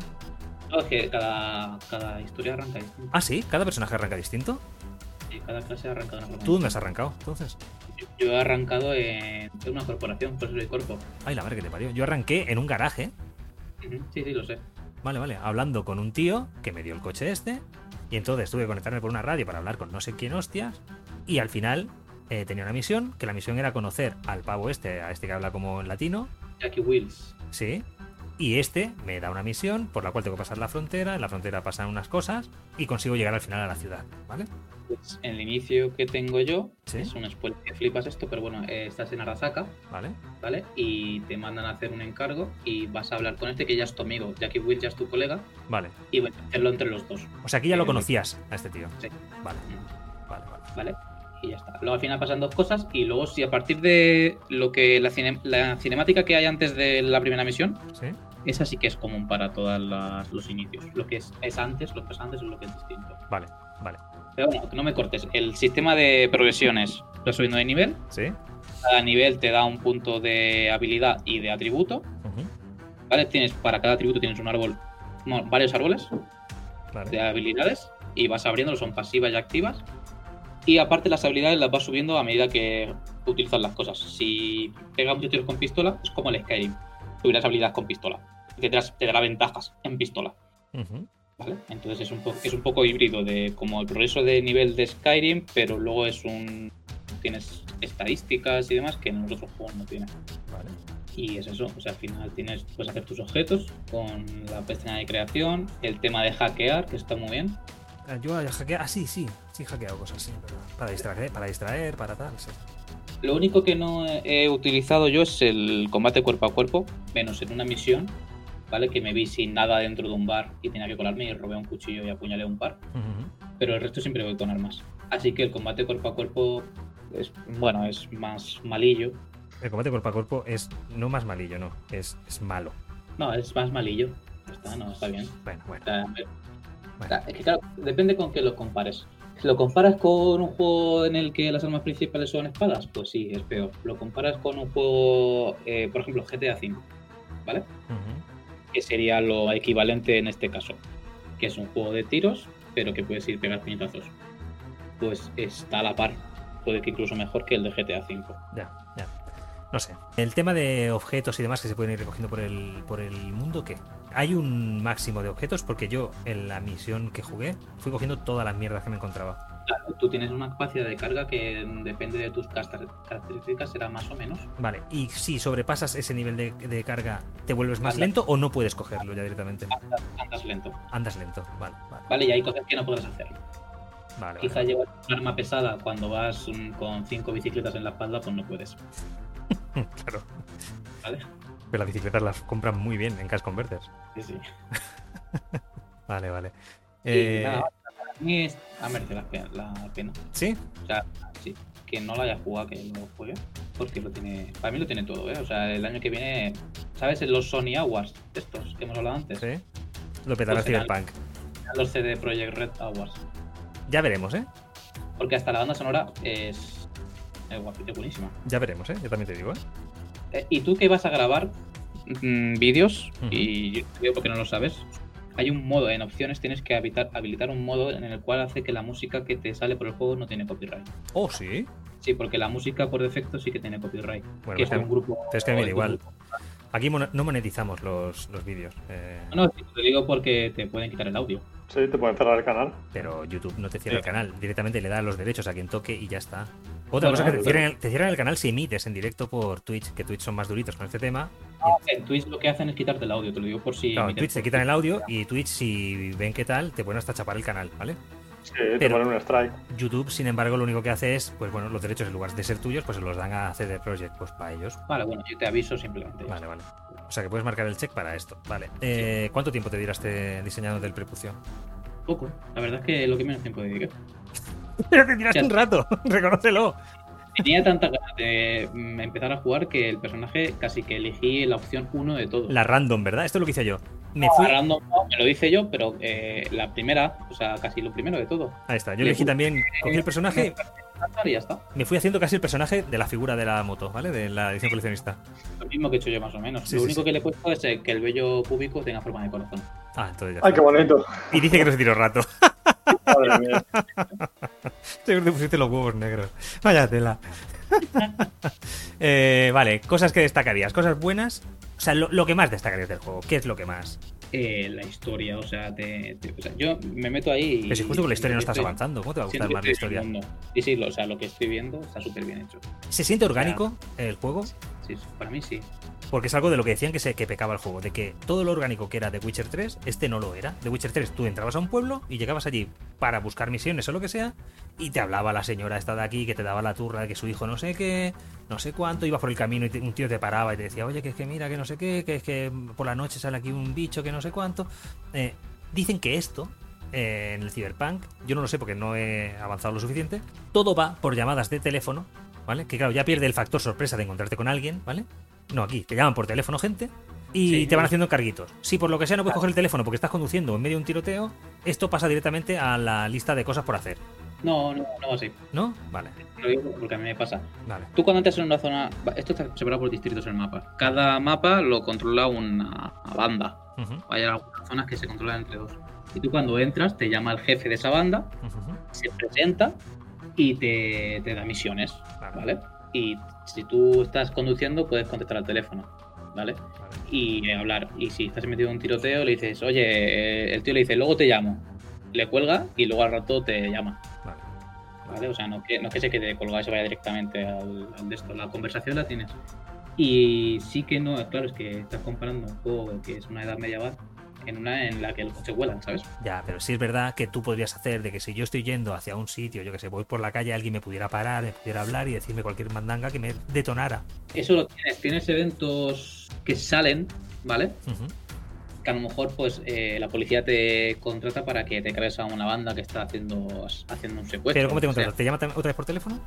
No, es que cada, cada historia arranca distinto. Ah, sí, cada personaje arranca distinto. Y cada clase arranca de una forma ¿Tú dónde has arrancado? Entonces. Yo, yo he arrancado en, en una corporación, por eso soy cuerpo. Ay, la madre que te parió. Yo arranqué en un garaje. Sí, sí, lo sé. Vale, vale. Hablando con un tío que me dio el coche este. Y entonces tuve que conectarme por una radio para hablar con no sé quién hostias. Y al final eh, tenía una misión, que la misión era conocer al pavo este, a este que habla como en latino. Jackie Wills. Sí. Y este me da una misión por la cual tengo que pasar la frontera. En la frontera pasan unas cosas y consigo llegar al final a la ciudad. ¿Vale? Pues, el inicio que tengo yo Sí. es un spoiler que flipas esto, pero bueno, eh, estás en Arasaka, ¿Vale? ¿vale? Y te mandan a hacer un encargo y vas a hablar con este que ya es tu amigo. Jackie Wills ya es tu colega Vale. y a hacerlo entre los dos, O sea, aquí ya lo Eh, conocías a este tío. sí. Vale. Vale, vale. ¿vale? Y ya está. Luego al final pasan dos cosas y luego si a partir de lo que la, cine- la cinemática que hay antes de la primera misión, ¿Sí? esa sí que es común para todos los inicios. Lo que es, es antes, lo que es antes es lo que es distinto. Vale, vale. Pero bueno, que no me cortes. El sistema de progresiones vas subiendo de nivel. ¿Sí? Cada nivel te da un punto de habilidad y de atributo. ¿Vale? Tienes, para cada atributo tienes un árbol, no, varios árboles Vale. de habilidades y vas abriéndolos, son pasivas y activas. Y aparte las habilidades las vas subiendo a medida que utilizas las cosas. Si pegas muchos tiros con pistola, es como el Skyrim. Tuvieras habilidades con pistola. Te, te dará ventajas en pistola. ¿Vale? Entonces es un, po- es un poco híbrido de como el progreso de nivel de Skyrim, pero luego es un. Tienes estadísticas y demás que en los otros juegos no tienes. Vale. Y es eso, o sea, al final tienes, puedes hacer tus objetos con la pestaña de creación, el tema de hackear, que está muy bien. Ah, Yo he hackeado. Ah, sí, sí. Sí, hackeado cosas, sí. pero Para distraer, para distraer, para tal. Sí. Lo único que no he utilizado yo es el combate cuerpo a cuerpo, menos en una misión, ¿vale? Que me vi sin nada dentro de un bar y tenía que colarme y robé un cuchillo y apuñalé un par. Pero el resto siempre voy con armas. Así que el combate cuerpo a cuerpo es, bueno, es más malillo. El combate cuerpo a cuerpo es no más malillo, no. Es, es malo. No, es más malillo. Está, no, está bien. Bueno, bueno. O sea, Es que claro, depende con qué lo compares. Si lo comparas con un juego en el que las armas principales son espadas, pues sí, es peor. Lo comparas con un juego, eh, por ejemplo, GTA V, ¿vale? Ujú. Que sería lo equivalente en este caso. Que es un juego de tiros, pero que puedes ir pegar puñetazos. Pues está a la par. Puede que incluso mejor que el de GTA V. Ya, ya. No sé. El tema de objetos y demás que se pueden ir recogiendo por el, por el mundo, ¿qué? ¿Hay un máximo de objetos? Porque yo en la misión que jugué fui cogiendo todas las mierdas que me encontraba. Claro, tú tienes una capacidad de carga que depende de tus características, será más o menos. Vale, y si sobrepasas ese nivel de, de carga, ¿te vuelves más lento o no puedes cogerlo ya directamente? Andas, andas lento. Andas lento. Vale, vale. Vale, y hay cosas que no puedes hacer. vale, Quizá vale. llevar un arma pesada cuando vas mm, con cinco bicicletas en la espalda, pues no puedes. Claro. ¿Vale? Pero las bicicletas las compran muy bien en Cash Converters. Sí, sí. Vale, vale. Eh, nada, mí es a merece la pena, la pena. ¿Sí? O sea, sí. Que no lo haya jugado, que lo juegue. Porque lo tiene. Para mí lo tiene todo, ¿eh? O sea, el año que viene. ¿Sabes? Los Sony Awards, estos que hemos hablado antes. ¿Sí? Lo petará Pues Cyberpunk. Los CD Projekt Red Awards. Ya veremos, ¿eh? Porque hasta la banda sonora es. Es buenísima. Ya veremos, ¿eh? Yo también te digo, ¿eh? Eh, ¿Y tú que vas a grabar mm, vídeos? Ujú. Y yo porque no lo sabes. Hay un modo, en opciones tienes que habilitar, habilitar un modo en el cual hace que la música que te sale por el juego no tiene copyright. Oh, sí. Sí, porque la música por defecto sí que tiene copyright. Bueno, que pues es que- un grupo. es que igual. grupo. Aquí no monetizamos los, los vídeos. eh, No, sí, te digo porque te pueden quitar el audio. Sí, te pueden cerrar el canal. Pero YouTube no te cierra el canal. Directamente le da los derechos a quien toque y ya está. Bueno, Otra cosa que te pero- cierran, el, te cierran el canal si emites en directo por Twitch, que Twitch son más duritos con este tema. En Twitch lo que hacen es quitarte el audio, te lo digo por si. Claro, en Twitch te quitan el audio y Twitch, si ven qué tal, te pueden hasta chapar el canal, ¿vale? Sí, te Pero- ponen un strike. YouTube, sin embargo, lo único que hace es, pues bueno, los derechos en lugar de ser tuyos, pues se los dan a CD Projekt, pues para ellos. Vale, bueno, yo te aviso simplemente. Vale, vale. O sea que puedes marcar el check para esto. Vale. Eh, ¿Cuánto tiempo te tiraste diseñando del prepucio? Poco. La verdad es que lo que menos tiempo dediqué. Pero te tiraste un rato, reconócelo. Tenía tanta ganas de mm, empezar a jugar que el personaje casi que elegí la opción 1 de todo. La random, ¿verdad? Esto es lo que hice yo. Me No, fui. a random no, me lo hice yo, pero eh, la primera, o sea, casi lo primero de todo. Ahí está. Yo Le elegí también, cogí el personaje, Y ya está. me fui haciendo casi el personaje de la figura de la moto, ¿vale? De la edición coleccionista. Lo mismo que he hecho yo más o menos. Sí, lo sí, único sí. que le he puesto es eh, que el vello púbico tenga forma de corazón. Ah, entonces ya ¡Ay, qué bonito! Y dice que no se tiró rato. Madre mía. Pusiste los huevos negros. Vaya tela. Eh, vale, cosas que destacarías. Cosas buenas. O sea, lo, lo que más destacarías del juego. ¿Qué es lo que más? Eh, la historia, o sea, te- te- o sea, yo me meto ahí. Pero si justo con la historia no estás estoy- avanzando. ¿Cómo te va a gustar más la historia? Sí, sí, lo, o sea, lo que estoy viendo está súper bien hecho. ¿Se siente orgánico el juego? Sí, sí, para mí sí. Porque es algo de lo que decían que se que pecaba el juego, de que todo lo orgánico que era de Witcher 3, este no lo era. De Witcher 3 tú entrabas a un pueblo y llegabas allí para buscar misiones o lo que sea, y te hablaba la señora esta de aquí que te daba la turra de que su hijo no sé qué, no sé cuánto, iba por el camino y te- un tío te paraba y te decía, oye, que es que mira, que no sé qué, que es que por la noche sale aquí un bicho que no sé cuánto. Eh, dicen que esto, eh, en el Cyberpunk, yo no lo sé porque no he avanzado lo suficiente, todo va por llamadas de teléfono, ¿vale? Que claro, ya pierde el factor sorpresa de encontrarte con alguien, ¿vale? No, aquí, te llaman por teléfono gente y Sí. te van haciendo carguitos. Si por lo que sea no puedes coger el teléfono porque estás conduciendo en medio de un tiroteo, esto pasa directamente a la lista de cosas por hacer, No, no, no así. ¿no? Vale, Lo digo porque a mí me pasa. vale. Tú cuando entras en una zona. Esto está separado por distritos en el mapa. Cada mapa lo controla una, banda. Ujú, Hay algunas zonas que se controlan entre dos. Y tú cuando entras, te llama el jefe de esa banda, se presenta y te, te da misiones, Vale. ¿vale? Y si tú estás conduciendo, puedes contestar al teléfono. ¿vale? Y hablar. Y si estás metido en un tiroteo, le dices, oye, eh, el tío le dice, luego te llamo. Le cuelga y luego al rato te llama. Vale. ¿Vale? O sea, no que, no que se quede colgado y se vaya directamente al, al de esto. La conversación la tienes. Y sí que no, claro, es que estás comparando un juego que es una edad medieval en una en la que el coche vuela, ¿sabes? Ya, pero sí es verdad que tú podrías hacer de que si yo estoy yendo hacia un sitio, yo que sé, voy por la calle, alguien me pudiera parar, me pudiera hablar y decirme cualquier mandanga que me detonara. Eso lo tienes. Tienes eventos que salen, ¿vale? Ujú. Que a lo mejor pues eh, la policía te contrata para que te cargues a una banda que está haciendo haciendo un secuestro. Pero ¿cómo te o sea, contratas? ¿Te llama otra vez por teléfono?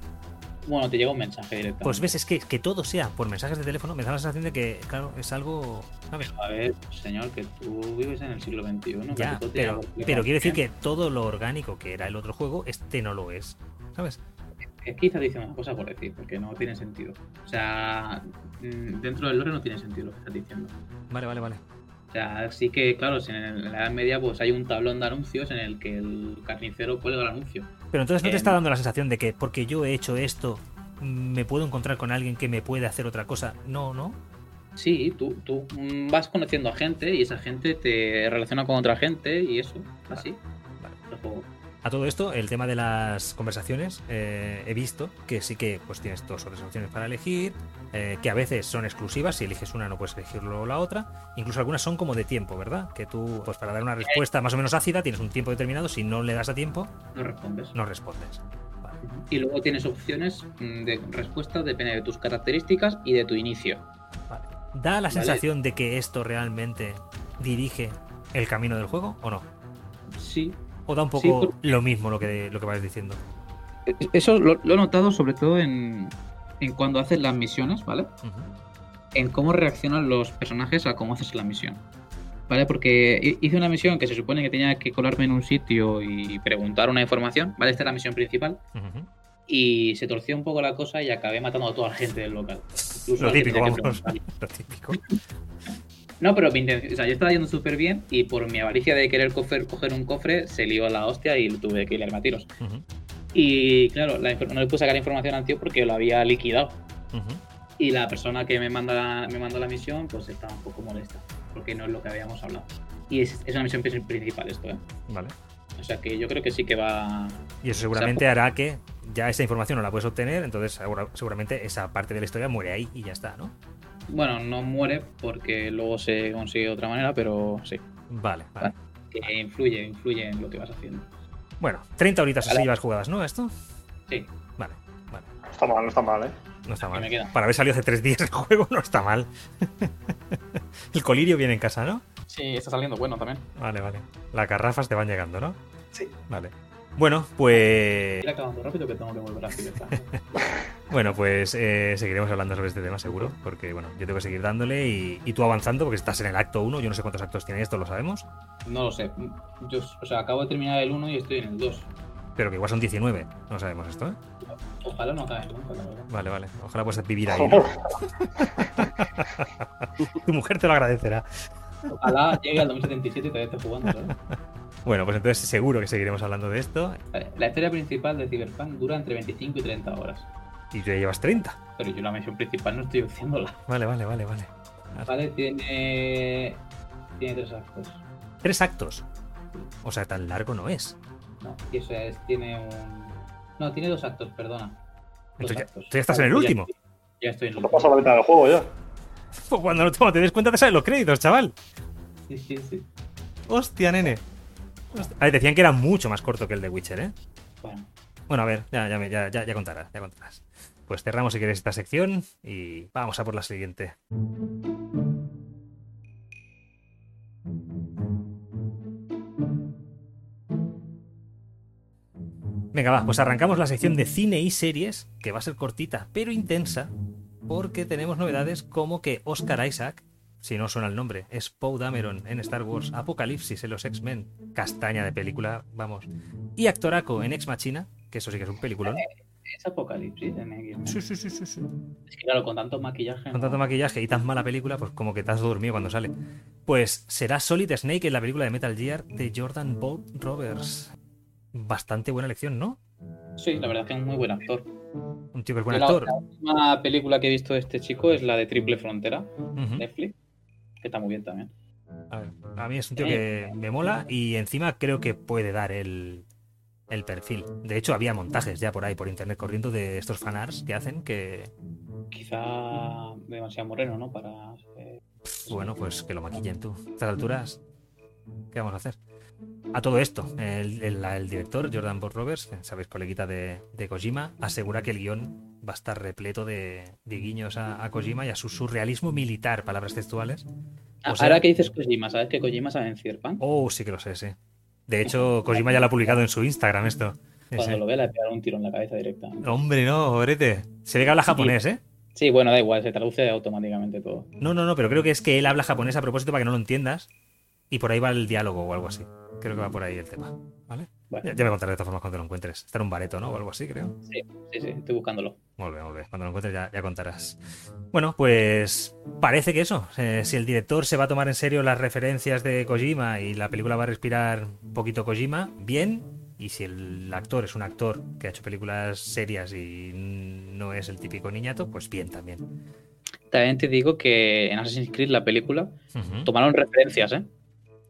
bueno, te llega un mensaje directo. Pues ves, es que, que todo sea por mensajes de teléfono, me da la sensación de que, claro, es algo... ¿sabes? A ver, señor, que tú vives en el siglo XXI. Ya, pero, pero quiere decir que todo lo orgánico que era el otro juego, este no lo es. ¿Sabes? Es que quizás dice una cosa por decir, porque no tiene sentido. O sea, mm, dentro del lore no tiene sentido lo que estás diciendo. Vale, vale, vale. O sea, sí que, claro, si en la Edad Media pues hay un tablón de anuncios en el que el carnicero cuelga el anuncio. Pero entonces no te Em. está dando la sensación de que porque yo he hecho esto, me puedo encontrar con alguien que me puede hacer otra cosa. No, no. Sí, tú, tú vas conociendo a gente y esa gente te relaciona con otra gente y eso, así. Vale. El juego. A todo esto, el tema de las conversaciones, eh, he visto que sí que pues tienes dos o tres opciones para elegir, eh, que a veces son exclusivas, si eliges una no puedes elegir luego la otra, incluso algunas son como de tiempo, ¿verdad? Que tú, pues para dar una respuesta más o menos ácida, tienes un tiempo determinado, si no le das a tiempo, No respondes. no respondes. Vale. Y luego tienes opciones mm, de respuesta, depende de tus características y de tu inicio. Vale. ¿Da la Vale. sensación de que esto realmente dirige el camino del juego o no? Sí. ¿O da un Sí, poco lo mismo lo que, lo que vas diciendo? Eso lo, lo he notado sobre todo en, en cuando haces las misiones, ¿vale? En cómo reaccionan los personajes a cómo haces la misión. ¿Vale? Porque hi- hice una misión que se supone que tenía que colarme en un sitio y preguntar una información, ¿vale? Esta es la misión principal. Y se torció un poco la cosa y acabé matando a toda la gente del local. Incluso Lo típico, vamos. Lo típico. No, pero mi intención, o sea, yo estaba yendo súper bien y por mi avaricia de querer coger, coger un cofre se lió la hostia y tuve que irme a tiros. Ujú. Y claro, la no le pude sacar información al tío porque lo había liquidado. Ujú. Y la persona que me manda me mandó la misión, pues estaba un poco molesta, porque no es lo que habíamos hablado. Y es, es una misión pri- principal esto, ¿eh? Vale. O sea que yo creo que sí que va... Y eso seguramente hará que ya esa información no la puedes obtener, entonces segura- seguramente esa parte de la historia muere ahí y ya está, ¿no? Bueno, no muere porque luego se consigue de otra manera, pero sí. Vale, vale. Que influye, influye en lo que vas haciendo. Bueno, 30 horitas así Vale. llevas jugadas, ¿no? Esto. Sí, Vale, vale. No está mal, no está mal, ¿eh? No está mal. me. Para haber salido hace tres días el juego no está mal. el colirio viene en casa, ¿no? sí, está saliendo bueno también. Vale, vale. Las garrafas te van llegando, ¿no? Sí. Vale. Bueno, pues. Ir acabando rápido que tengo que volver a. Bueno, pues eh, seguiremos hablando sobre este tema seguro, porque bueno, yo tengo que seguir dándole y, y tú avanzando, porque estás en el acto 1, yo no sé cuántos actos tiene esto, lo sabemos, No lo sé. Yo, o sea, acabo de terminar el 1 y estoy en el 2. pero que igual son 19, no sabemos esto, ¿eh? Ojalá no acabe nunca, la verdad. Vale, vale, ojalá puedas vivir ahí, ¿no? Tu mujer te lo agradecerá. Ojalá llegue al 2077 y todavía esté jugando, ¿sabes? Bueno, pues entonces seguro que seguiremos hablando de esto La historia principal de Cyberpunk dura entre 25 y 30 horas. y tú ya llevas 30. Pero yo la misión principal no estoy haciéndola. Vale, vale, vale, vale. Vale, tiene. Tiene tres actos. Tres actos. O sea, tan largo no es. No, y eso es, tiene un. No, tiene dos actos, perdona. Dos Entonces ya- actos. tú ya estás en el ya último. Ya estoy en el último. pasa la mitad del juego ya. Pues cuando no te des cuenta te salen los créditos, chaval. Sí, sí, sí. Hostia, nene. Hostia. A ver, decían que era mucho más corto que el de Witcher, ¿eh? Bueno, Bueno, a ver, ya, ya, ya, ya, ya contarás, ya contarás. Pues cerramos si quieres esta sección y vamos a por la siguiente. Venga, va, pues arrancamos la sección de cine y series, que va a ser cortita, pero intensa, porque tenemos novedades como que Oscar Isaac, si no suena el nombre, es Poe Dameron en Star Wars, Apocalipsis en los X-Men, castaña de película, vamos, y actoraco en Ex Machina, que eso sí que es un peliculón. es Apocalipsis en X-Men. Sí, sí, sí, sí, sí. Es que claro, con tanto maquillaje. Con tanto maquillaje y tan mala película, pues como que te has dormido cuando sale. Pues será Solid Snake en la película de Metal Gear de Jordan Bolt Roberts. Bastante buena elección, ¿no? Sí, la verdad es que es un muy buen actor. Un que es buen actor. la última película que he visto de este chico es la de Triple Frontera. Netflix, que está muy bien también. A, ver, a mí es un tío que me mola y encima creo que puede dar el, el perfil. De hecho, había montajes ya por ahí, por internet corriendo de estos fanarts que hacen que, Quizá demasiado moreno, ¿no? Para. eh, bueno, pues que lo maquillen tú. A estas alturas, ¿qué vamos a hacer? A todo esto, el, el- el director, Jordan Bob Roberts, sabéis, coleguita de, de Kojima, asegura que el guion va a estar repleto de, de guiños a, a Kojima y a su surrealismo militar, palabras textuales. Ah, O sea- Ahora que dices Kojima, ¿sabes que Kojima sabe en Cyberpunk? Oh, sí que lo sé, sí. De hecho, Kojima ya lo ha publicado en su Instagram esto. Cuando lo ve, le pegar un tiro en la cabeza directa. Hombre, no, orete. Se ve que habla japonés, ¿eh? Sí, bueno, da igual, se traduce automáticamente todo. No, no, no, pero creo que es que él habla japonés a propósito para que no lo entiendas. Y por ahí va el diálogo o algo así. Creo que va por ahí el tema. ¿Vale? Bueno, Ya, ya me contaré de todas formas cuando lo encuentres. Está en un bareto, ¿no? O algo así, creo. sí, sí, estoy buscándolo. Muy bien, muy bien. Cuando lo encuentres ya, ya contarás. Bueno, pues parece que eso. eh, si el director se va a tomar en serio las referencias de Kojima y la película va a respirar un poquito Kojima, bien. Y si el actor es un actor que ha hecho películas serias y no es el típico niñato, pues bien también. También te digo que en Assassin's Creed, la película, tomaron referencias, ¿eh?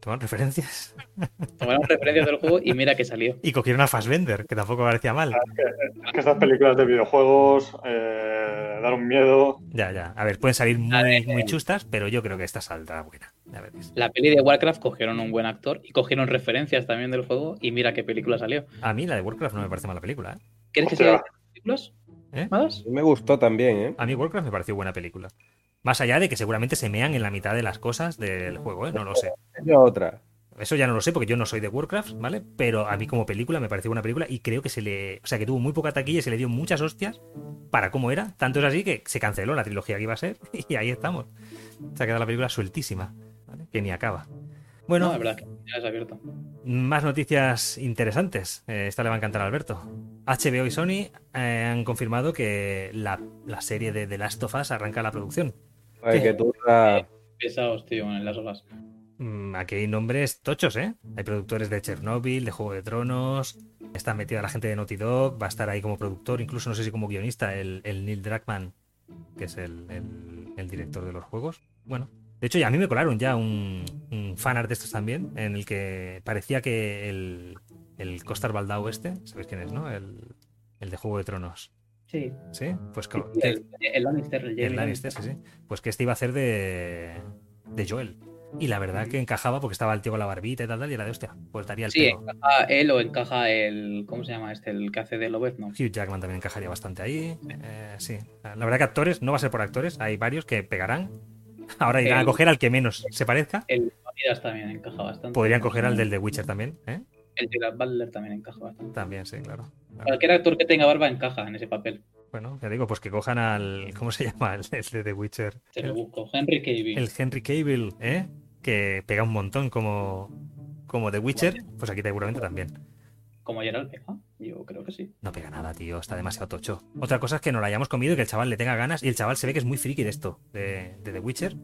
Toman referencias. Tomaron referencias del juego y mira que salió. Y cogieron a Fassbender, que tampoco parecía mal. Es que estas películas de videojuegos eh, dan un miedo. Ya, ya. A ver, pueden salir A muy, ver, muy eh. chustas, pero yo creo que esta saldrá buena. Ya veréis. La peli de Warcraft cogieron un buen actor y cogieron referencias también del juego y mira qué película salió. A mí la de Warcraft no me parece mala película. ¿eh? ¿Quieres que sea de películas? ¿Eh? ¿Malas? Me gustó también, ¿eh? A mí Warcraft me pareció buena película. Más allá de que seguramente se mean en la mitad de las cosas del juego, ¿eh? No lo sé. Otra. Eso ya no lo sé porque yo no soy de Warcraft, ¿vale? Pero a mí como película me pareció buena película y creo que se le... O sea, que tuvo muy poca taquilla y se le dio muchas hostias para cómo era. Tanto es así que se canceló la trilogía que iba a ser y ahí estamos. Se ha quedado la película sueltísima, ¿vale? Que ni acaba. Bueno, No, es verdad que ya es abierto. Más noticias interesantes. Eh, esta le va a encantar a Alberto. HBO y Sony eh, han confirmado que la, la serie de The Last of Us arranca la producción. Ay, que tú la- Pesados, tío, en las olas. Mm, Aquí hay nombres tochos, ¿eh? Hay productores de Chernobyl, de Juego de Tronos. Está metida la gente de Naughty Dog. Va a estar ahí como productor, incluso no sé si como guionista, el, el Neil Druckmann, que es el, el- el director de los juegos. Bueno, de hecho, ya a mí me colaron ya un, un fanart de estos también, en el que parecía que el, el Costar Baldau este, ¿sabéis quién es, no? El, el de Juego de Tronos. Sí. ¿Sí? Pues que, El, el Lannister, el el Lannister, sí, sí. Pues que este iba a hacer de, de Joel. Y la verdad que encajaba porque estaba el tío con la barbita y tal, tal, y era de hostia. Pues daría el Sí, pego. encaja él o encaja el. ¿Cómo se llama este? El que hace de Lobez, ¿no? Hugh Jackman también encajaría bastante ahí. Eh, sí. La verdad que actores, no va a ser por actores, hay varios que pegarán. Ahora irán a coger al que menos se parezca. El Leonidas también encaja bastante. Podrían coger al del The Witcher también, ¿eh? El Gerard Butler también encaja bastante. También, sí, claro. Claro. Cualquier actor que tenga barba encaja en ese papel. Bueno, ya digo, pues que cojan al. ¿Cómo se llama? El, el de The Witcher. Te lo busco. Henry Cavill. El Henry Cavill, ¿eh? Que pega un montón como, como The Witcher. Pues aquí seguramente también. Como Gerald pega. Yo creo que sí. No pega nada, tío. Está demasiado tocho. Otra cosa es que no la hayamos comido y que el chaval le tenga ganas. Y el chaval se ve que es muy friki de esto, de, de The Witcher.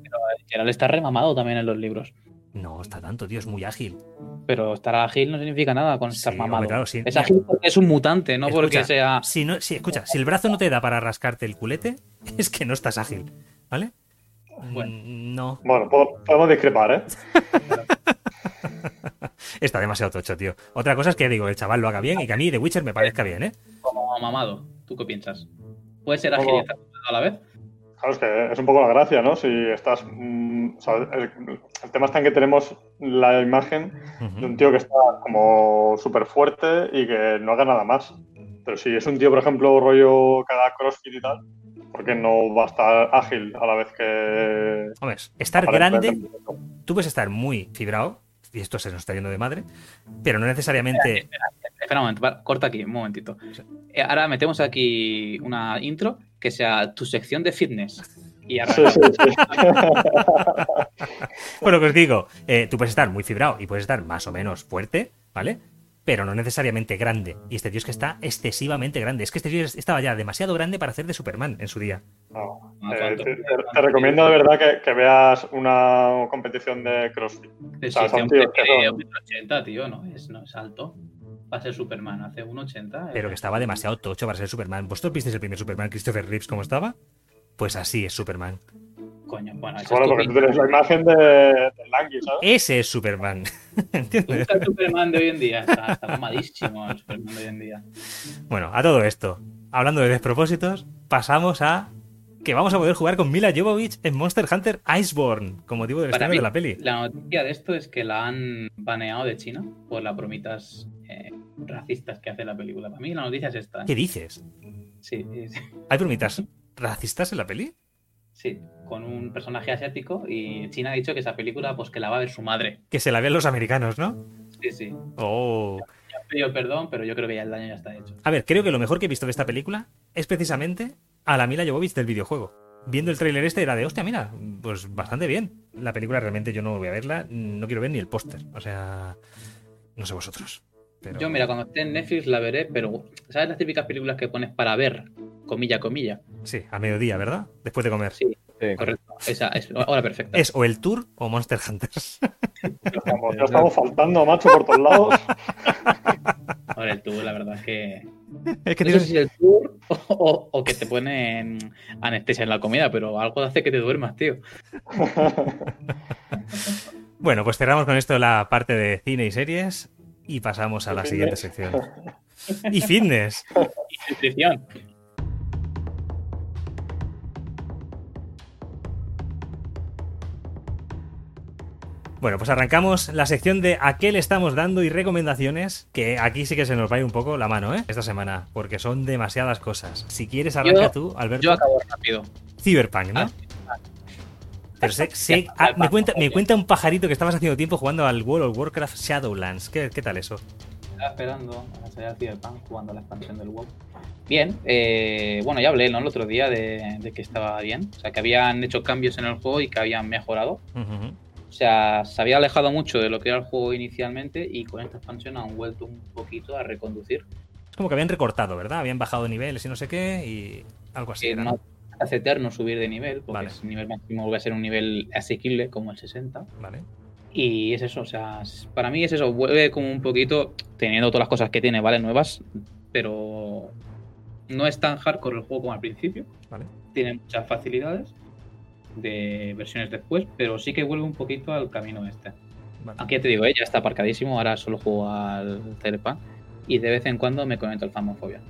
Gerald está remamado también en los libros. No está tanto, tío. Es muy ágil. Pero estar ágil no significa nada con estar Sí, mamado. hombre, claro, sí. Es Mira, ágil porque es un mutante, no porque sea. Si no, si, escucha, si el brazo no te da para rascarte el culete, es que no estás ágil, ¿vale? Bueno. Mm, No, Bueno, po- podemos discrepar, ¿eh? está demasiado tocho, tío. Otra cosa es que digo, el chaval lo haga bien y que a mí The Witcher me parezca bien, ¿eh? como mamado. ¿Tú qué piensas? ¿Puede ser ágil y estar mamado a la vez? Claro, es que es un poco la gracia, ¿no? Si estás. mm, o sea, el, el tema está en que tenemos la imagen de un tío que está como súper fuerte y que no haga nada más. Pero si es un tío, por ejemplo, rollo que haga crossfit y tal, ¿por qué no va a estar ágil a la vez que. Hombre, estar grande, tú puedes estar muy fibrado, y esto se nos está yendo de madre, pero no necesariamente. Espera un momento, va, corta aquí, un momentito. Eh, ahora metemos aquí una intro que sea tu sección de fitness. Y Sí, arranca. sí, sí. Bueno, que os digo, eh, tú puedes estar muy fibrado y puedes estar más o menos fuerte, ¿vale? Pero no necesariamente grande. Y este tío es que está excesivamente grande. Es que este tío estaba ya demasiado grande para hacer de Superman en su día. No. Ah, Eh, te, te- te recomiendo de verdad que, que veas una competición de CrossFit. O sea, son tíos que son- 1,80, tío, no es, no es alto. Para ser Superman, hace 1,80. Pero que estaba demasiado tocho para ser Superman. ¿Vosotros visteis el primer Superman, Christopher Reeves, cómo estaba? Pues así es Superman. Coño, bueno, esa Bueno, es porque tú tienes la imagen de, de Langui, ¿sabes? Ese es Superman. ¿Te ¿Entiendes? el Superman de hoy en día? Está, está mamadísimo el Superman de hoy en día. Bueno, a todo esto, hablando de despropósitos, pasamos a que vamos a poder jugar con Mila Jovovich en Monster Hunter Iceborne, con motivo del Para estreno mí, de la peli. La noticia de esto es que la han baneado de China por las bromitas eh, racistas que hace la película. Para mí la noticia es esta. ¿eh? ¿Qué dices? Sí, sí. ¿Hay bromitas racistas en la peli? Sí, con un personaje asiático y China ha dicho que esa película pues que la va a ver su madre. Que se la vean los americanos, ¿no? Sí, sí. Oh. Ya he pedido perdón, pero yo creo que ya el daño ya está hecho. A ver, creo que lo mejor que he visto de esta película es precisamente a la Mila Jovovich del videojuego. Viendo el tráiler este era de, hostia, mira, pues bastante bien. La película realmente yo no voy a verla, no quiero ver ni el póster. O sea, no sé vosotros. Pero... Yo, mira, cuando esté en Netflix la veré, pero ¿sabes las típicas películas que pones para ver? Comilla, comilla. Sí, a mediodía, ¿verdad? Después de comer. Sí, Sí. correcto. Esa es hora perfecta. Es o el Tour o Monster Hunters. Estamos- ya estamos faltando, macho, por todos lados. Ahora el tour, la verdad es que. es que No sé si el tour o, o- o que te ponen anestesia en la comida, pero algo hace que te duermas, tío. Bueno, pues cerramos con esto la parte de cine y series y pasamos a Y la siguiente sección. Y fitness. Y nutrición. Bueno, pues arrancamos la sección de a qué le estamos dando y recomendaciones, que aquí sí que se nos va a ir un poco la mano, ¿eh? Esta semana, porque son demasiadas cosas. Si quieres, arranca Yo- tú, Alberto. Yo acabo rápido. Cyberpunk, ¿no? Ah, Pero sé, sé- ah, me, cuenta, me cuenta un pajarito que estabas haciendo tiempo jugando al World of Warcraft Shadowlands. ¿Qué, qué tal eso? Estaba esperando a salir al Cyberpunk jugando a la expansión del WoW. Bien, eh, bueno, ya hablé ¿no? el otro día de, de que estaba bien. O sea, que habían hecho cambios en el juego y que habían mejorado. O sea, se había alejado mucho de lo que era el juego inicialmente y con esta expansión han vuelto un poquito a reconducir. Es como que habían recortado, ¿verdad? Habían bajado niveles y no sé qué y algo así. No ¿no? Hace eterno subir de nivel, porque Vale. el nivel máximo vuelve a ser un nivel asequible como el 60. Vale. Y es eso, o sea, para mí es eso, vuelve como un poquito, teniendo todas las cosas que tiene, ¿vale? Nuevas, pero no es tan hardcore el juego como al principio. Vale. Tiene muchas facilidades de versiones después, pero sí que vuelve un poquito al camino este. vale. Ya te digo, eh, ya está aparcadísimo, ahora solo juego al Cyberpunk y de vez en cuando me conecto al Phasmophobia.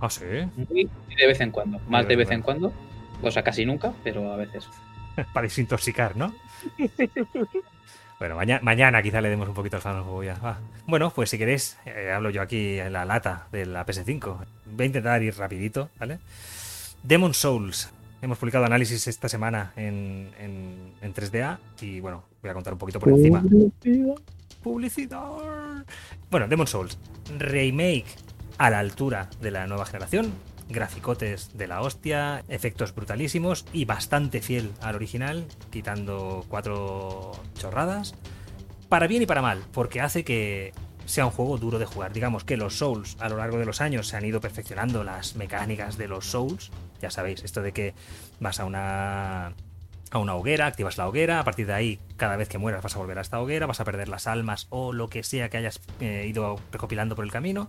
Ah, sí. Muy de vez en cuando, más de vez en cuando, o sea, casi nunca, pero a veces. Para desintoxicar, ¿no? bueno, mañana, mañana quizá le demos un poquito al Phasmophobia. Va. Bueno, pues si queréis, eh, hablo yo aquí en la lata de la PS5. Voy a intentar ir rapidito, ¿vale? Demon Souls. Hemos publicado análisis esta semana en, en- en 3DA y bueno, voy a contar un poquito por encima. Publicidad. Bueno, Demon Souls. Remake a la altura de la nueva generación. Graficotes de la hostia, efectos brutalísimos y bastante fiel al original, quitando cuatro chorradas. Para bien y para mal, porque hace que sea un juego duro de jugar. Digamos que los Souls a lo largo de los años se han ido perfeccionando las mecánicas de los Souls. Ya sabéis, esto de que vas a una a una hoguera, activas la hoguera, a partir de ahí, cada vez que mueras vas a volver a esta hoguera, vas a perder las almas o lo que sea que hayas eh, ido recopilando por el camino,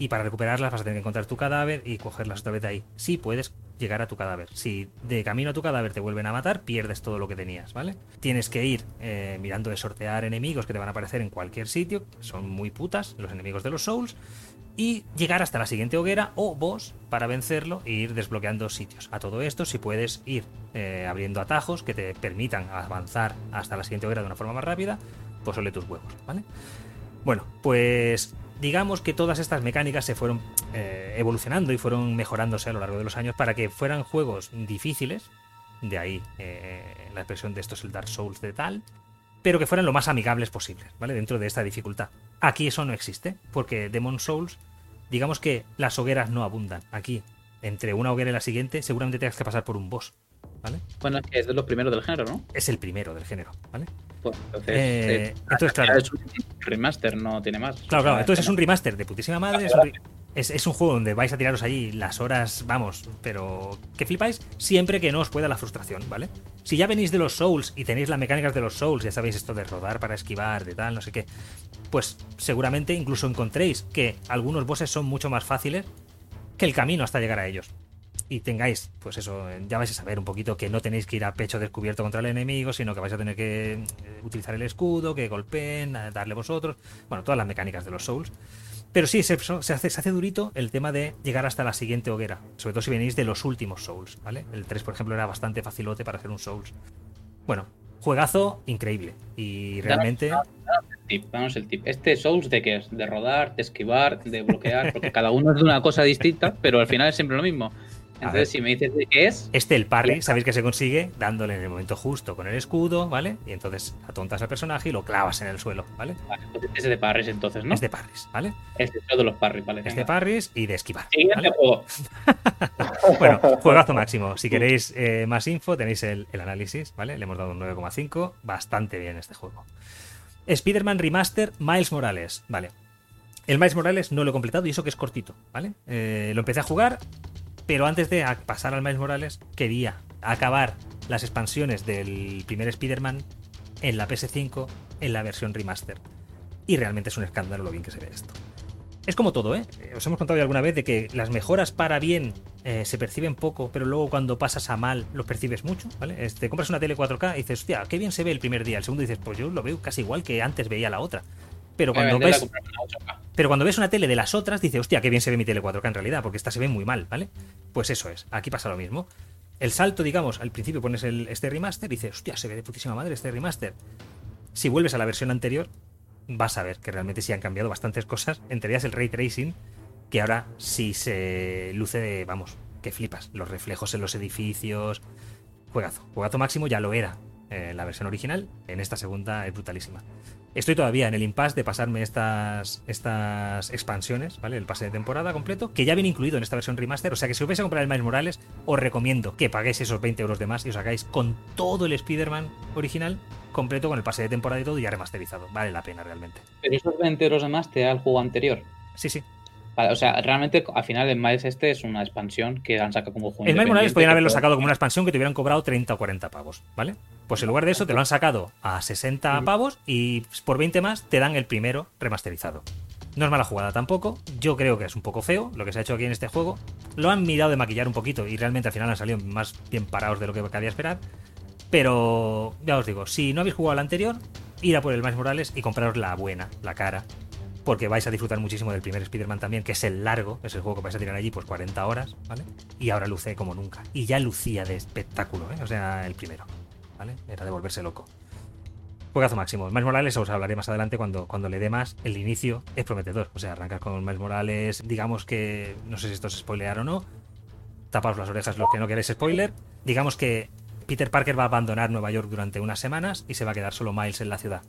y para recuperarlas vas a tener que encontrar tu cadáver y cogerlas otra vez de ahí. Sí puedes llegar a tu cadáver. Si de camino a tu cadáver te vuelven a matar, pierdes todo lo que tenías, ¿vale? Tienes que ir eh, mirando de sortear enemigos que te van a aparecer en cualquier sitio, son muy putas, los enemigos de los Souls, y llegar hasta la siguiente hoguera o boss para vencerlo e ir desbloqueando sitios. A todo esto, si puedes ir eh, abriendo atajos que te permitan avanzar hasta la siguiente hoguera de una forma más rápida, pues ole tus huevos, ¿vale? Bueno, pues digamos que todas estas mecánicas se fueron eh, evolucionando y fueron mejorándose a lo largo de los años para que fueran juegos difíciles, de ahí eh, la expresión de esto es el Dark Souls de tal, pero que fueran lo más amigables posibles, ¿vale? Dentro de esta dificultad. Aquí eso no existe, porque Demon Souls, digamos que las hogueras no abundan. Aquí, entre una hoguera y la siguiente, seguramente tengas que pasar por un boss, ¿vale? Bueno, es de los primeros del género, ¿no? Es el primero del género, ¿vale? Pues entonces, Eh, eh, entonces, claro. es un remaster, no tiene más. Claro, claro, entonces es un remaster de putísima madre, es un, re- Es, es un juego donde vais a tiraros allí las horas, vamos, pero que flipáis siempre que no os pueda la frustración, ¿vale? Si ya venís de los Souls y tenéis las mecánicas de los Souls, ya sabéis esto de rodar para esquivar, de tal, no sé qué, pues seguramente incluso encontréis que algunos bosses son mucho más fáciles que el camino hasta llegar a ellos. Y tengáis, pues eso, ya vais a saber un poquito que no tenéis que ir a pecho descubierto contra el enemigo, sino que vais a tener que eh, utilizar el escudo, que golpeen, darle vosotros. Bueno, todas las mecánicas de los Souls. Pero sí, se, se hace, se hace durito el tema de llegar hasta la siguiente hoguera. Sobre todo si venís de los últimos Souls, ¿vale? El 3, por ejemplo, era bastante facilote para hacer un Souls. Bueno, juegazo increíble. Y realmente. Danos el tip, danos el tip. ¿Este Souls de qué es? ¿De rodar, de esquivar, de bloquear? Porque cada uno es de una cosa distinta, pero al final es siempre lo mismo. Entonces, si me dices de qué es, Este, el parry, sabéis que se consigue dándole en el momento justo con el escudo, ¿vale? Y entonces atontas al personaje y lo clavas en el suelo, ¿vale? vale, pues es de parries entonces, ¿no? Es de parries, ¿vale? Es de los parries, vale. Es de parries y de esquivar. ¿vale? juego. Bueno, juegazo máximo. Si queréis eh, más info, tenéis el, el análisis, ¿vale? Le hemos dado un 9,5. Bastante bien este juego. Spider-Man Remaster Miles Morales, ¿vale? El Miles Morales no lo he completado y eso que es cortito, ¿vale? Eh, lo empecé a jugar, pero antes de pasar al Miles Morales, quería acabar las expansiones del primer Spider-Man en la PS5 en la versión remaster. Y realmente es un escándalo lo bien que se ve esto. Es como todo, ¿eh? Eh, Os hemos contado ya alguna vez de que las mejoras para bien eh, se perciben poco, pero luego cuando pasas a mal los percibes mucho, ¿vale? Es- Te compras una tele 4K y dices, hostia, qué bien se ve el primer día. El segundo dices, pues yo lo veo casi igual que antes veía la otra. Pero cuando ves comprarme una 8K. Pero cuando ves una tele de las otras, dices, hostia, qué bien se ve mi tele 4K en realidad, porque esta se ve muy mal, ¿vale? Pues eso es, aquí pasa lo mismo. El salto, digamos, al principio pones el, este remaster y dices, hostia, se ve de putísima madre este remaster. Si vuelves a la versión anterior, vas a ver que realmente sí han cambiado bastantes cosas, entre ellas el ray tracing, que ahora sí se luce de, vamos, que flipas. Los reflejos en los edificios. Juegazo, juegazo máximo ya lo era en la versión original, en esta segunda es brutalísima. Estoy todavía en el impasse de pasarme estas, estas expansiones, ¿vale? El pase de temporada completo, que ya viene incluido en esta versión remaster. O sea que si os vais a comprar el Miles Morales, os recomiendo que paguéis esos 20 euros de más y os hagáis con todo el Spider-Man original completo con el pase de temporada y todo ya remasterizado. Vale la pena realmente. Pero esos 20 euros de más te da el juego anterior. Sí, sí. Vale, o sea, realmente al final el Miles este es una expansión que han sacado como juego. El Miles Morales podrían haberlo sacado como una expansión que te hubieran cobrado 30 o 40 pavos, ¿vale? Pues en lugar de eso te lo han sacado a 60 pavos y por 20 más te dan el primero remasterizado. No es mala jugada tampoco, yo creo que es un poco feo lo que se ha hecho aquí en este juego. Lo han mirado de maquillar un poquito y realmente al final han salido más bien parados de lo que cabía esperar. Pero ya os digo, si no habéis jugado la anterior, ir a por el Miles Morales y compraros la buena, la cara, porque vais a disfrutar muchísimo del primer Spider-Man también, que es el largo, es el juego que vais a tirar allí pues 40 horas, ¿vale? Y ahora luce como nunca. Y ya lucía de espectáculo, ¿eh? O sea, el primero, ¿vale? Era de volverse loco. Juegazo máximo. Miles Morales os hablaré más adelante cuando, cuando le dé más. El inicio es prometedor. O sea, arrancar con Miles Morales, digamos que, no sé si esto es spoilear o no, tapaos las orejas los que no queréis spoiler. Digamos que Peter Parker va a abandonar Nueva York durante unas semanas y se va a quedar solo Miles en la ciudad.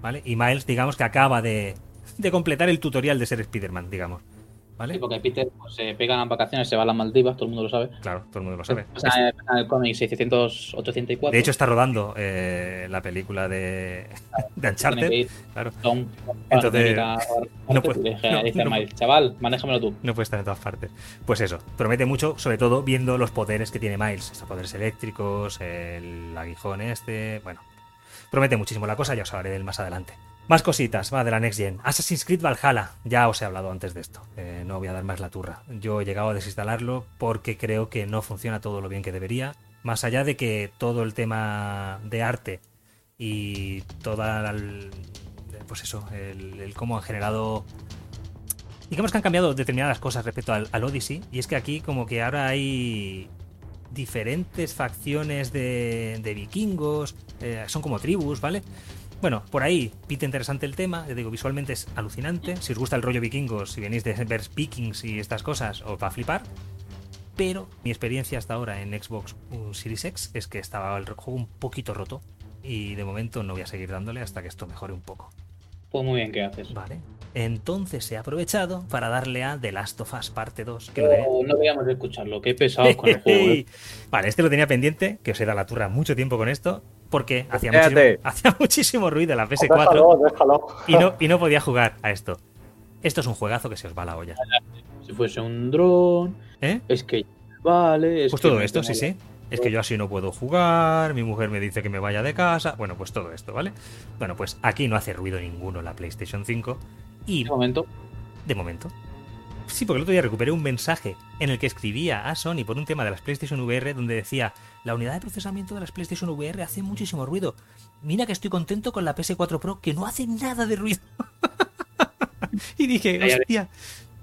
¿Vale? Y Miles, digamos que acaba de, de completar el tutorial de ser Spider-Man, digamos. ¿Vale? Sí, porque Peter pues, se pega en vacaciones, se va a las Maldivas, todo el mundo lo sabe. Claro, todo el mundo lo sabe. O sea, en el cómic 600, 804. De hecho, está rodando eh, la película de, de Uncharted. Claro, Entonces, no puede- no, dice no Miles, chaval, manéjamelo tú. no puede estar en todas partes. Pues eso, promete mucho, sobre todo viendo los poderes que tiene Miles. Estos poderes eléctricos, el aguijón este. Bueno, promete muchísimo la cosa, ya os hablaré de él más adelante. Más cositas, va, de la Next Gen. Assassin's Creed Valhalla, ya os he hablado antes de esto. eh, no voy a dar más la turra. Yo he llegado a desinstalarlo porque creo que no funciona todo lo bien que debería. Más allá de que todo el tema de arte y toda el, pues eso, el, cómo han generado digamos que han cambiado determinadas cosas respecto al, al Odyssey y es que aquí como que ahora hay diferentes facciones de, de vikingos, eh, son como tribus, ¿vale? Bueno, por ahí pinta interesante el tema, ya digo, visualmente es alucinante, si os gusta el rollo vikingos, si venís de ver vikings y estas cosas, os va a flipar, pero mi experiencia hasta ahora en Xbox Series X es que estaba el juego un poquito roto y de momento no voy a seguir dándole hasta que esto mejore un poco. Pues muy bien, ¿qué haces? Vale. Entonces he aprovechado para darle a The Last of Us parte 2. Que lo tenía- No, no deberíamos de escucharlo, qué pesados con el juego. ¿eh? Vale, este lo tenía pendiente, que os he dado la turra mucho tiempo con esto, porque hacía muchísimo, hacía muchísimo ruido la PS4 Déjalo, déjalo. y no, y no podía jugar a esto. Esto es un juegazo que se os va a la olla. Si fuese un dron, ¿Eh? es que vale. Es Pues que todo esto, sí, sí. Es que yo así no puedo jugar, mi mujer me dice que me vaya de casa. Bueno, pues todo esto, ¿vale? Bueno, pues aquí no hace ruido ninguno la PlayStation 5. Y De momento, de momento. Sí, porque el otro día recuperé un mensaje en el que escribía a Sony por un tema de las PlayStation VR donde decía, la unidad de procesamiento de las PlayStation VR hace muchísimo ruido. Mira que estoy contento con la PS4 Pro que no hace nada de ruido. y dije, hostia,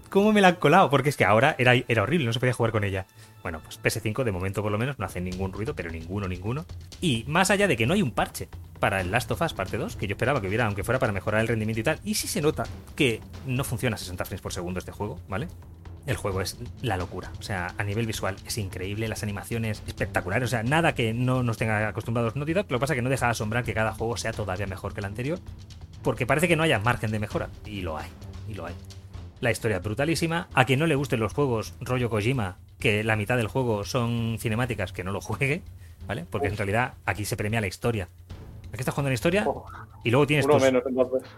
¿cómo me la han colado? Porque es que ahora era, era horrible, no se podía jugar con ella. Bueno, pues PS5 de momento por lo menos no hace ningún ruido, pero ninguno, ninguno. Y más allá de que no hay un parche para el Last of Us parte 2, que yo esperaba que hubiera, aunque fuera para mejorar el rendimiento y tal, y sí se nota que no funciona a 60 frames por segundo este juego, ¿vale? El juego es la locura. O sea, a nivel visual es increíble, las animaciones espectaculares. O sea, nada que no nos tenga acostumbrados Naughty Dog. Lo que pasa es que no deja de asombrar que cada juego sea todavía mejor que el anterior. Porque parece que no haya margen de mejora. Y lo hay. Y lo hay. La historia es brutalísima. A quien no le gusten los juegos rollo Kojima, que la mitad del juego son cinemáticas, que no lo juegue, ¿vale? Porque en realidad aquí se premia la historia. Aquí estás jugando la historia Oh, y luego tienes uno tus, menos,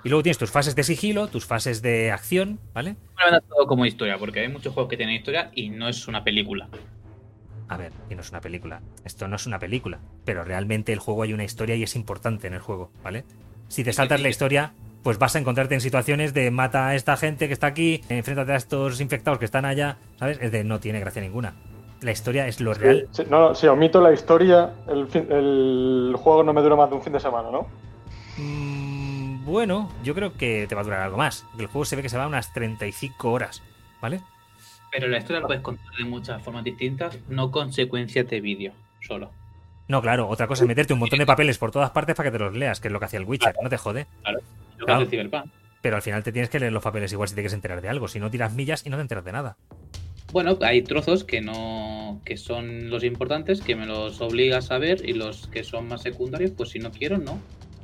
y luego tienes tus fases de sigilo, tus fases de acción, ¿vale? me lo todo como historia, porque hay muchos juegos que tienen historia y no es una película. A ver, y no es una película. Esto no es una película, pero realmente el juego hay una historia y es importante en el juego, ¿vale? Si te saltas la historia, pues vas a encontrarte en situaciones de mata a esta gente que está aquí, enfréntate a estos infectados que están allá, ¿sabes? Es de no tiene gracia ninguna. La historia es lo real. Sí, no, no, si omito la historia, el, fin- el juego no me dura más de un fin de semana, ¿no? Mm, bueno, yo creo que te va a durar algo más. El juego se ve que se va a unas 35 horas, ¿vale? Pero la historia la puedes contar de muchas formas distintas, no consecuencias de vídeo solo. No, claro, otra cosa es meterte un montón de papeles por todas partes para que te los leas, que es lo que hacía el Witcher, no te jode. Lo Claro. Cyberpunk. Pero al final te tienes que leer los papeles igual si te quieres enterar de algo. Si no tiras millas y no te enteras de nada. Bueno, hay trozos que no que son los importantes, que me los obligas a ver, y los que son más secundarios, pues si no quiero, no.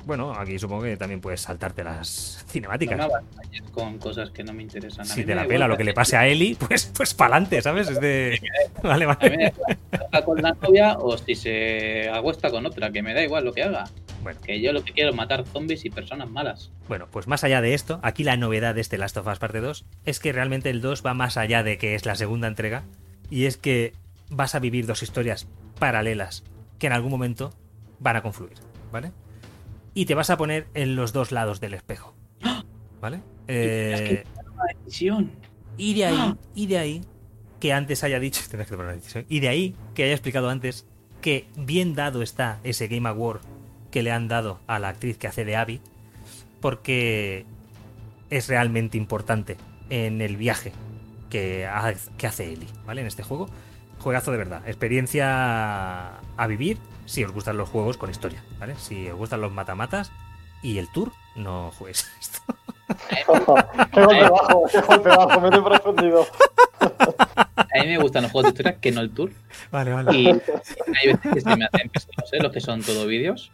Bueno, aquí supongo que también puedes saltarte las cinemáticas. No me con cosas que no me interesan. A si mí te la pela lo que le pase a Eli, pues, pues pa'lante, ¿sabes? Es de. Vale, A mí me da vale. igual con la novia o si se acuesta con otra, que me da igual lo que haga. Bueno, Que yo lo que quiero es matar zombies y personas malas. bueno, pues más allá de esto, aquí la novedad de este Last of Us Parte 2 es que realmente el 2 va más allá de que es la segunda entrega. Y es que vas a vivir dos historias paralelas que en algún momento van a confluir, ¿vale? Y te vas a poner en los dos lados del espejo, ¿vale? Eh. Y de ahí, ¡Ah! y de ahí que antes haya dicho, que tomar una decisión, y de ahí que haya explicado antes que bien dado está ese Game Award que le han dado a la actriz que hace de Abby, porque es realmente importante en el viaje que, ha- que hace Ellie, ¿vale? En este juego. Juegazo de verdad. Experiencia a vivir si os gustan los juegos con historia, ¿vale? Si os gustan los matamatas y el tour, no juegues esto. qué golpe bajo, qué golpe bajo, me he sorprendido. A mí me gustan los juegos de historia que no el tour. Vale, vale. Y hay veces que se me hacen pesados, ¿eh? los que son todo vídeos.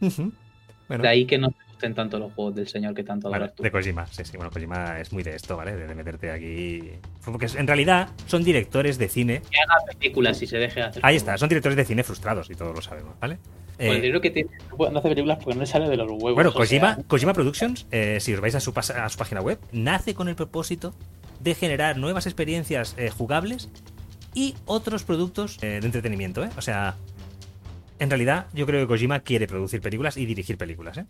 Bueno. De ahí que no me gusten tanto los juegos del señor que tanto Bueno, adoras tú. de Kojima, sí, sí. Bueno, Kojima es muy de esto, ¿vale? De, de meterte aquí. Porque en realidad son directores de cine. Que haga películas y se deje hacer. Ahí está, son directores de cine frustrados y todos lo sabemos, ¿vale? Con el Eh, dinero que tiene, no hace películas porque no le sale de los huevos. bueno, Kojima, sea, Kojima Productions, eh, si os vais a su, pas- a su página web, nace con el propósito de generar nuevas experiencias eh, jugables y otros productos eh, de entretenimiento, ¿eh? O sea, en realidad yo creo que Kojima quiere producir películas y dirigir películas, ¿eh?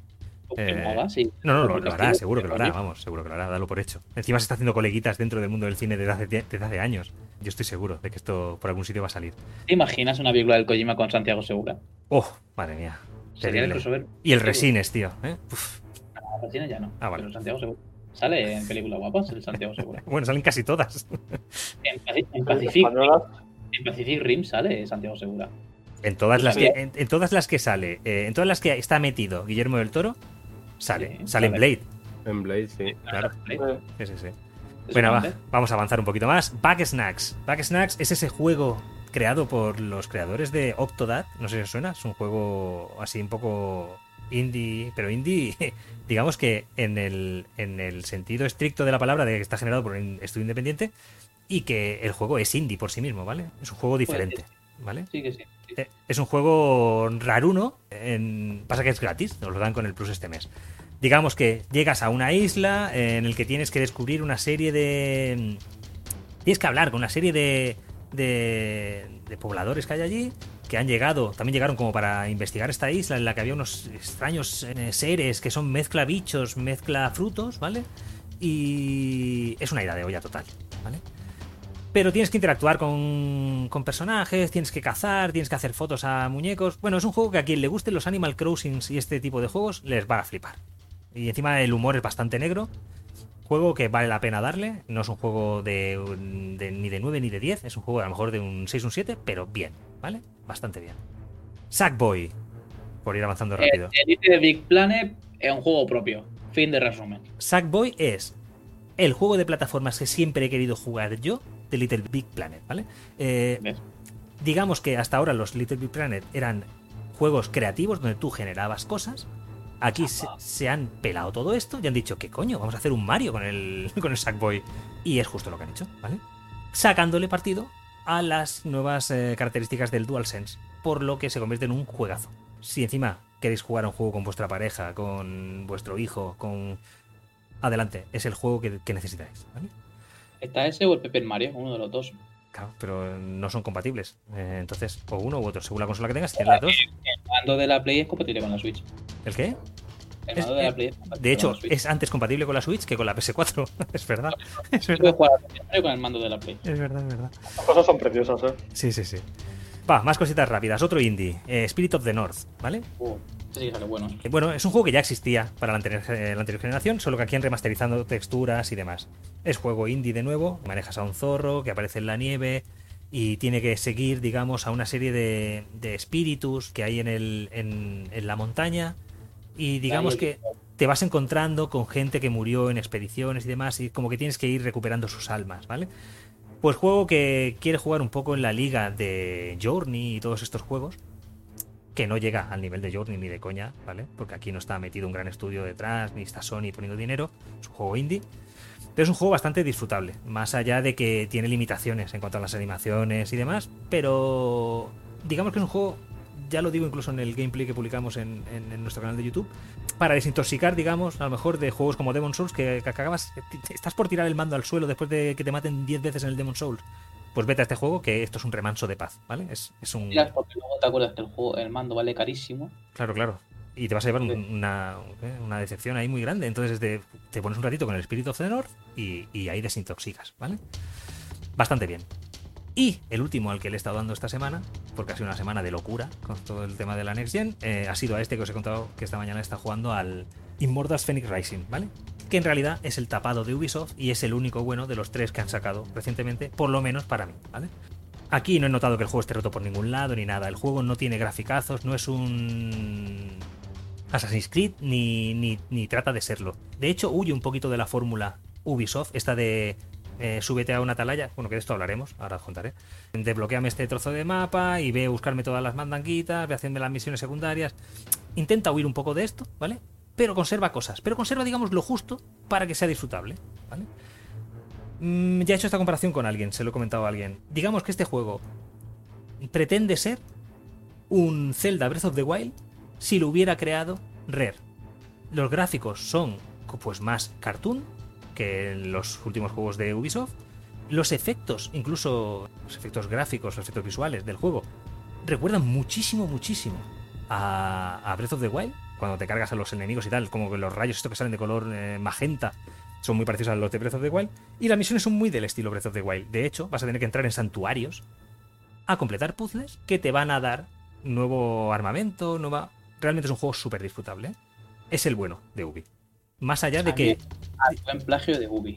eh, sí. No, no, lo, lo hará, seguro que lo hará, vamos, seguro que lo hará, dalo por hecho. Encima se está haciendo coleguitas dentro del mundo del cine desde hace, desde hace años. Yo estoy seguro de que esto por algún sitio va a salir. ¿Te imaginas una película del Kojima con Santiago Segura? ¡Oh! Madre mía. Sería el. Y el Resines, tío. ¿eh? Uf. Ah, Resina ya no. Ah, vale. Pero Santiago Segura. Sale en películas guapas el Santiago Segura. Bueno, salen casi todas. En, en Pacific, en Pacific Rim sale Santiago Segura. En todas las que, en, en todas las que sale, eh, en todas las que está metido Guillermo del Toro, sale. Sí, sale en. Blade. En Blade, sí. Claro. eh, Sí, sí, sí. Bueno, va, vamos a avanzar un poquito más. Back Snacks. Back Snacks es ese juego creado por los creadores de Octodad. No sé si os suena. Es un juego así un poco indie, pero indie, digamos que en el, en el sentido estricto de la palabra, de que está generado por un estudio independiente y que el juego es indie por sí mismo, ¿vale? Es un juego diferente, ¿vale? Sí que sí. sí. Eh, Es un juego raruno. En... Pasa que es gratis, nos lo dan con el Plus este mes. digamos que llegas a una isla en el que tienes que descubrir una serie de... Tienes que hablar con una serie de, de, de pobladores que hay allí que han llegado, también llegaron como para investigar esta isla en la que había unos extraños eh, seres que son mezcla bichos, mezcla frutos, ¿vale? Y es una idea de olla total, ¿vale? Pero tienes que interactuar con, con personajes, tienes que cazar, tienes que hacer fotos a muñecos. Bueno, es un juego que a quien le gusten los Animal Crossings y este tipo de juegos les va a flipar. Y encima el humor es bastante negro. Juego que vale la pena darle. No es un juego de, de- ni de 9 ni de 10. Es un juego a lo mejor de un 6 o un 7, pero bien, ¿vale? Bastante bien. Sackboy. Por ir avanzando rápido. El Elite Big Planet es un juego propio. Fin de resumen. Sackboy es el juego de plataformas que siempre he querido jugar yo de Little Big Planet, ¿vale? Eh, digamos que hasta ahora los Little Big Planet eran juegos creativos donde tú generabas cosas. Aquí se, se han pelado todo esto y han dicho, ¿qué coño? Vamos a hacer un Mario con el, con el Sackboy. Y es justo lo que han hecho, ¿vale? Sacándole partido a las nuevas eh, características del DualSense, por lo que se convierte en un juegazo. Si encima queréis jugar a un juego con vuestra pareja, con vuestro hijo, con... Adelante, es el juego que, que necesitáis, ¿vale? ¿Está ese o el Paper Mario? Uno de los dos. Claro, pero no son compatibles. Eh, entonces, o uno u otro, según la consola que tengas, tienes las dos. El mando de la Play es compatible con la Switch. ¿El qué? El Es- mando de la Play es compatible De hecho, es antes compatible con la Switch que con la PS4. es verdad. Es Puedes verdad. jugar con el mando de la Play. Es verdad, es verdad. Las cosas son preciosas, ¿eh? Sí, sí, sí. Va, más cositas rápidas. Otro indie, eh, Spirit of the North, ¿vale? Uh, sí sale bueno. Eh, Bueno, es un juego que ya existía para la anterior, eh, la anterior generación, solo que aquí han remasterizando texturas y demás. Es juego indie de nuevo, manejas a un zorro que aparece en la nieve y tiene que seguir, digamos, a una serie de, de espíritus que hay en, el, en, en la montaña. Y digamos Ahí- que te vas encontrando con gente que murió en expediciones y demás, y como que tienes que ir recuperando sus almas, ¿vale? Pues juego que quiere jugar un poco en la liga de Journey y todos estos juegos, que no llega al nivel de Journey ni de coña, ¿vale? Porque aquí no está metido un gran estudio detrás, ni está Sony poniendo dinero, es un juego indie. Pero es un juego bastante disfrutable, más allá de que tiene limitaciones en cuanto a las animaciones y demás, pero digamos que es un juego, ya lo digo incluso en el gameplay que publicamos en, nuestro canal de YouTube, para desintoxicar, digamos, a lo mejor de juegos como Demon Souls, que, que acabas, estás por tirar el mando al suelo después de que te maten 10 veces en el Demon Souls. Pues vete a este juego, que esto es un remanso de paz, ¿vale? Es, es un... Miras porque luego te acuerdas que el juego, el mando vale carísimo. Claro, claro. Y te vas a llevar Sí. una, ¿eh? una decepción ahí muy grande. Entonces te, te pones un ratito con el Spirit of the North y, y ahí desintoxicas, ¿vale? Bastante bien. Y el último al que le he estado dando esta semana, porque ha sido una semana de locura con todo el tema de la Next Gen, eh, ha sido a este que os he contado que esta mañana está jugando al Immortals Phoenix Rising, ¿vale? Que en realidad es el tapado de Ubisoft y es el único bueno de los tres que han sacado recientemente, por lo menos para mí, ¿vale? Aquí no he notado que el juego esté roto por ningún lado ni nada. El juego no tiene graficazos, no es un Assassin's Creed ni, ni, ni trata de serlo. De hecho, huye un poquito de la fórmula Ubisoft, esta de eh, súbete a una atalaya, bueno, que de esto hablaremos, ahora os contaré. Desbloqueame este trozo de mapa y ve a buscarme todas las mandanguitas, ve a hacerme las misiones secundarias. Intenta huir un poco de esto, ¿vale? Pero conserva cosas, pero conserva, digamos, lo justo para que sea disfrutable, ¿vale? Mm, ya he hecho esta comparación con alguien, se lo he comentado a alguien. Digamos que este juego pretende ser un Zelda Breath of the Wild si lo hubiera creado Rare. Los gráficos son pues más cartoon que en los últimos juegos de Ubisoft. Los efectos, incluso los efectos gráficos, los efectos visuales del juego, recuerdan muchísimo, muchísimo a, Breath of the Wild. Cuando te cargas a los enemigos y tal, como los rayos estos que salen de color eh, magenta son muy parecidos a los de Breath of the Wild. Y las misiones son muy del estilo Breath of the Wild. De hecho, vas a tener que entrar en santuarios a completar puzzles que te van a dar nuevo armamento, nueva... Realmente es un juego súper disfrutable. ¿eh? Es el bueno de Ubi. Más allá de que... Ah, buen plagio de Ubi.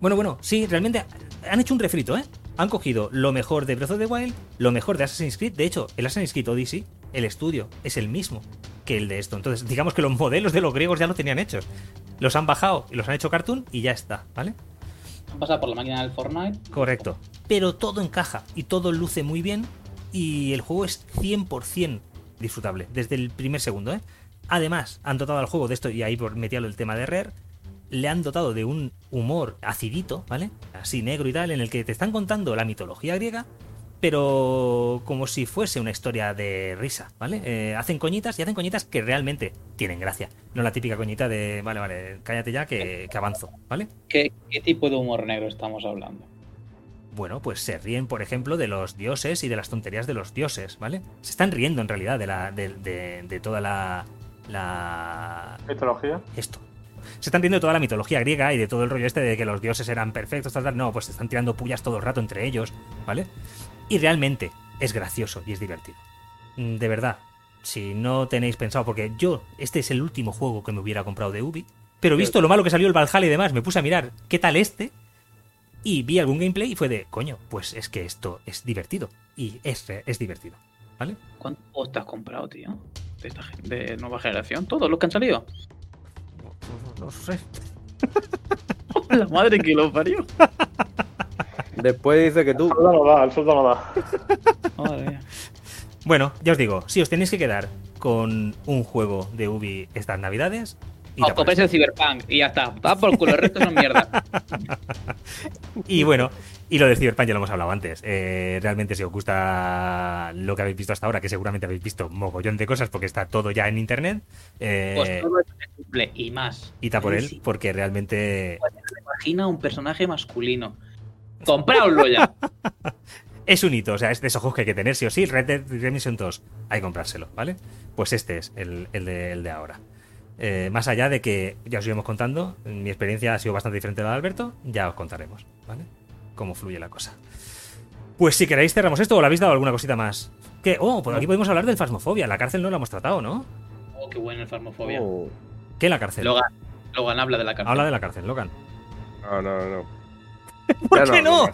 Bueno, bueno, sí, realmente han hecho un refrito, ¿eh? Han cogido lo mejor de Breath of the Wild, lo mejor de Assassin's Creed. De hecho, el Assassin's Creed Odyssey, el estudio, es el mismo que el de esto. Entonces, digamos que los modelos de los griegos ya lo tenían hechos. Los han bajado y los han hecho cartoon y ya está, ¿vale? Han pasado por la máquina del Fortnite. Correcto. Pero todo encaja y todo luce muy bien y el juego es 100% disfrutable desde el primer segundo, ¿eh? Además, han dotado al juego de esto, y ahí por- metía el tema de Rare, le han dotado de un humor acidito, ¿vale? Así negro y tal, en el que te están contando la mitología griega, pero como si fuese una historia de risa, ¿vale? Eh, hacen coñitas y hacen coñitas que realmente tienen gracia. No la típica coñita de, vale, vale, cállate ya que, que avanzo, ¿vale? ¿Qué, ¿Qué tipo de humor negro estamos hablando? Bueno, pues se ríen, por ejemplo, de los dioses y de las tonterías de los dioses, ¿vale? Se están riendo en realidad de, la, de, de- de toda la, la... Mitología. Esto. Se están de toda la mitología griega y de todo el rollo este de que los dioses eran perfectos, tal, tal. No, pues se están tirando pullas todo el rato entre ellos, ¿vale? Y realmente es gracioso y es divertido. Mm, De verdad, si no tenéis pensado, porque yo, este es el último juego que me hubiera comprado de Ubi, pero visto lo malo que salió el Valhalla y demás, me puse a mirar qué tal este y vi algún gameplay y fue de, coño, pues es que esto es divertido. Y es, re- es divertido, ¿vale? ¿Cuántos juegos te has comprado, tío? De, esta gen- de nueva generación. ¿Todos los que han salido? No sé. La madre que lo parió. Después dice que tú. El sueldo no da, el sueldo no da. Madre mía. Bueno, ya os digo, si os tenéis que quedar con un juego de Ubi estas navidades, por compréis el Cyberpunk y ya está. Da por culo, el resto son mierda. Y bueno, y lo de Cyberpunk ya lo hemos hablado antes. Eh, realmente, si os gusta lo que habéis visto hasta ahora, que seguramente habéis visto mogollón de cosas porque está todo ya en internet, eh, Pues todo eso se cumple y más. id a por él Sí, porque realmente Imagina un personaje masculino. Compraoslo ya. es un hito. O sea, es de esos juegos que hay que tener sí o sí. Red Dead Redemption 2, hay que comprárselo, ¿vale? Pues este es el, el de, el de ahora. Eh, más allá de que ya os iremos contando, mi experiencia ha sido bastante diferente a la de Alberto, ya os contaremos, ¿vale? Cómo fluye la cosa. Pues si queréis cerramos esto o le habéis dado alguna cosita más. Que, oh, por aquí podemos hablar del Fasmofobia. La cárcel no la hemos tratado, ¿no? Oh, qué bueno el Farmofobia. Oh, ¿Qué la cárcel? Logan, Logan habla de la cárcel. Habla de la cárcel, Logan. no, no, no. ¿Por Ya qué no?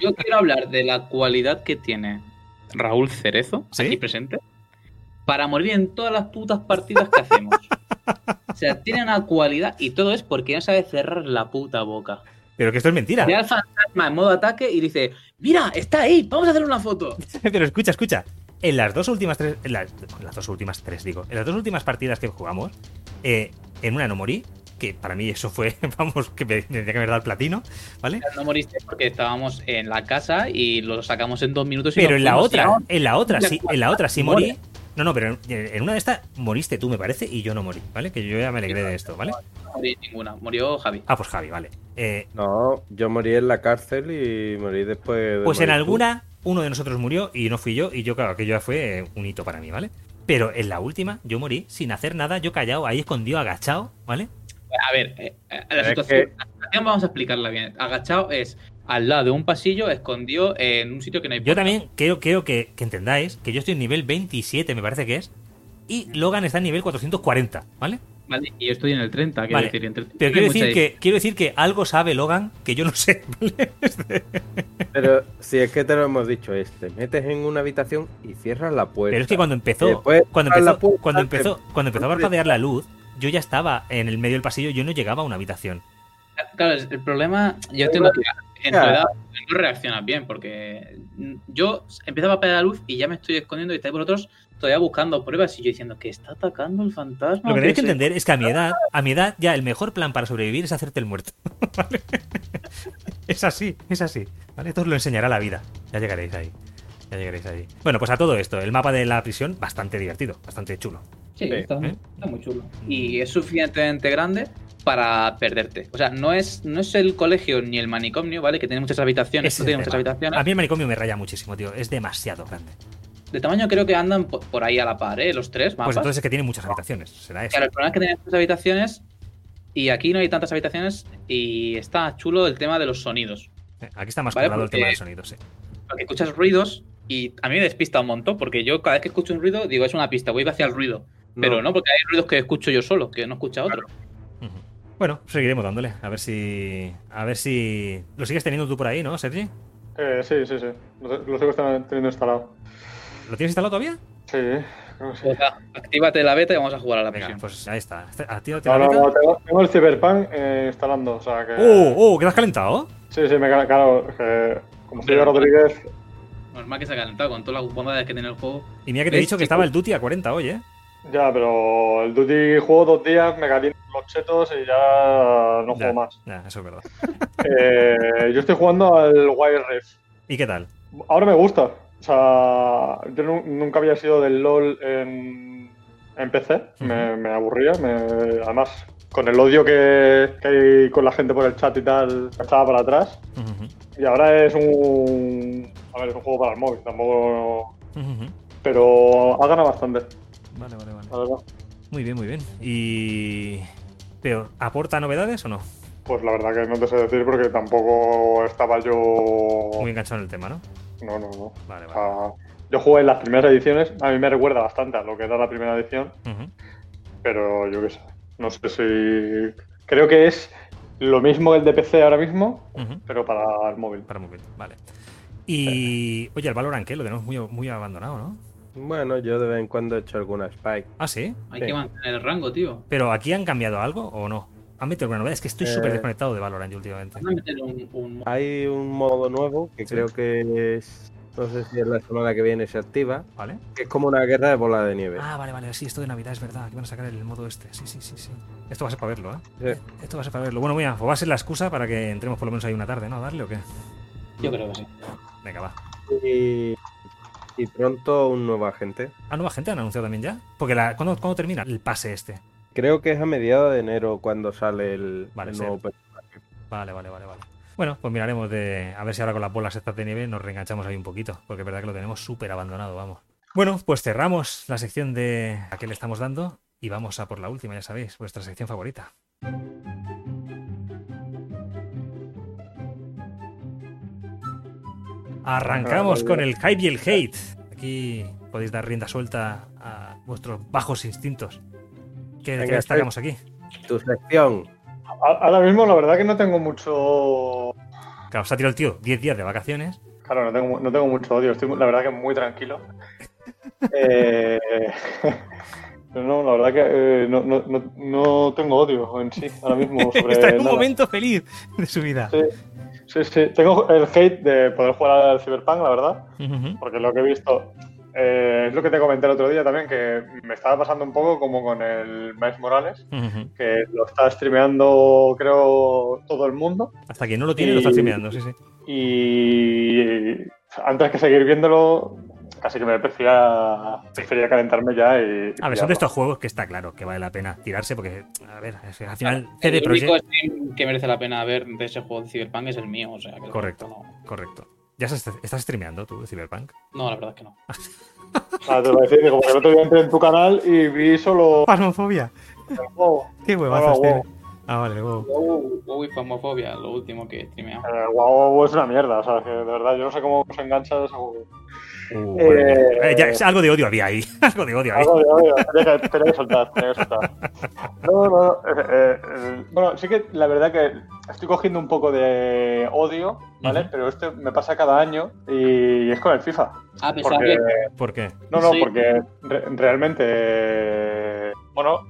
Yo quiero hablar de la cualidad que tiene Raúl Cerezo, ¿Sí? aquí presente, para morir en todas las putas partidas que hacemos. O sea, tiene una cualidad y todo es porque no sabe cerrar la puta boca. Pero que esto es mentira. Ve al fantasma en modo ataque y dice, mira, está ahí, vamos a hacer una foto. Pero escucha, escucha. En las dos últimas tres. En las, en las dos últimas tres, digo. En las dos últimas partidas que jugamos, eh, en una no morí. Que para mí eso fue, vamos, que me tendría que haber dado el platino, ¿vale? No moriste porque estábamos en la casa y lo sacamos en dos minutos. y Pero en la otra, en la otra, sí, en la otra sí morí. No, no, pero en, una de estas moriste tú, me parece, y yo no morí, ¿vale? Que yo ya me alegré de esto, ¿vale? No morí ninguna, murió Javi. Ah, pues Javi, vale. Eh, No, yo morí en la cárcel y morí después. de Pues en tú. alguna, uno de nosotros murió y no fui yo, y yo, claro, aquello ya fue eh, un hito para mí, ¿vale? Pero en la última, yo morí sin hacer nada, yo callado, ahí escondido, agachado, ¿vale? A ver, eh, eh, la, situación, la situación vamos a explicarla bien. Agachado es al lado de un pasillo, escondido en un sitio que no hay Yo puerta. también quiero, quiero que, que entendáis que yo estoy en nivel 27, me parece que es, y Logan está en nivel 440, ¿vale? Vale, y yo estoy en el 30, quiero Vale. decir. Entre... Pero quiero decir, que, quiero decir que algo sabe Logan que yo no sé, ¿vale? Pero si es que te lo hemos dicho, es, te metes en una habitación y cierras la puerta. Pero es que cuando empezó, cuando empezó, puerta, cuando te- empezó, cuando empezó a parpadear la luz, yo ya estaba en el medio del pasillo, yo no llegaba a una habitación. Claro, el problema, yo entiendo que en tu edad no reaccionas bien, porque yo empezaba a pegar la luz y ya me estoy escondiendo y estáis vosotros todavía buscando pruebas y yo diciendo que está atacando el fantasma. Lo que tenéis que entender es que a mi edad, a mi edad ya el mejor plan para sobrevivir es hacerte el muerto. ¿Vale? Es así, es así. ¿Vale? Esto os lo enseñará la vida. Ya llegaréis ahí. Ya llegaréis ahí. Bueno, pues a todo esto, el mapa de la prisión, bastante divertido, bastante chulo. Sí, está, ¿Eh? está muy chulo. Y es suficientemente grande para perderte. O sea, no es, no es el colegio ni el manicomio, ¿vale? Que tiene muchas habitaciones. No tiene muchas habitaciones. A mí el manicomio me raya muchísimo, tío. Es demasiado grande. De tamaño creo que andan po- por ahí a la par, ¿eh? Los tres mapas. Pues entonces es que tiene muchas habitaciones. Será eso. Claro, el problema es que tiene muchas habitaciones y aquí no hay tantas habitaciones y está chulo el tema de los sonidos. Eh, Aquí está más Vale, el tema del sonido, sí. Porque escuchas ruidos y a mí me despista un montón porque yo cada vez que escucho un ruido digo es una pista, voy hacia el ruido. Pero no, porque hay ruidos que escucho yo solo, que no escucha otro. Bueno, seguiremos dándole. A ver si. A ver si. Lo sigues teniendo tú por ahí, ¿no, Sergi? Eh, sí, sí, sí. Lo, lo sigo teniendo instalado. ¿Lo tienes instalado todavía? Sí, que sí. Pues, ah, actívate la beta y vamos a jugar a la Venga, pues ahí está. Actívate No, la no, beta. no, tengo, tengo el Cyberpunk eh, instalando, o sea que... ¡Oh, oh! ¿Que te has calentado? Sí, sí, me ca- claro, que como soy Rodríguez... Normal que se ha calentado con todas las bondades que tiene el juego. Y mira que te he ¿Ves, dicho que estaba el Duty a 40 hoy, ¿eh? Ya, pero el Duty juego dos días, me caliento los chetos y ya no Ya, juego más. ya, eso es verdad. Eh, yo estoy jugando al Wild Rift, ¿Y qué tal? Ahora me gusta. O sea, yo nu- nunca había sido del LOL en, en PC. me, me aburría. me- además, con el odio que, que hay con la gente por el chat y tal, me echaba para atrás. Y ahora es un. A ver, es un juego para el móvil, tampoco. Pero ha ganado bastante, Vale, vale, vale. Muy bien, muy bien. Y... ¿Pero aporta novedades o no? Pues la verdad que no te sé decir porque tampoco estaba yo. Muy enganchado en el tema, ¿no? No, no, no. Vale, O vale. sea, yo jugué en las primeras ediciones, a mí me recuerda bastante a lo que era la primera edición, pero yo qué sé. No sé si. Creo que es lo mismo que el de PC ahora mismo, pero para el móvil. Para móvil, vale. Y... Oye, el Valorant, ¿qué? Lo tenemos muy, muy abandonado, ¿no? Bueno, yo de vez en cuando he hecho alguna spike. Ah, sí. Hay Sí. que mantener el rango, tío. ¿Pero aquí han cambiado algo o no? ¿Han metido alguna novedad? Es que estoy Eh. súper desconectado de Valorant yo últimamente. Un, un- Hay un modo nuevo que Sí. creo que es. No sé si es la semana que viene se activa. ¿Vale? Que es como una guerra de bola de nieve. Ah, vale, vale, sí, esto de Navidad es verdad, que van a sacar el modo este. Sí, sí, sí, sí. Esto va a ser para verlo, ¿eh? Sí. Esto va a ser para verlo. Bueno, mira, pues va a ser la excusa para que entremos por lo menos ahí una tarde, ¿no? ¿A darle o qué? Yo creo que sí. Venga, va. Y, y pronto un nuevo agente. ¿Ah, nueva gente han anunciado también ya? Porque la, ¿cuándo, cuándo termina el pase este? Creo que es a mediados de enero cuando sale el, Vale, el sí. nuevo. per- Vale, vale, vale, vale. Bueno, pues miraremos de. A ver si ahora con las bolas estas de nieve nos reenganchamos ahí un poquito. Porque es verdad que lo tenemos súper abandonado, vamos. Bueno, pues cerramos la sección de a qué le estamos dando. Y vamos a por la última, ya sabéis, vuestra sección favorita. Arrancamos con el hype y el hate. Aquí podéis dar rienda suelta a vuestros bajos instintos. ¿Qué, Venga, destacamos aquí? Tu sección. Ahora mismo, la verdad que no tengo mucho. Claro, se ha tirado el tío 10 días de vacaciones. Claro, no tengo, no tengo mucho odio. Estoy, la verdad que muy tranquilo. Eh, no, la verdad que eh, no, no, no, no tengo odio en sí ahora mismo sobre Está en un nada. momento feliz de su vida. Sí, sí, sí. Tengo el hate de poder jugar al Cyberpunk, la verdad. Ujú. Porque lo que he visto eh, es lo que te comenté el otro día también, que me estaba pasando un poco como con el Miles Morales, que lo está streameando, creo, todo el mundo. Hasta que no lo tiene, lo está Y- streameando, sí, sí. Y antes que seguir viéndolo, casi que me prefería, prefería calentarme ya y. A ver, son de estos juegos que está claro que vale la pena tirarse porque, a ver, es que al final El único stream que merece la pena ver de ese juego de Cyberpunk es el mío, o sea que Correcto. No, Correcto. ¿Ya estás, estás streameando tú de Cyberpunk? no, la verdad es que no. Ah, te lo decía, digo, porque el otro día entré en tu canal y vi solo Pasmofobia. Qué huevazos tiene. Ah, vale, huevo. WoW WoW y lo último que he streameado. El WoW es una mierda, o sea, que de verdad yo no sé cómo se engancha ese juego. Uh, Eh, bueno. Eh, ya, es- algo de odio había ahí. algo de odio ahí. Algo de odio, tenía que, tenía que soltar, tenía que soltar. No, no, no. eh, eh, bueno, sí que la verdad que estoy cogiendo un poco de odio, ¿vale? Pero este me pasa cada año y es con el FIFA. Ah, Porque, que. ¿Por qué? no, no, Sí. porque re- realmente, eh, bueno,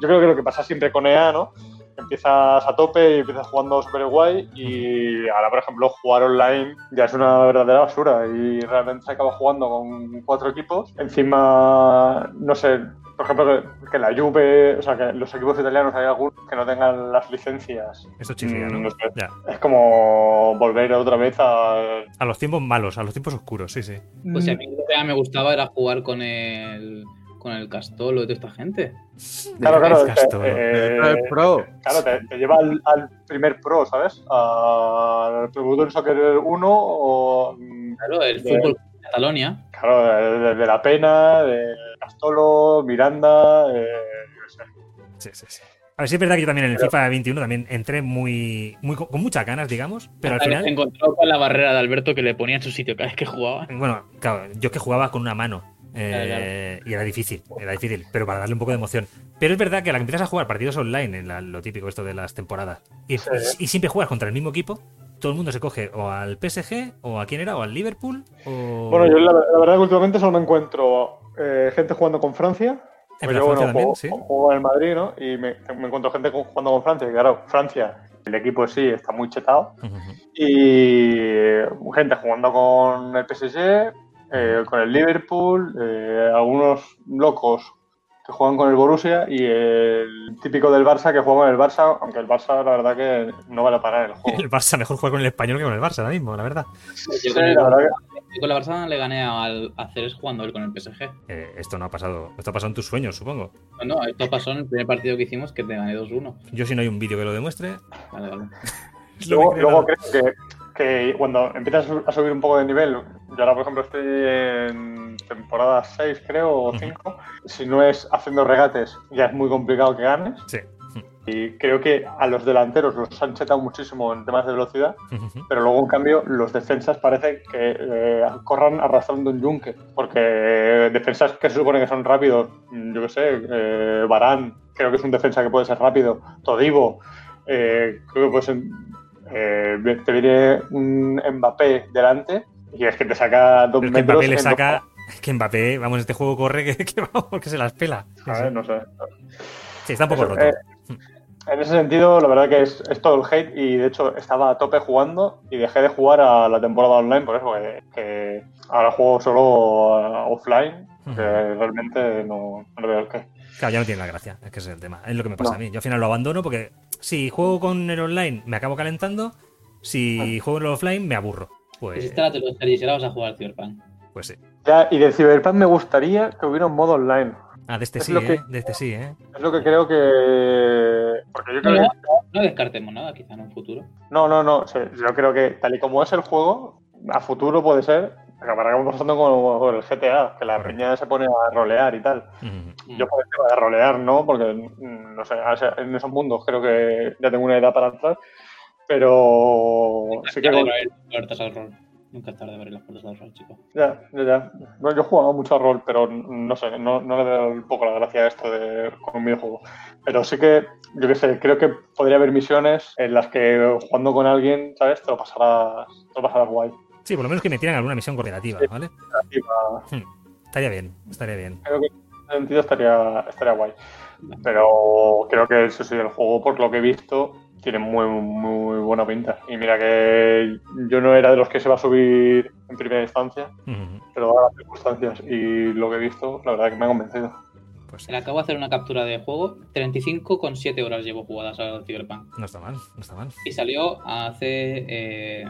yo creo que lo que pasa siempre con EA, ¿no? Empiezas a tope y empiezas jugando super guay y ahora, por ejemplo, jugar online ya es una verdadera basura y realmente se acaba jugando con cuatro equipos. Encima, no sé, por ejemplo, que, la Juve, o sea, que los equipos italianos hay algunos que no tengan las licencias. Esto chifría, Mm, ¿no? no sé. Ya. Es como volver otra vez a... A los tiempos malos, a los tiempos oscuros, sí, sí. Pues si a mí lo que me gustaba era jugar con el. Con el Castolo y toda esta gente. Claro, claro. Es Castolo. eh, El pro. Claro, te, te lleva al, al primer pro, ¿sabes? Al Pro Soccer 1 o. mm, Claro, el De- fútbol de Catalonia. Claro, de, de- de La Pena, de Castolo, Miranda. eh, yo qué sé. Sí, sí, sí. A ver, sí es verdad que yo también en el FIFA 21 también entré muy, muy con, muchas ganas, digamos, pero al Se final, encontró con la barrera de Alberto que le ponía en su sitio cada vez que jugaba. bueno, claro, yo que jugaba con una mano eh, y era difícil, era difícil, pero para darle un poco de emoción. Pero es verdad que a la que empiezas a jugar partidos online, en la- lo típico esto de las temporadas, y, Sí. y siempre juegas contra el mismo equipo, todo el mundo se coge o al PSG, o a quién era, o al Liverpool, o... Bueno, yo la, la verdad que últimamente solo me encuentro eh, gente jugando con Francia. La yo, bueno, Francia también, juego, sí. juego en el Madrid, ¿no? Y me, me encuentro gente jugando con Francia. Y claro, Francia, el equipo sí está muy chetado. Y eh, gente jugando con el PSG, eh, con el Liverpool, eh, algunos locos que juegan con el Borussia y el típico del Barça que juega con el Barça, aunque el Barça la verdad que no vale para el juego. El Barça mejor juega con el español que con el Barça ahora mismo, la verdad. Yo Sí, con, el, la verdad que- yo con la Barça le gané al a Ceres jugando él con el PSG. Eh, esto no ha pasado. Esto ha pasado en tus sueños, supongo. No, esto pasó en el primer partido que hicimos que te gané 2-1. Yo si no hay un vídeo que lo demuestre. Vale, vale. no Luego, creo luego nada. creo que, que cuando empiezas a subir un poco de nivel, yo ahora por ejemplo estoy en temporada 6 creo o Ujú. 5, si no es haciendo regates ya es muy complicado que ganes Sí. y creo que a los delanteros los han chetado muchísimo en temas de velocidad, pero luego en cambio los defensas parece que eh, corran arrastrando un yunque, porque eh, defensas que se supone que son rápidos, mm, yo qué sé, eh, Barán creo que es un defensa que puede ser rápido, Todivo, eh, creo que puede ser, eh, te viene un Mbappé delante y es que te saca dos Pero es que metros. Mbappé le saca. Que Mbappé, vamos, este juego corre que, que vamos, que se las pela. Sí, A ver, no sé. Sí, está un poco Eso, roto. eh, en ese sentido, la verdad que es, es todo el hate y de hecho estaba a tope jugando y dejé de jugar a la temporada online por eso, que, que ahora juego solo offline, que realmente no, no veo el qué. Claro, ya no tiene la gracia, es que ese es el tema. Es lo que me pasa No. a mí. Yo al final lo abandono porque si juego con el online me acabo calentando, si juego en el offline me aburro. Pues, Desinstálate los series y ahora vas a jugar al Cyberpunk. pues sí. Ya, y de Cyberpunk me gustaría que hubiera un modo online. Ah, de este Es sí, lo que- ¿eh? De este sí, ¿eh? Es lo que creo que... Porque yo creo No, que... no, descartemos nada, quizá en un futuro. No, no, no. sí, yo creo que tal y como es el juego, a futuro puede ser... Acabamos pasando con, el GTA, que la Correcto. peña se pone a rolear y tal. Yo por el tema de rolear, ¿no? Porque, mm, no sé, o sea, en esos mundos creo que ya tengo una edad para entrar. Pero Nunca sí que... tarde de abrir las puertas al rol. Nunca es tarde de abrir las puertas al rol, chico. Ya, ya, ya. Bueno, yo he jugado mucho a rol, pero no sé, no, no le veo un poco la gracia a esto de con un videojuego. Pero sí que, yo qué sé, creo que podría haber misiones en las que jugando con alguien, ¿sabes? Te lo pasarás, te lo pasarás guay. Sí, por lo menos que metieran alguna misión coordinativa, ¿vale? Y va- Estaría bien, estaría bien. Creo que en ese sentido estaría, estaría guay. Pero creo que eso sí, el juego, por lo que he visto, tiene muy, muy buena pinta. Y mira que yo no era de los que se va a subir en primera instancia, pero dadas las circunstancias y lo que he visto, la verdad que me ha convencido. Pues Le acabo de hacer una captura de juego. 35,7 horas llevo jugadas al Cyberpunk. no está mal, no está mal. Y salió hace eh,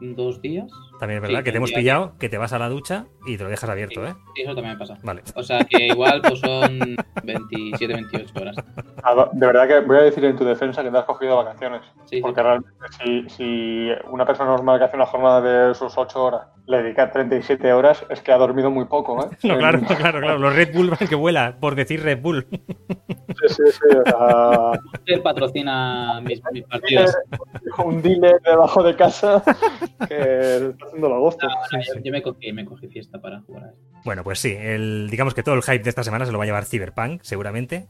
dos días. También es verdad Sí, que te hemos pillado, que te vas a la ducha y te lo dejas abierto, ¿eh? Y eso también pasa. Vale. O sea que igual pues son 27, 28 horas. Ah, De verdad que voy a decir en tu defensa que te has cogido vacaciones. Sí, sí. Porque realmente si, si una persona normal que hace una jornada de sus 8 horas le dedica 37 horas, es que ha dormido muy poco, ¿eh? No, En- claro, claro, claro. Los Red Bull van que vuela, por decir Red Bull. Sí, sí, sí. o sea, Él patrocina mis, mis partidas. un dealer debajo de casa que está haciendo el agosto. No, yo, yo me, cogí, me cogí fiesta para jugar. Bueno, pues sí, el, digamos que todo el hype de esta semana se lo va a llevar Cyberpunk, seguramente.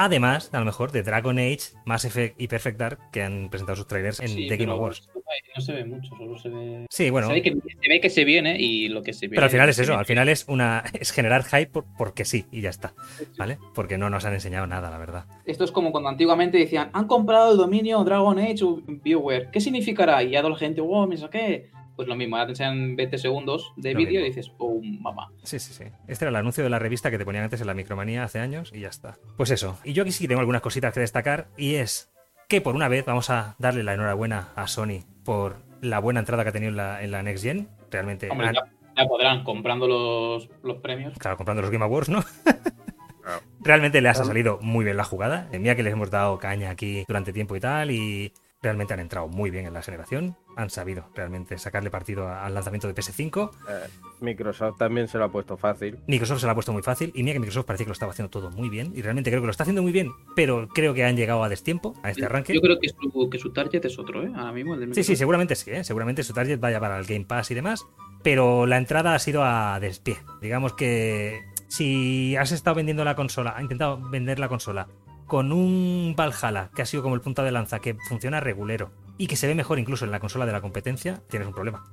Además, a lo mejor, de Dragon Age, Mass Effect y Perfect Dark, que han presentado sus trailers en Sí, The Game Awards. No se ve mucho, solo se ve. Sí, bueno, se, ve que, se ve que se viene y lo que se viene. pero al final es eso, al final es una es generar hype por- porque sí, y ya está, ¿vale? Porque no nos han enseñado nada, la verdad. Esto es como cuando antiguamente decían, han comprado el dominio Dragon Age o BioWare. ¿Qué significará? Y ya toda la gente, wow, me saqué. Pues lo mismo, ahora te enseñan 20 segundos de vídeo y dices, oh, mamá. Sí, sí, sí. Este era el anuncio de la revista que te ponían antes en la Micromanía hace años y ya está. Pues eso. Y yo aquí sí que tengo algunas cositas que destacar y es que por una vez vamos a darle la enhorabuena a Sony por la buena entrada que ha tenido en la, en la Next Gen. Realmente, Hombre, han- ya, ya podrán comprando los, los premios. claro, comprando los Game Awards, ¿no? Realmente les ha salido muy bien la jugada. Mira que les hemos dado caña aquí durante tiempo y tal y realmente han entrado muy bien en la generación. Han sabido realmente sacarle partido al lanzamiento de PS5. Eh, Microsoft también se lo ha puesto fácil. Microsoft se lo ha puesto muy fácil y mira que Microsoft parece que lo estaba haciendo todo muy bien y realmente creo que lo está haciendo muy bien, pero creo que han llegado a destiempo a este arranque. Yo creo que su, que su target es otro, ¿eh? Ahora mismo el de Sí, sí, Microsoft. seguramente sí, ¿eh? seguramente su target vaya para el Game Pass y demás, pero la entrada ha sido a despie. Digamos que si has estado vendiendo la consola, ha intentado vender la consola con un Valhalla, que ha sido como el punta de lanza, que funciona regulero y que se ve mejor incluso en la consola de la competencia, tienes un problema.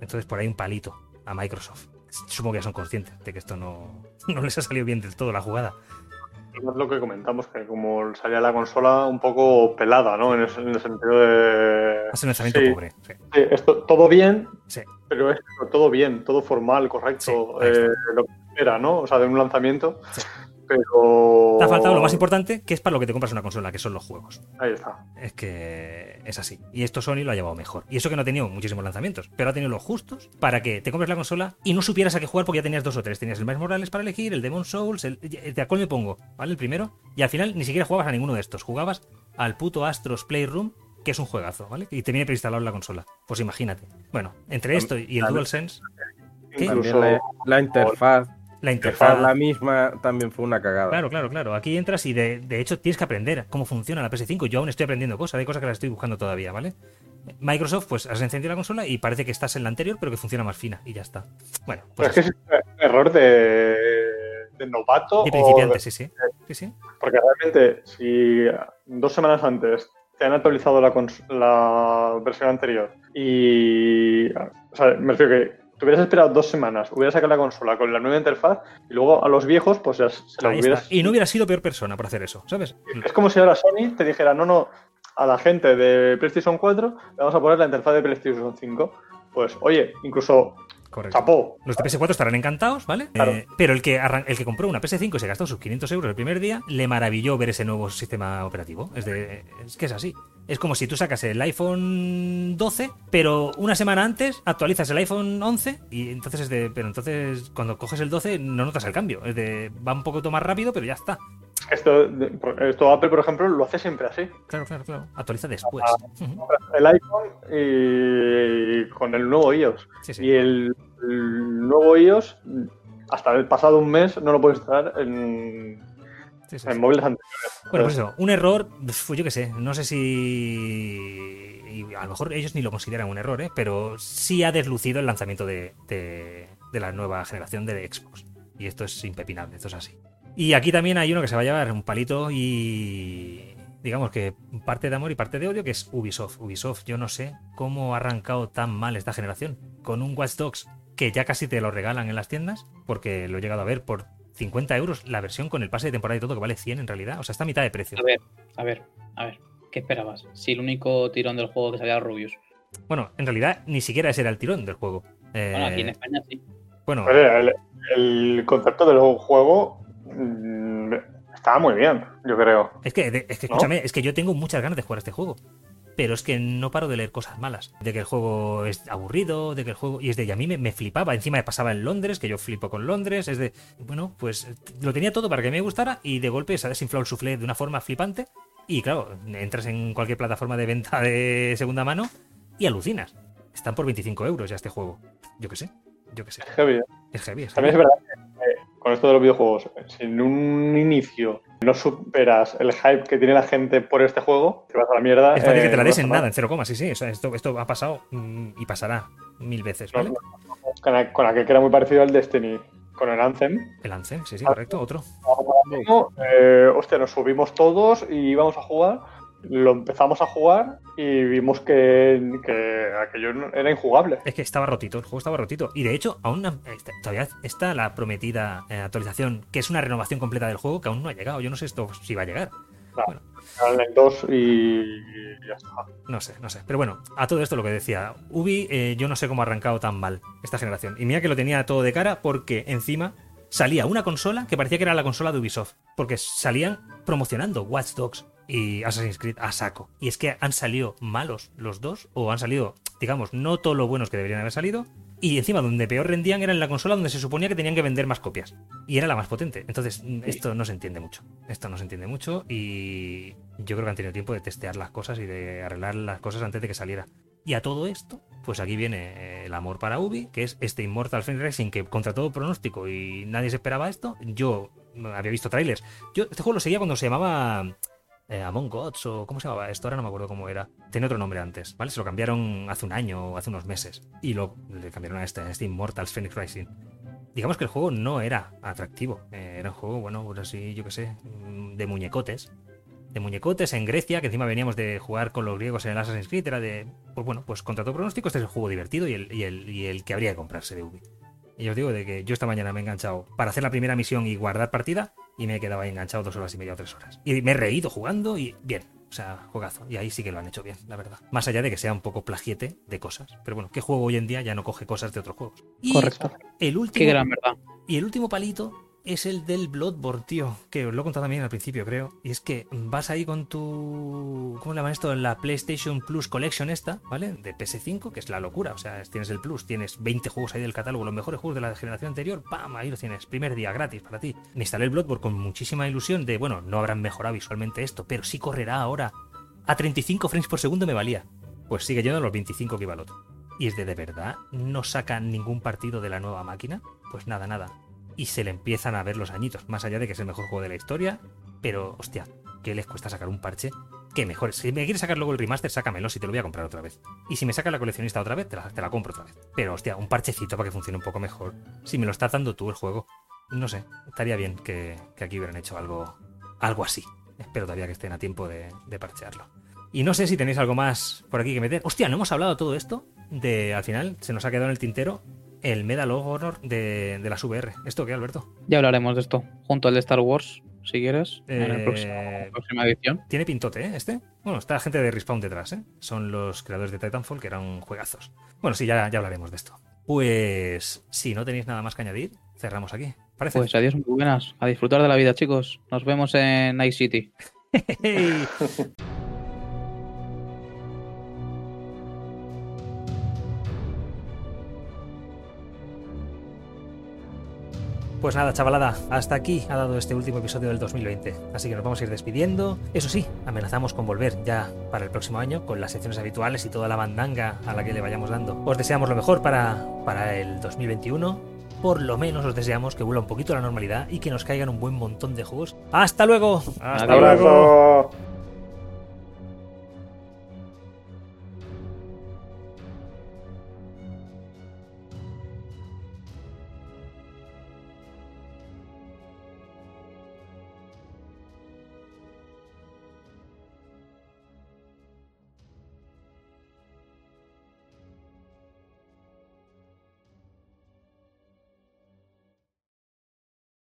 Entonces por ahí un palito a Microsoft. Supongo que ya son conscientes de que esto no, no les ha salido bien del todo la jugada. Es lo que comentamos, que como salía la consola un poco pelada, ¿no? En, el sentido de... Ha sido un lanzamiento Sí, pobre. sí. sí, esto, todo bien, Sí. pero es todo bien, todo formal, correcto, eh, lo que era, ¿no? O sea, de un lanzamiento. Pero. Te ha faltado lo más importante, que es para lo que te compras una consola, que son los juegos. Ahí está. Es que es así. Y esto Sony lo ha llevado mejor. Y eso que no ha tenido muchísimos lanzamientos, pero ha tenido los justos para que te compres la consola y no supieras a qué jugar porque ya tenías dos o tres. Tenías el Miles Morales para elegir, el Demon Souls, el... ¿De cuál me pongo? ¿Vale? El primero. Y al final ni siquiera jugabas a ninguno de estos. Jugabas al puto Astros Playroom, que es un juegazo, ¿vale? Y te viene preinstalado en la consola. Pues imagínate. Bueno, entre esto y el DualSense, ¿Qué? Incluso. También la, la interfaz, la interfaz la misma también fue una cagada. Claro, claro, claro. Aquí entras y de, de hecho tienes que aprender cómo funciona la PS5. Yo aún estoy aprendiendo cosas, hay cosas que las estoy buscando todavía, ¿vale? Microsoft, pues has encendido la consola y parece que estás en la anterior, pero que funciona más fina y ya está. Bueno, Pero pues es que es un error de, de novato. de o principiante, de- sí, sí. Sí, sí. Porque realmente, si dos semanas antes te han actualizado la, la versión anterior y. O sea, me refiero que te hubieras esperado dos semanas, hubieras sacado la consola con la nueva interfaz y luluego a los viejos, pues ya se la Ahí hubieras. Y no hubieras sido peor persona por hacer eso, ¿sabes? Es como si ahora Sony te dijera, no, no, a la gente de PlayStation 4 le vamos a poner la interfaz de PlayStation 5. Pues, oye, incluso Correcto. chapó. Los de PS4 estarán encantados, ¿vale? Claro. Eh, pero el que, el que compró una PS5 y se gastó sus 500 euros el primer día, le maravilló ver ese nuevo sistema operativo. Es, de, es que es así. Es como si tú sacas el iPhone 12, pero una semana antes actualizas el iPhone 11 y entonces es de... Pero entonces cuando coges el 12 no notas el cambio. Es de... Va un poco más rápido, pero ya está. Esto, esto Apple, por ejemplo, lo hace siempre así. Claro, claro, claro. Actualiza después. Ujú. El iPhone y con el nuevo iOS. Sí, sí. Y el, el nuevo iOS, hasta el pasado un mes, no lo puedes instalar en, Sí, sí, en sí. móviles anteriores. Bueno, pues eso, un error, yo qué sé, no sé si. y a lo mejor ellos ni lo consideran un error, ¿eh? pero sí ha deslucido el lanzamiento de, de- de la nueva generación de Xbox. Y esto es impepinable, esto es así. Y aquí también hay uno que se va a llevar un palito y. Digamos que parte de amor y parte de odio, que es Ubisoft. Ubisoft, yo no sé cómo ha arrancado tan mal esta generación. Con un Watch Dogs que ya casi te lo regalan en las tiendas, porque lo he llegado a ver por 50 euros la versión con el pase de temporada y todo, que vale 100 en realidad. O sea, está a mitad de precio. A ver, a ver, a ver. ¿Qué esperabas? Si el único tirón del juego que salía era Rubius. Bueno, en realidad ni siquiera ese era el tirón del juego. Eh, Bueno, aquí en España sí. bueno, el, el concepto del juego mm, estaba muy bien, yo creo. es que, de- es que ¿no? escúchame, es que yo tengo muchas ganas de jugar a este juego. Pero es que no paro de leer cosas malas. De que el juego es aburrido, de que el juego. Y es de. Y a mí me, me flipaba. Encima me pasaba en Londres, que yo flipo con Londres. Es de. Bueno, pues lo tenía todo para que me gustara. Y de golpe se ha desinflado el soufflé de una forma flipante. Y claro, entras en cualquier plataforma de venta de segunda mano y alucinas. Están por 25 euros ya este juego. Yo qué sé. Yo qué sé. Heavy. ¿eh? Es heavy, es También heavy. es verdad que con esto de los videojuegos, si en un inicio no superas el hype que tiene la gente por este juego, te vas a la mierda. Es fácil que eh, te la des en nada, en cero coma, sí, sí. O sea, esto, esto ha pasado mm, y pasará mil veces, ¿vale? Con, con aquel que era muy parecido al Destiny, con el Anthem. El Anthem, sí, sí, correcto, otro. Eh, hostia, nos subimos todos y íbamos a jugar. Lo empezamos a jugar y vimos que, que aquello no- era injugable. Es que estaba rotito, el juego estaba rotito. Y de hecho, aún no- está- todavía está la prometida eh, actualización, que es una renovación completa del juego, que aún no ha llegado. Yo no sé esto si va a llegar. Eran el 2 y ya está. No sé, no sé. Pero bueno, a todo esto lo que decía. Ubi, eh, yo no sé cómo ha arrancado tan mal esta generación. Y mira que lo tenía todo de cara porque encima salía una consola que parecía que era la consola de Ubisoft. Porque salían promocionando Watch Dogs y Assassin's Creed a saco. Y es que han salido malos los dos, o han salido, digamos, no todos los buenos que deberían haber salido. Y encima, donde peor rendían era en la consola donde se suponía que tenían que vender más copias. Y era la más potente. Entonces, esto no se entiende mucho. Esto no se entiende mucho y yo creo que han tenido tiempo de testear las cosas y de arreglar las cosas antes de que saliera. Y a todo esto, pues aquí viene el amor para Ubi, que es este Immortal Phoenix Racing que contra todo pronóstico y nadie se esperaba esto. Yo había visto trailers. Yo este juego lo seguía cuando se llamaba eh, Among Gods o ¿cómo se llamaba esto? Ahora no me acuerdo cómo era. Tenía otro nombre antes, ¿vale? Se lo cambiaron hace un año o hace unos meses. Y lo le cambiaron a este, a este Immortal Phoenix Rising. Digamos que el juego no era atractivo. eh, era un juego, bueno, pues así, yo qué sé, mm, de muñecotes. De muñecotes en Grecia, que encima veníamos de jugar con los griegos en el Assassin's Creed. Era de, pues bueno, pues contra todo pronóstico, este es el juego divertido y el, y el, y el que habría que comprarse de Ubi. Y os digo de que yo esta mañana me he enganchado para hacer la primera misión y guardar partida y me he quedado ahí enganchado dos horas y media o tres horas. Y me he reído jugando y bien. O sea, juegazo. Y ahí sí que lo han hecho bien, la verdad. Más allá de que sea un poco plagiete de cosas. Pero bueno, ¿qué juego hoy en día ya no coge cosas de otros juegos? Y Correcto. El último, Qué gran verdad. y el último palito es el del Bloodborne, tío. Que os lo he contado también al principio, creo. Y es que vas ahí con tu. ¿Cómo le llaman esto? En la PlayStation Plus Collection esta, ¿vale? De PS5, que es la locura. O sea, tienes el Plus, tienes 20 juegos ahí del catálogo, los mejores juegos de la generación anterior. ¡Pam! Ahí lo tienes. Primer día gratis para ti. Me instalé el Bloodborne con muchísima ilusión de, bueno, no habrán mejorado visualmente esto, pero sí correrá ahora. A 35 frames por segundo me valía. Pues sigue yendo a los 25 que iba el otro. Y es de de verdad, no sacan ningún partido de la nueva máquina. Pues nada, nada y se le empiezan a ver los añitos, más allá de que es el mejor juego de la historia, pero hostia, ¿qué les cuesta sacar un parche? Que mejor, si me quieres sacar luego el remaster, sácamelo si te lo voy a comprar otra vez. Y si me saca la coleccionista otra vez, te la, te la compro otra vez. Pero hostia, un parchecito para que funcione un poco mejor. Si me lo estás dando tú el juego, no sé, estaría bien que, aquí hubieran hecho algo, algo así. Espero todavía que estén a tiempo de, de parchearlo. Y no sé si tenéis algo más por aquí que meter. Hostia, no hemos hablado todo esto. De al final se nos ha quedado en el tintero el Medal of Honor de, de las VR. ¿Esto qué, Alberto? Ya hablaremos de esto, junto al de Star Wars, si quieres, en la Eh, próxima, próxima edición. Tiene pintote, ¿eh? Este. Bueno, está la gente de Respawn detrás, ¿eh? Son los creadores de Titanfall, que eran juegazos. Bueno, sí, ya, ya hablaremos de esto. Pues, si no tenéis nada más que añadir, cerramos aquí. ¿Parece? Pues adiós, muy buenas. A disfrutar de la vida, chicos. Nos vemos en Night City. Pues nada, chavalada, hasta aquí ha dado este último episodio del 2020. Así que nos vamos a ir despidiendo. Eso sí, amenazamos con volver ya para el próximo año con las secciones habituales y toda la bandanga a la que le vayamos dando. Os deseamos lo mejor para, para el 2021. Por lo menos os deseamos que vuelva un poquito la normalidad y que nos caigan un buen montón de juegos. ¡Hasta luego! ¡Hasta Adiós. luego!